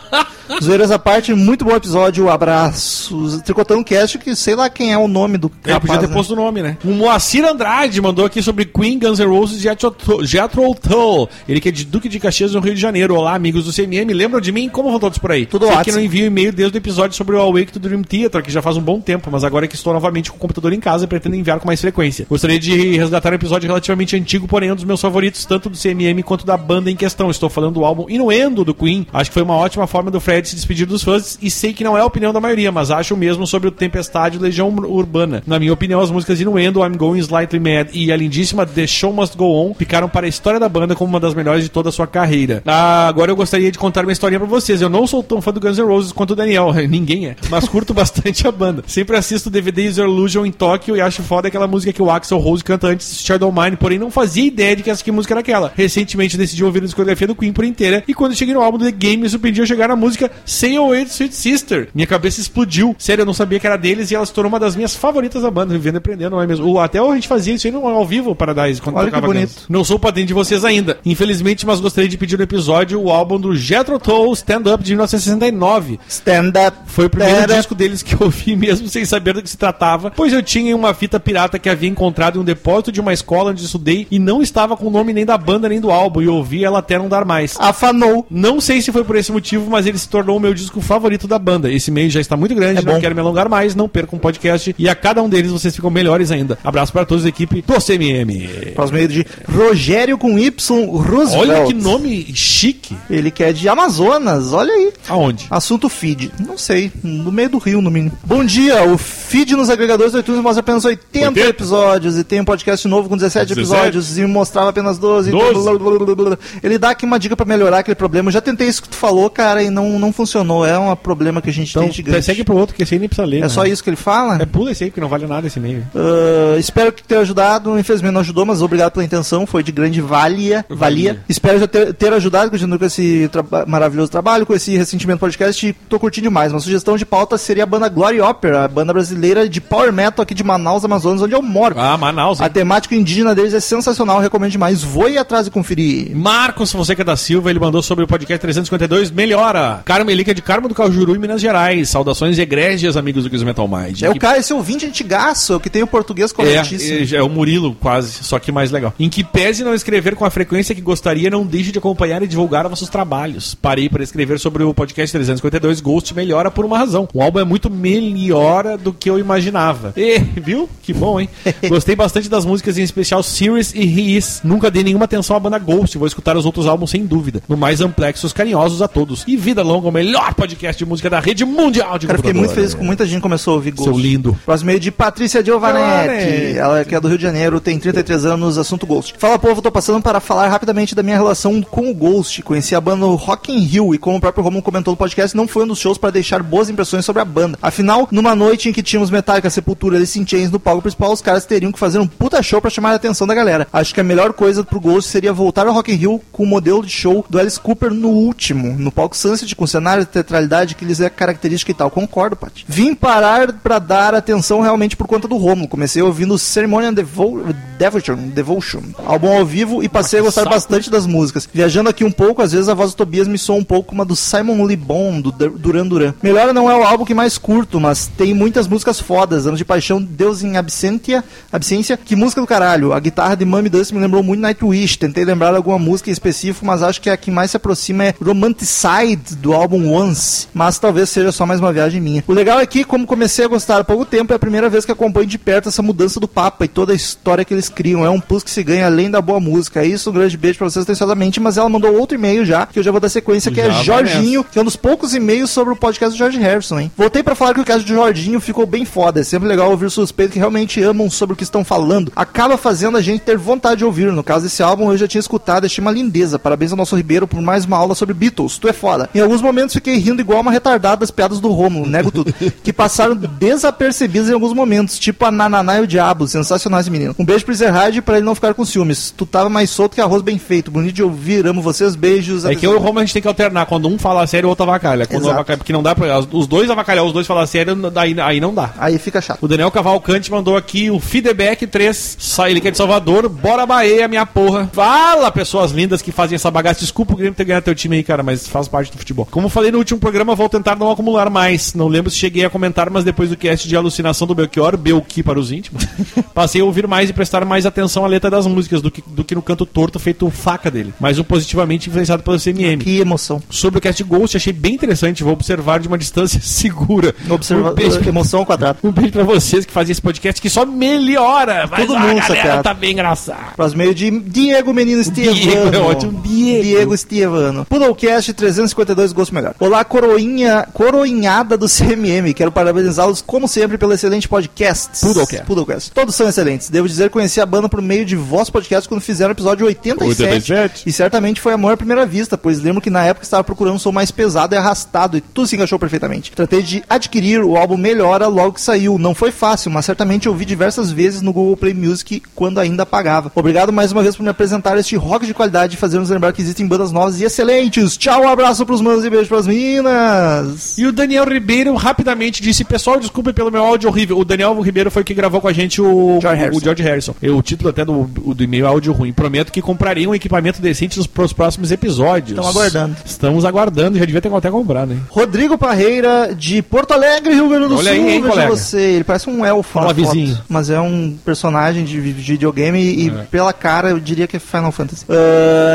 Zoeiras à parte, muito bom episódio, abraços. Tricotando Cast, que sei lá quem é o nome do Ele podia ter né? posto o nome, né? O Moacir Andrade mandou aqui sobre Queen, Guns N' Roses e Jethro Tull-. Ele que é de Duque de Caxias, no Rio de Janeiro. Olá, amigos do CMM. Lembram de mim? Como vão todos por aí? Tudo ótimo. que não envio e-mail desde o episódio sobre o Awake to Dream Theater, que já faz um bom tempo, mas agora é que estou novamente com o computador em casa, pretendo enviar com mais frequência. Gostaria de resgatar um episódio relativamente antigo, porém um dos meus favoritos, tanto do CMM quanto da banda em questão. Estou falando do álbum Inuendo do Queen. Acho que foi uma ótima forma do Fred se despedir dos fãs e sei que não é a opinião da maioria, mas acho o mesmo sobre o Tempestade e Legião Urbana. Na minha opinião, as músicas Inuendo, I'm Going Slightly Mad e a lindíssima The Show Must Go On ficaram para a história da banda como uma das melhores de toda a sua carreira. Ah, agora eu gostaria de contar uma historinha pra vocês. Eu não sou tão fã do Guns N' Roses quanto o Daniel, ninguém é, mas curto bastante a banda. Sempre assisto DVD User Illusion em Tóquio e acho foda aquela música que o Axel Rose canta antes de Shadow Mine, porém não fazia ideia de que essa que música era aquela. Recentemente decidi ouvir a discografia do Queen por inteira e quando cheguei no álbum The Game me surpreendi ao chegar na música Say Oh Wait Sweet Sister. Minha cabeça explodiu. Sério, eu não sabia que era deles e ela se tornou uma das minhas favoritas da banda, vivendo e aprendendo, não é mesmo? O- Até a gente fazia isso aí no ao vivo, Paradise, quando Olha que tocava bonito. Guns. Não sou padrinho de vocês ainda. Infelizmente, mas gostaria de pedir no episódio o álbum do Jethro Tull Stand Up de 1969. Stand up. Foi o primeiro disco deles que eu ouvi mesmo sem saber do que se tratava, pois eu tinha uma fita pirata que havia encontrado em um depósito de uma escola onde estudei e não estava com o nome nem da banda nem do álbum e ouvi ela até não dar mais. Afanou. Não sei se foi por esse motivo, mas ele se tornou o meu disco favorito da banda. Esse mês já está muito grande, É não bom. quero me alongar mais, não percam um podcast e a cada um deles vocês ficam melhores ainda. Abraço para todos da equipe do CMM. Próximo meio de Rogério com Y Roosevelt. Olha que nome chique. Ele que é de Amazonas, olha aí. Aonde? Assunto feed. Não sei, no meio do rio, no mínimo. Bom dia, o feed nos agregadores do iTunes mostra apenas 80, 80? episódios e tem um podcast novo com 17, 17? episódios e mostrava apenas 12. 12? blá, blá, blá, blá, blá. Ele dá aqui uma dica pra melhorar aquele problema. Eu já tentei isso que tu falou, cara, e não, não funcionou. É um problema que a gente Então, tem gigante. segue pro outro, que esse aí nem precisa ler. É né? só isso que ele fala? É pula esse aí, porque não vale nada esse e-mail. Ah, espero que tenha ajudado. Infelizmente não ajudou, mas obrigado pela intenção. Foi de grande valia. valia. Valia. Espero já ter, ter ajudado, continuando com esse traba- maravilhoso trabalho, com esse ressentimento podcast. Tô curtindo demais. Uma sugestão de pauta seria a banda Glory Opera, a banda brasileira de power metal aqui de Manaus, Amazonas, onde eu moro. Ah, Manaus, A hein? temática indígena deles é sensacional, recomendo demais. Vou ir atrás e conferir. Marcos Fonseca da Silva, ele mandou sobre o podcast 352 Melhora. Carmo, que é de Carmo do Cajuru, em Minas Gerais. Saudações egrégias, amigos do Quiz Metal Mind. É o cara, esse ouvinte antigaço, é o que tem o português corretíssimo. é, é o Murilo, quase, só que mais legal. Em que pese não escrever com a frequência que gostaria, não deixe de acompanhar e divulgar vossos trabalhos. Parei para escrever sobre o podcast 352 Ghost Melhora por uma razão. O álbum é muito melhora do que eu imaginava. E, viu? Que bom, hein? Gostei bastante das músicas, em especial Serious e Is. Nunca dei nenhuma atenção à banda Ghost. Vou escutar os outros álbuns sem dúvida. No mais amplexos carinhosos a todos. E vida longa, o melhor podcast de música da rede mundial de Cara, fiquei muito feliz com muita gente que começou a ouvir Ghost. Seu lindo. Próximo meio de Patrícia Giovanetti. Ela que é do Rio de Janeiro, tem 33 anos, assunto Ghost. Fala, povo, tô passando para falar rapidamente da minha relação com o Ghost. Conheci a banda no Rock in Rio e como o próprio Romulo comentou no podcast, não foi um dos shows para deixar boas impressões sobre a banda. Afinal, numa noite em que tínhamos Metallica, Sepultura e Alice in Chains no palco principal, os caras teriam que fazer um puta show para chamar a atenção da galera. Acho que a melhor coisa pro Ghost seria voltar ao Rock in Rio com o modelo de show do Alice Cooper no último, no palco Sunset, com cenário de teatralidade que lhes é característica e tal. Concordo, Paty. Vim parar pra dar atenção realmente por conta do Romulo. Comecei ouvindo Ceremonial Devo Devotion, Devotion, álbum ao vivo e passei a gostar bastante das músicas. Viajando aqui um pouco, às vezes a voz do Tobias me soa um pouco como a do Simon Lee Bon, do Dur- Duran Duran. Melhor não é o álbum que mais curto, mas tem muitas músicas fodas. Anos de Paixão, Deus em Absentia, Absência, que música do caralho. A guitarra de Mummy Dust me lembrou muito Nightwish. Tentei lembrar alguma música em específico, mas acho que a que mais se aproxima é Romanticide, do álbum Once. Mas talvez seja só mais uma viagem minha. O legal é que, como comecei a gostar há pouco tempo, é a primeira vez que acompanho de perto essa mudança do Papa e toda a história que eles criam. É um plus que se ganha além da boa música. É isso, um grande beijo pra vocês atenciosamente. Mas ela mandou outro e-mail já, que eu já vou dar sequência, que Já é Jorginho, que é um dos poucos e-mails sobre o podcast do George Harrison, hein? Voltei pra falar que o caso de Jorginho ficou bem foda. É sempre legal ouvir suspeitos que realmente amam sobre o que estão falando. Acaba fazendo a gente ter vontade de ouvir. No caso desse álbum, eu já tinha escutado, achei uma lindeza. Parabéns ao nosso Ribeiro por mais uma aula sobre Beatles. Tu é foda. Em alguns momentos fiquei rindo igual uma retardada das piadas do Romulo, nego tudo. que passaram desapercebidas em alguns momentos, tipo a Nananá e o Diabo. Sensacional esse menino. Um beijo pro Zerhard pra ele não ficar com ciúmes. Tu tava mais solto que arroz bem feito. Bonito de ouvir, amo vocês, beijos. É que eu e o Romulo a gente tem que alternar. Quando um fala sério, o outro avacalha. Quando Exato. avacalha, porque não dá pra. Os dois avacalhar, os dois falar sério, daí, aí não dá. Aí fica chato. O Daniel Cavalcante mandou aqui o feedback 3. Sa- Ele que é de Salvador. Bora Bahia, minha porra. Fala, pessoas lindas que fazem essa bagaça. Desculpa o Grêmio ter ganhado teu time aí, cara, mas faz parte do futebol. Como falei no último programa, vou tentar não acumular mais. Não lembro se cheguei a comentar, mas depois do cast de alucinação do Belchior, Belqui para os íntimos, passei a ouvir mais e prestar mais atenção à letra das músicas do que, do que no canto torto feito faca dele. Mas um positivamente influenciado pelo CMM. Que emoção. Sobre o cast Ghost, achei bem interessante. Vou observar de uma distância segura. Observa Um beijo, emoção ao quadrado. um beijo pra vocês que fazem esse podcast que só melhora. Mas Todo a mundo, galera sapeado. tá bem engraçado. Próximo meio de Diego Menino Estevano. Diego, é ótimo. Diego. Diego Estevano. Pudolcast 352 Gosto Melhor. Olá, coroinha, coroinhada do CMM. Quero parabenizá-los, como sempre, pelo excelente podcast. Pudolcast. Pudolcast. Todos são excelentes. Devo dizer que conheci a banda por meio de vosso podcast quando fizeram o episódio 87. 87. E certamente foi amor à primeira vista, pois lembro que na época estava procurando um som mais pesado e arrastado e tudo se encaixou perfeitamente. Tratei de adquirir o álbum Melhora logo que saiu. Não foi fácil, mas certamente ouvi diversas vezes no Google Play Music quando ainda pagava. Obrigado mais uma vez por me apresentar este rock de qualidade e fazer nos lembrar que existem bandas novas e excelentes. Tchau, um abraço pros manos e beijo pras meninas. E o Daniel Ribeiro rapidamente disse: Pessoal, desculpe pelo meu áudio horrível. O Daniel Ribeiro foi quem gravou com a gente o George Harrison. o George Harrison. E o título até do, o do e-mail é áudio ruim. Prometo que compraria um equipamento decente nos pros próximos episódios. Estamos aguardando. Estamos aguardando. Já devia ter até comprado, hein? Rodrigo Parreira, de Porto Alegre, Rio Grande do Olha Sul. aí, hein, colega. você. Ele parece um elfo Fala, vizinho. mas é um personagem de vi- videogame e É. pela cara eu diria que é Final Fantasy.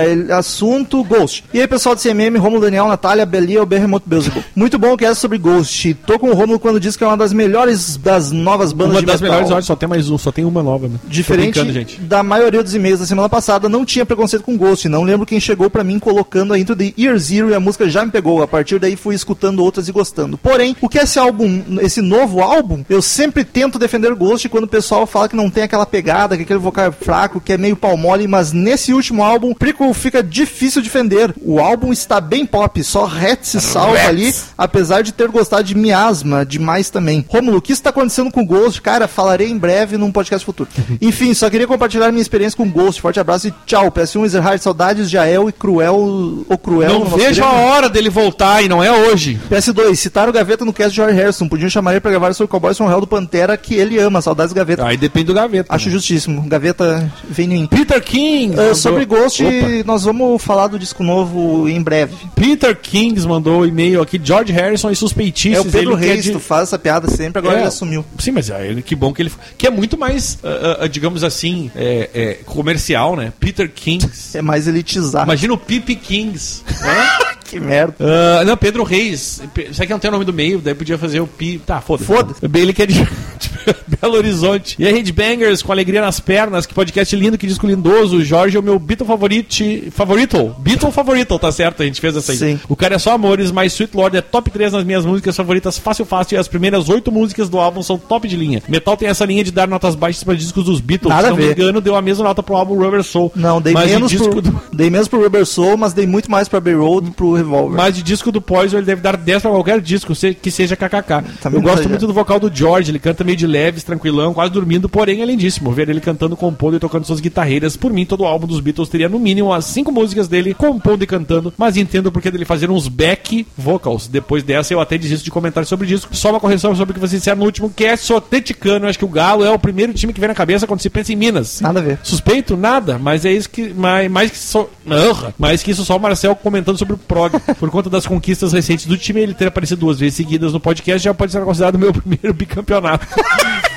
Ele- assunto Ghost. E aí, pessoal do CMM, Romulo Daniel, Natália, Belia, o Berremoto Beelzebub. Muito bom que é sobre Ghost. Tô com o Romulo quando diz que é uma das melhores das novas bandas Uma de das metal. melhores áudios, só tem mais um, só tem uma nova, né? Diferente da maioria dos e-mails da semana passada, não tinha preconceito com Ghost. Não lembro quem chegou pra mim colocando a intro de Year Zero e a música já me pegou. A partir daí fui escutando outras e gostando. Porém, o que é esse álbum, esse novo álbum, eu sempre tento defender Ghost quando o pessoal fala que não tem aquela pegada, que aquele vocal é fraco, que é meio pau mole, mas nesse último álbum, Prequel fica difícil de defender. O álbum está bem pop, só Ret se salva Rats. ali, apesar de ter gostado de Miasma demais também. Romulo, o que está acontecendo com Ghost? Cara, falarei em breve num podcast futuro. Enfim, só queria compartilhar minha experiência com Ghost. Forte abraço e tchau. PS1 Ezerhard, saudades de Ael e Cruel. O Cruel. Não vejo a hora dele voltar e não é hoje. PS2, citaram o Gaveta no cast de George Harrison. Podiam chamar ele pra gravar sobre o Cowboys from Hell do Pantera, que ele ama. Saudades do Gaveta. Aí depende do gaveta. Acho né? justíssimo. Gaveta vem em mim. Peter King. Ah, sobre Ghost, Opa. nós vamos falar do disco novo em breve. Peter King Kings mandou um e-mail aqui. George Harrison e suspeitícios. É o Pedro ele quer Reis, de- tu faz essa piada sempre, agora É. ele assumiu. Sim, mas é, que bom que ele. Que é muito mais, ah, ah, digamos assim, é, é, comercial, né? Peter Kings. É mais elitizado. Imagina o Pipi Kings. né? que merda. Ah, não, Pedro Reis. Será que não tem o nome do meio? Daí podia fazer o Pi. Tá, foda-se. Foda-se. Ele que é de, de Belo Horizonte. E aí, Headbangers, com alegria nas pernas. Que podcast lindo, que disco lindoso. Jorge é o meu Beatle favorito. Favorito? Beatle favorito, tá certo? A gente fez essa aí. Sim. O cara é só amores, mas Sweet Lord é top 3 nas minhas músicas favoritas, fácil, fácil. E as primeiras oito músicas do álbum são top de linha. Metal tem essa linha de dar notas baixas para discos dos Beatles. Nada Se não me engano, deu a mesma nota pro álbum Rubber Soul. Não, dei de menos, disco pro, do- dei menos pro Rubber Soul, mas dei muito mais pra Bay Road e pro Revolver. Mas de disco do Poison ele deve dar 10 pra qualquer disco, que seja KKK. Também Eu gosto muito do vocal do George, ele canta meio de leves, tranquilão, quase dormindo, porém é lindíssimo. Ver ele cantando, compondo e tocando suas guitarreiras. Por mim, todo o álbum dos Beatles teria no mínimo umas 5 músicas dele compondo e cantando, mas entendo o porquê dele fazer uns back vocals. Depois dessa, eu até desisto de comentar sobre o disco. Só uma correção sobre o que você disseram no último cast, sou atleticano. Eu acho que o Galo é o primeiro time que vem na cabeça quando se pensa em Minas. Nada a ver. Suspeito? Nada, mas é isso que. Mais, mais que só. Urra. mais que isso, só o Marcel comentando sobre o Prog. Por conta das conquistas recentes do time, ele ter aparecido duas vezes seguidas no podcast já pode ser considerado meu primeiro bicampeonato.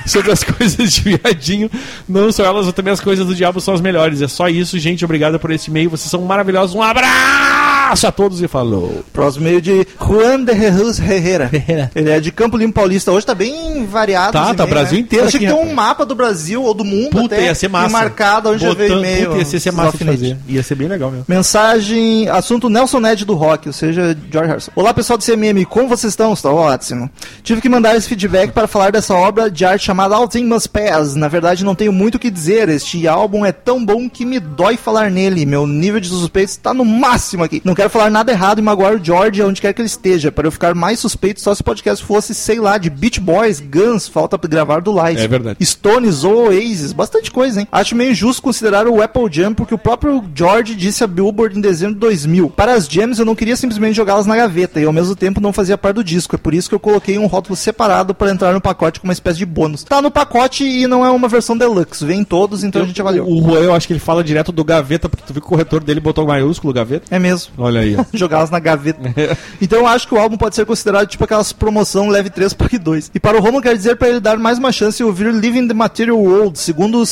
sobre as coisas de viadinho, não só elas, também as coisas do diabo são as melhores. É só isso, gente. Obrigado por esse e-mail. Vocês são maravilhosos. Um abraço a todos e falou. Próximo meio de Juan de Jesus Herrera. Ele é de Campo Limpo Paulista. Hoje tá bem variado. Tá, os tá, Brasil inteiro Eu achei aqui, que tem um mapa do Brasil ou do mundo Puta, até ia ser massa. marcado onde já Botando- e-mail. Puta, ia ser, ser massa de fazer. Ia ser bem legal mesmo. Mensagem, assunto Nelson Ned do rock, ou seja, George Harrison. Olá pessoal do CMM, como vocês estão? Estou ótimo. Tive que mandar esse feedback para falar dessa obra de arte chamada All Things Must Pass. Na verdade, não tenho muito o que dizer. Este álbum é tão bom que me dói falar nele. Meu nível de suspeito está no máximo aqui. Não quero falar nada errado e magoar o George onde quer que ele esteja. Para eu ficar mais suspeito só se o podcast fosse, sei lá, de Beach Boys, Guns, falta gravar do Live. É verdade. Stones ou Oasis, bastante coisa, hein? Acho meio injusto considerar o Apple Jam porque o próprio George disse a Billboard em dezembro de 2000. Para as jams eu não queria simplesmente jogá-las na gaveta e ao mesmo tempo não fazia parte do disco. É por isso que eu coloquei um rótulo separado para entrar no pacote com uma espécie de bônus. Tá no pacote e não é uma versão deluxe, vem em todos, então a gente avaliou. O Juan, eu acho que ele fala direto do gaveta, porque tu viu que o corretor dele botou maiúsculo gaveta. É mesmo. Olha aí, jogá-las na gaveta. Então eu acho que o álbum pode ser considerado tipo aquelas promoção leve 3 pague 2. E para o Romulo quer dizer para ele dar mais uma chance e ouvir Living the Material World, segundo o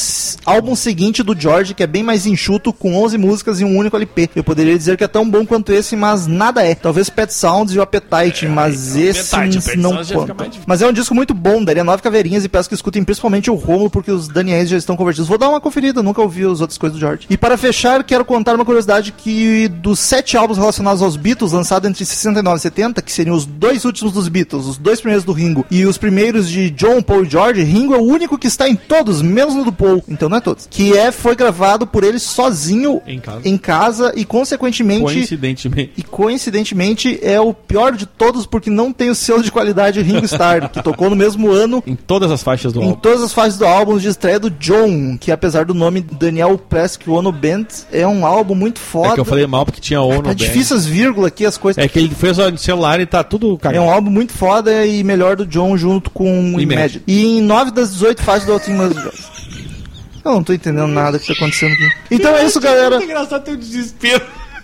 álbum seguinte do George, que é bem mais enxuto, com 11 músicas e um único LP. Eu poderia dizer que é tão bom quanto esse, mas nada é. Talvez Pet Sounds e o Appetite, mas esse Appetite, não conta. Mas é um disco muito bom, daria nove caveirinhas e peço que escutem principalmente o Romulo, porque os Daniels já estão convertidos. Vou dar uma conferida, nunca ouvi as outras coisas do George. E para fechar, quero contar uma curiosidade que dos sete álbuns relacionados aos Beatles, lançados entre 69 e 70, que seriam os dois últimos dos Beatles, os dois primeiros do Ringo e os primeiros de John, Paul e George, Ringo é o único que está em todos, menos no do Paul, então não é todos. Que é, foi gravado por ele sozinho Em casa. em casa e consequentemente Coincidentemente. e coincidentemente é o pior de todos porque não tem o selo de qualidade Ringo Starr, que tocou no mesmo ano Em todas as faixas do em álbum. todas as fases do álbum de estreia do John, que apesar do nome Daniel Plesk Ono Band, é um álbum muito foda. É que eu falei mal porque tinha ONU. Tá difícil as vírgulas aqui, as coisas. É que ele fez o celular e tá tudo É cagado. um álbum muito foda e melhor do John junto com o Imagine. Imagine. E em 9 das 18 fases do Altin Eu não tô entendendo nada que tá acontecendo aqui. Então é isso, galera. Muito engraçado ter um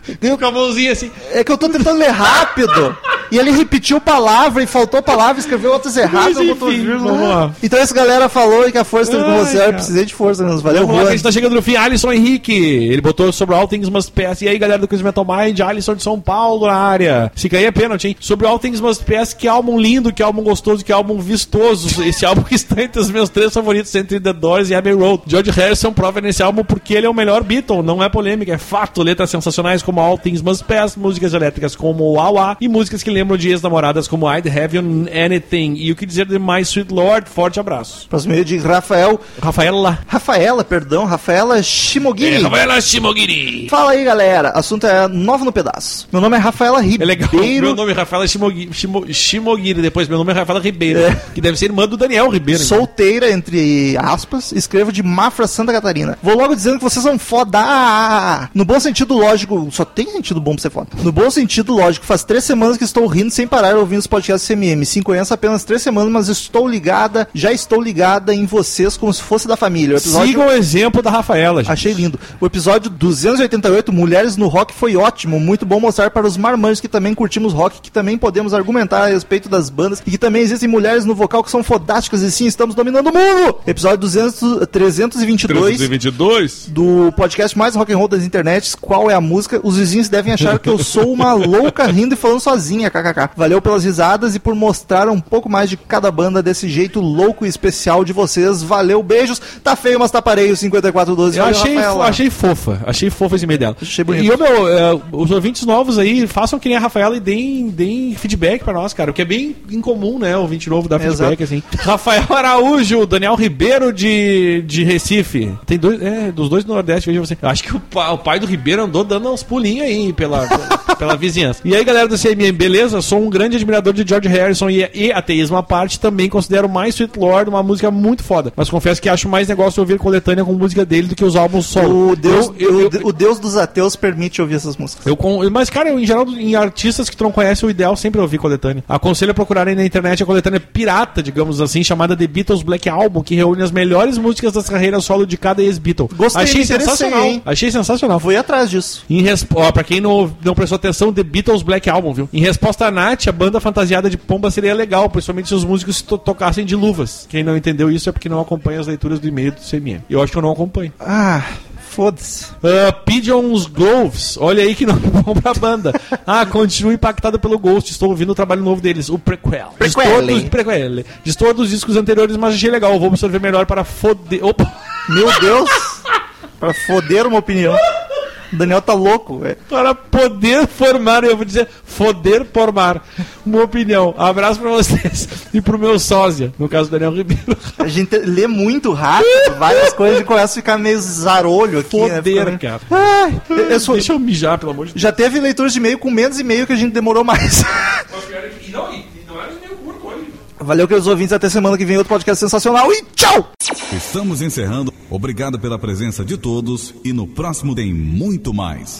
desespero. Com a mãozinha assim. É que eu tô tentando ler rápido. E ele repetiu palavra e faltou palavra, escreveu outras erradas, Mas, enfim, vamos lá. Então essa galera falou que a força esteve com você. Eu precisei de força mesmo. Valeu, Vamos lá, a gente tá chegando no fim. Alisson Henrique. Ele botou sobre All Things Must Pass. E aí, galera do Quiz Metal Mind, Alisson de São Paulo na área. Se cair é pênalti, hein? Sobre All Things Must Pass, que álbum lindo, que álbum gostoso, que álbum vistoso. Esse álbum que está entre os meus três favoritos, entre The Doors e Abbey Road. George Harrison prova nesse álbum porque ele é o melhor Beatle. Não é polêmica, é fato. Letras sensacionais como All Things Must Pass, músicas elétricas como Wawa e músicas que lembram de ex-namoradas como I'd Have You Anything. E o que dizer de My Sweet Lord? Forte abraço. Próximo meio de Rafael. Rafaela. Rafaela, perdão, Rafaela Shimogiri. É, Rafaela Shimogiri. Fala aí, galera. Assunto é Nova no Pedaço. Meu nome é Rafaela É legal. Ribeiro. Meu nome é Rafaela Shimogi- Shimo- Shimogiri. Depois, meu nome é Rafaela Ribeiro. É. Que deve ser irmã do Daniel Ribeiro. Solteira, entre aspas, escrevo de Mafra, Santa Catarina. Vou logo dizendo que vocês são foda. No bom sentido lógico, só tem sentido bom pra ser foda. No bom sentido, lógico, faz três semanas que estou rindo sem parar ouvindo os podcasts CMM. Sim, conheço apenas três semanas, mas estou ligada, já estou ligada em vocês como se fosse da família. O episódio... Siga o exemplo da Rafaela, gente. Achei lindo. O episódio 288, Mulheres no Rock, foi ótimo. Muito bom mostrar para os marmanjos que também curtimos rock, que também podemos argumentar a respeito das bandas e que também existem mulheres no vocal que são fodásticas e sim, estamos dominando o mundo. Episódio 200, 322 322. do podcast mais rock and roll das internets. Qual é a música? Os vizinhos devem achar que eu sou uma louca rindo e falando sozinha, kkk. Valeu pelas risadas e por mostrar um pouco mais de cada banda desse jeito louco e especial de vocês. Valeu, beijos. Tá feio, mas tá pareio 5412. Eu Valeu, achei, Rafaela. achei fofa, achei fofa esse e-mail dela. Achei bonito. E, meu, é, os ouvintes novos aí, façam que nem a Rafaela e deem, deem feedback pra nós, cara. O que é bem incomum, né? O ouvinte novo dar feedback, assim. Rafael Araújo, Daniel Ribeiro de, de Recife. Tem dois, é, dos dois do Nordeste, veja você. Acho que o, pa- o pai do Ribeiro andou dando uns pulinhos aí pela, pela, vizinhança. E aí, galera do CMM, beleza? Sou um grande admirador de George Harrison e, e ateísmo à parte, também considero mais Sweet Lord uma música muito foda. Mas confesso que acho mais negócio ouvir coletânea com música dele do que os álbuns solo. O Deus, Eu- eu- o, o Deus dos ateus permite ouvir essas músicas. eu com- mas, cara, eu, em geral, em artistas que tu não conhece, o ideal sempre é ouvir coletânea. Aconselho a procurarem na internet a coletânea pirata, digamos assim, chamada The Beatles Black Album, que reúne as melhores músicas das carreiras solo de cada ex-Beatle. Gostei, Achei sensacional. hein? Achei sensacional. Fui atrás disso. Em resp... Ó, pra quem não, não prestou atenção, The Beatles Black Album, viu? Em resposta a Nath, a banda fantasiada de pomba seria legal, principalmente se os músicos se to- tocassem de luvas. Quem não entendeu isso é porque não acompanha as leituras do e-mail do CMM. Eu acho que eu não acompanho. Ah, foda-se. Uh, Pigeons Gloves, olha aí que nome bom pra banda. Ah, continuo impactado pelo Ghost, estou ouvindo o trabalho novo deles, o Prequel. Prequel. todos, prequel. Diz todos os discos anteriores, mas achei legal, vou absorver melhor para foder. Opa! Meu Deus. pra foder uma opinião. O Daniel tá louco, velho. Para poder formar, eu vou dizer, foder formar uma opinião. Abraço pra vocês e pro meu sósia, no caso Daniel Ribeiro. A gente lê muito rápido, várias coisas e começa a ficar meio zarolho aqui. né? Foder, meio- cara. Ai, eu- sou- Deixa eu mijar, pelo amor de Deus. Já teve leituras de e-mail com menos e-mail que a gente demorou mais. E não, e não era meio curto hoje. Valeu, queridos ouvintes. Até semana que vem, outro podcast sensacional. E tchau! Estamos encerrando. Obrigado pela presença de todos e no próximo tem muito mais.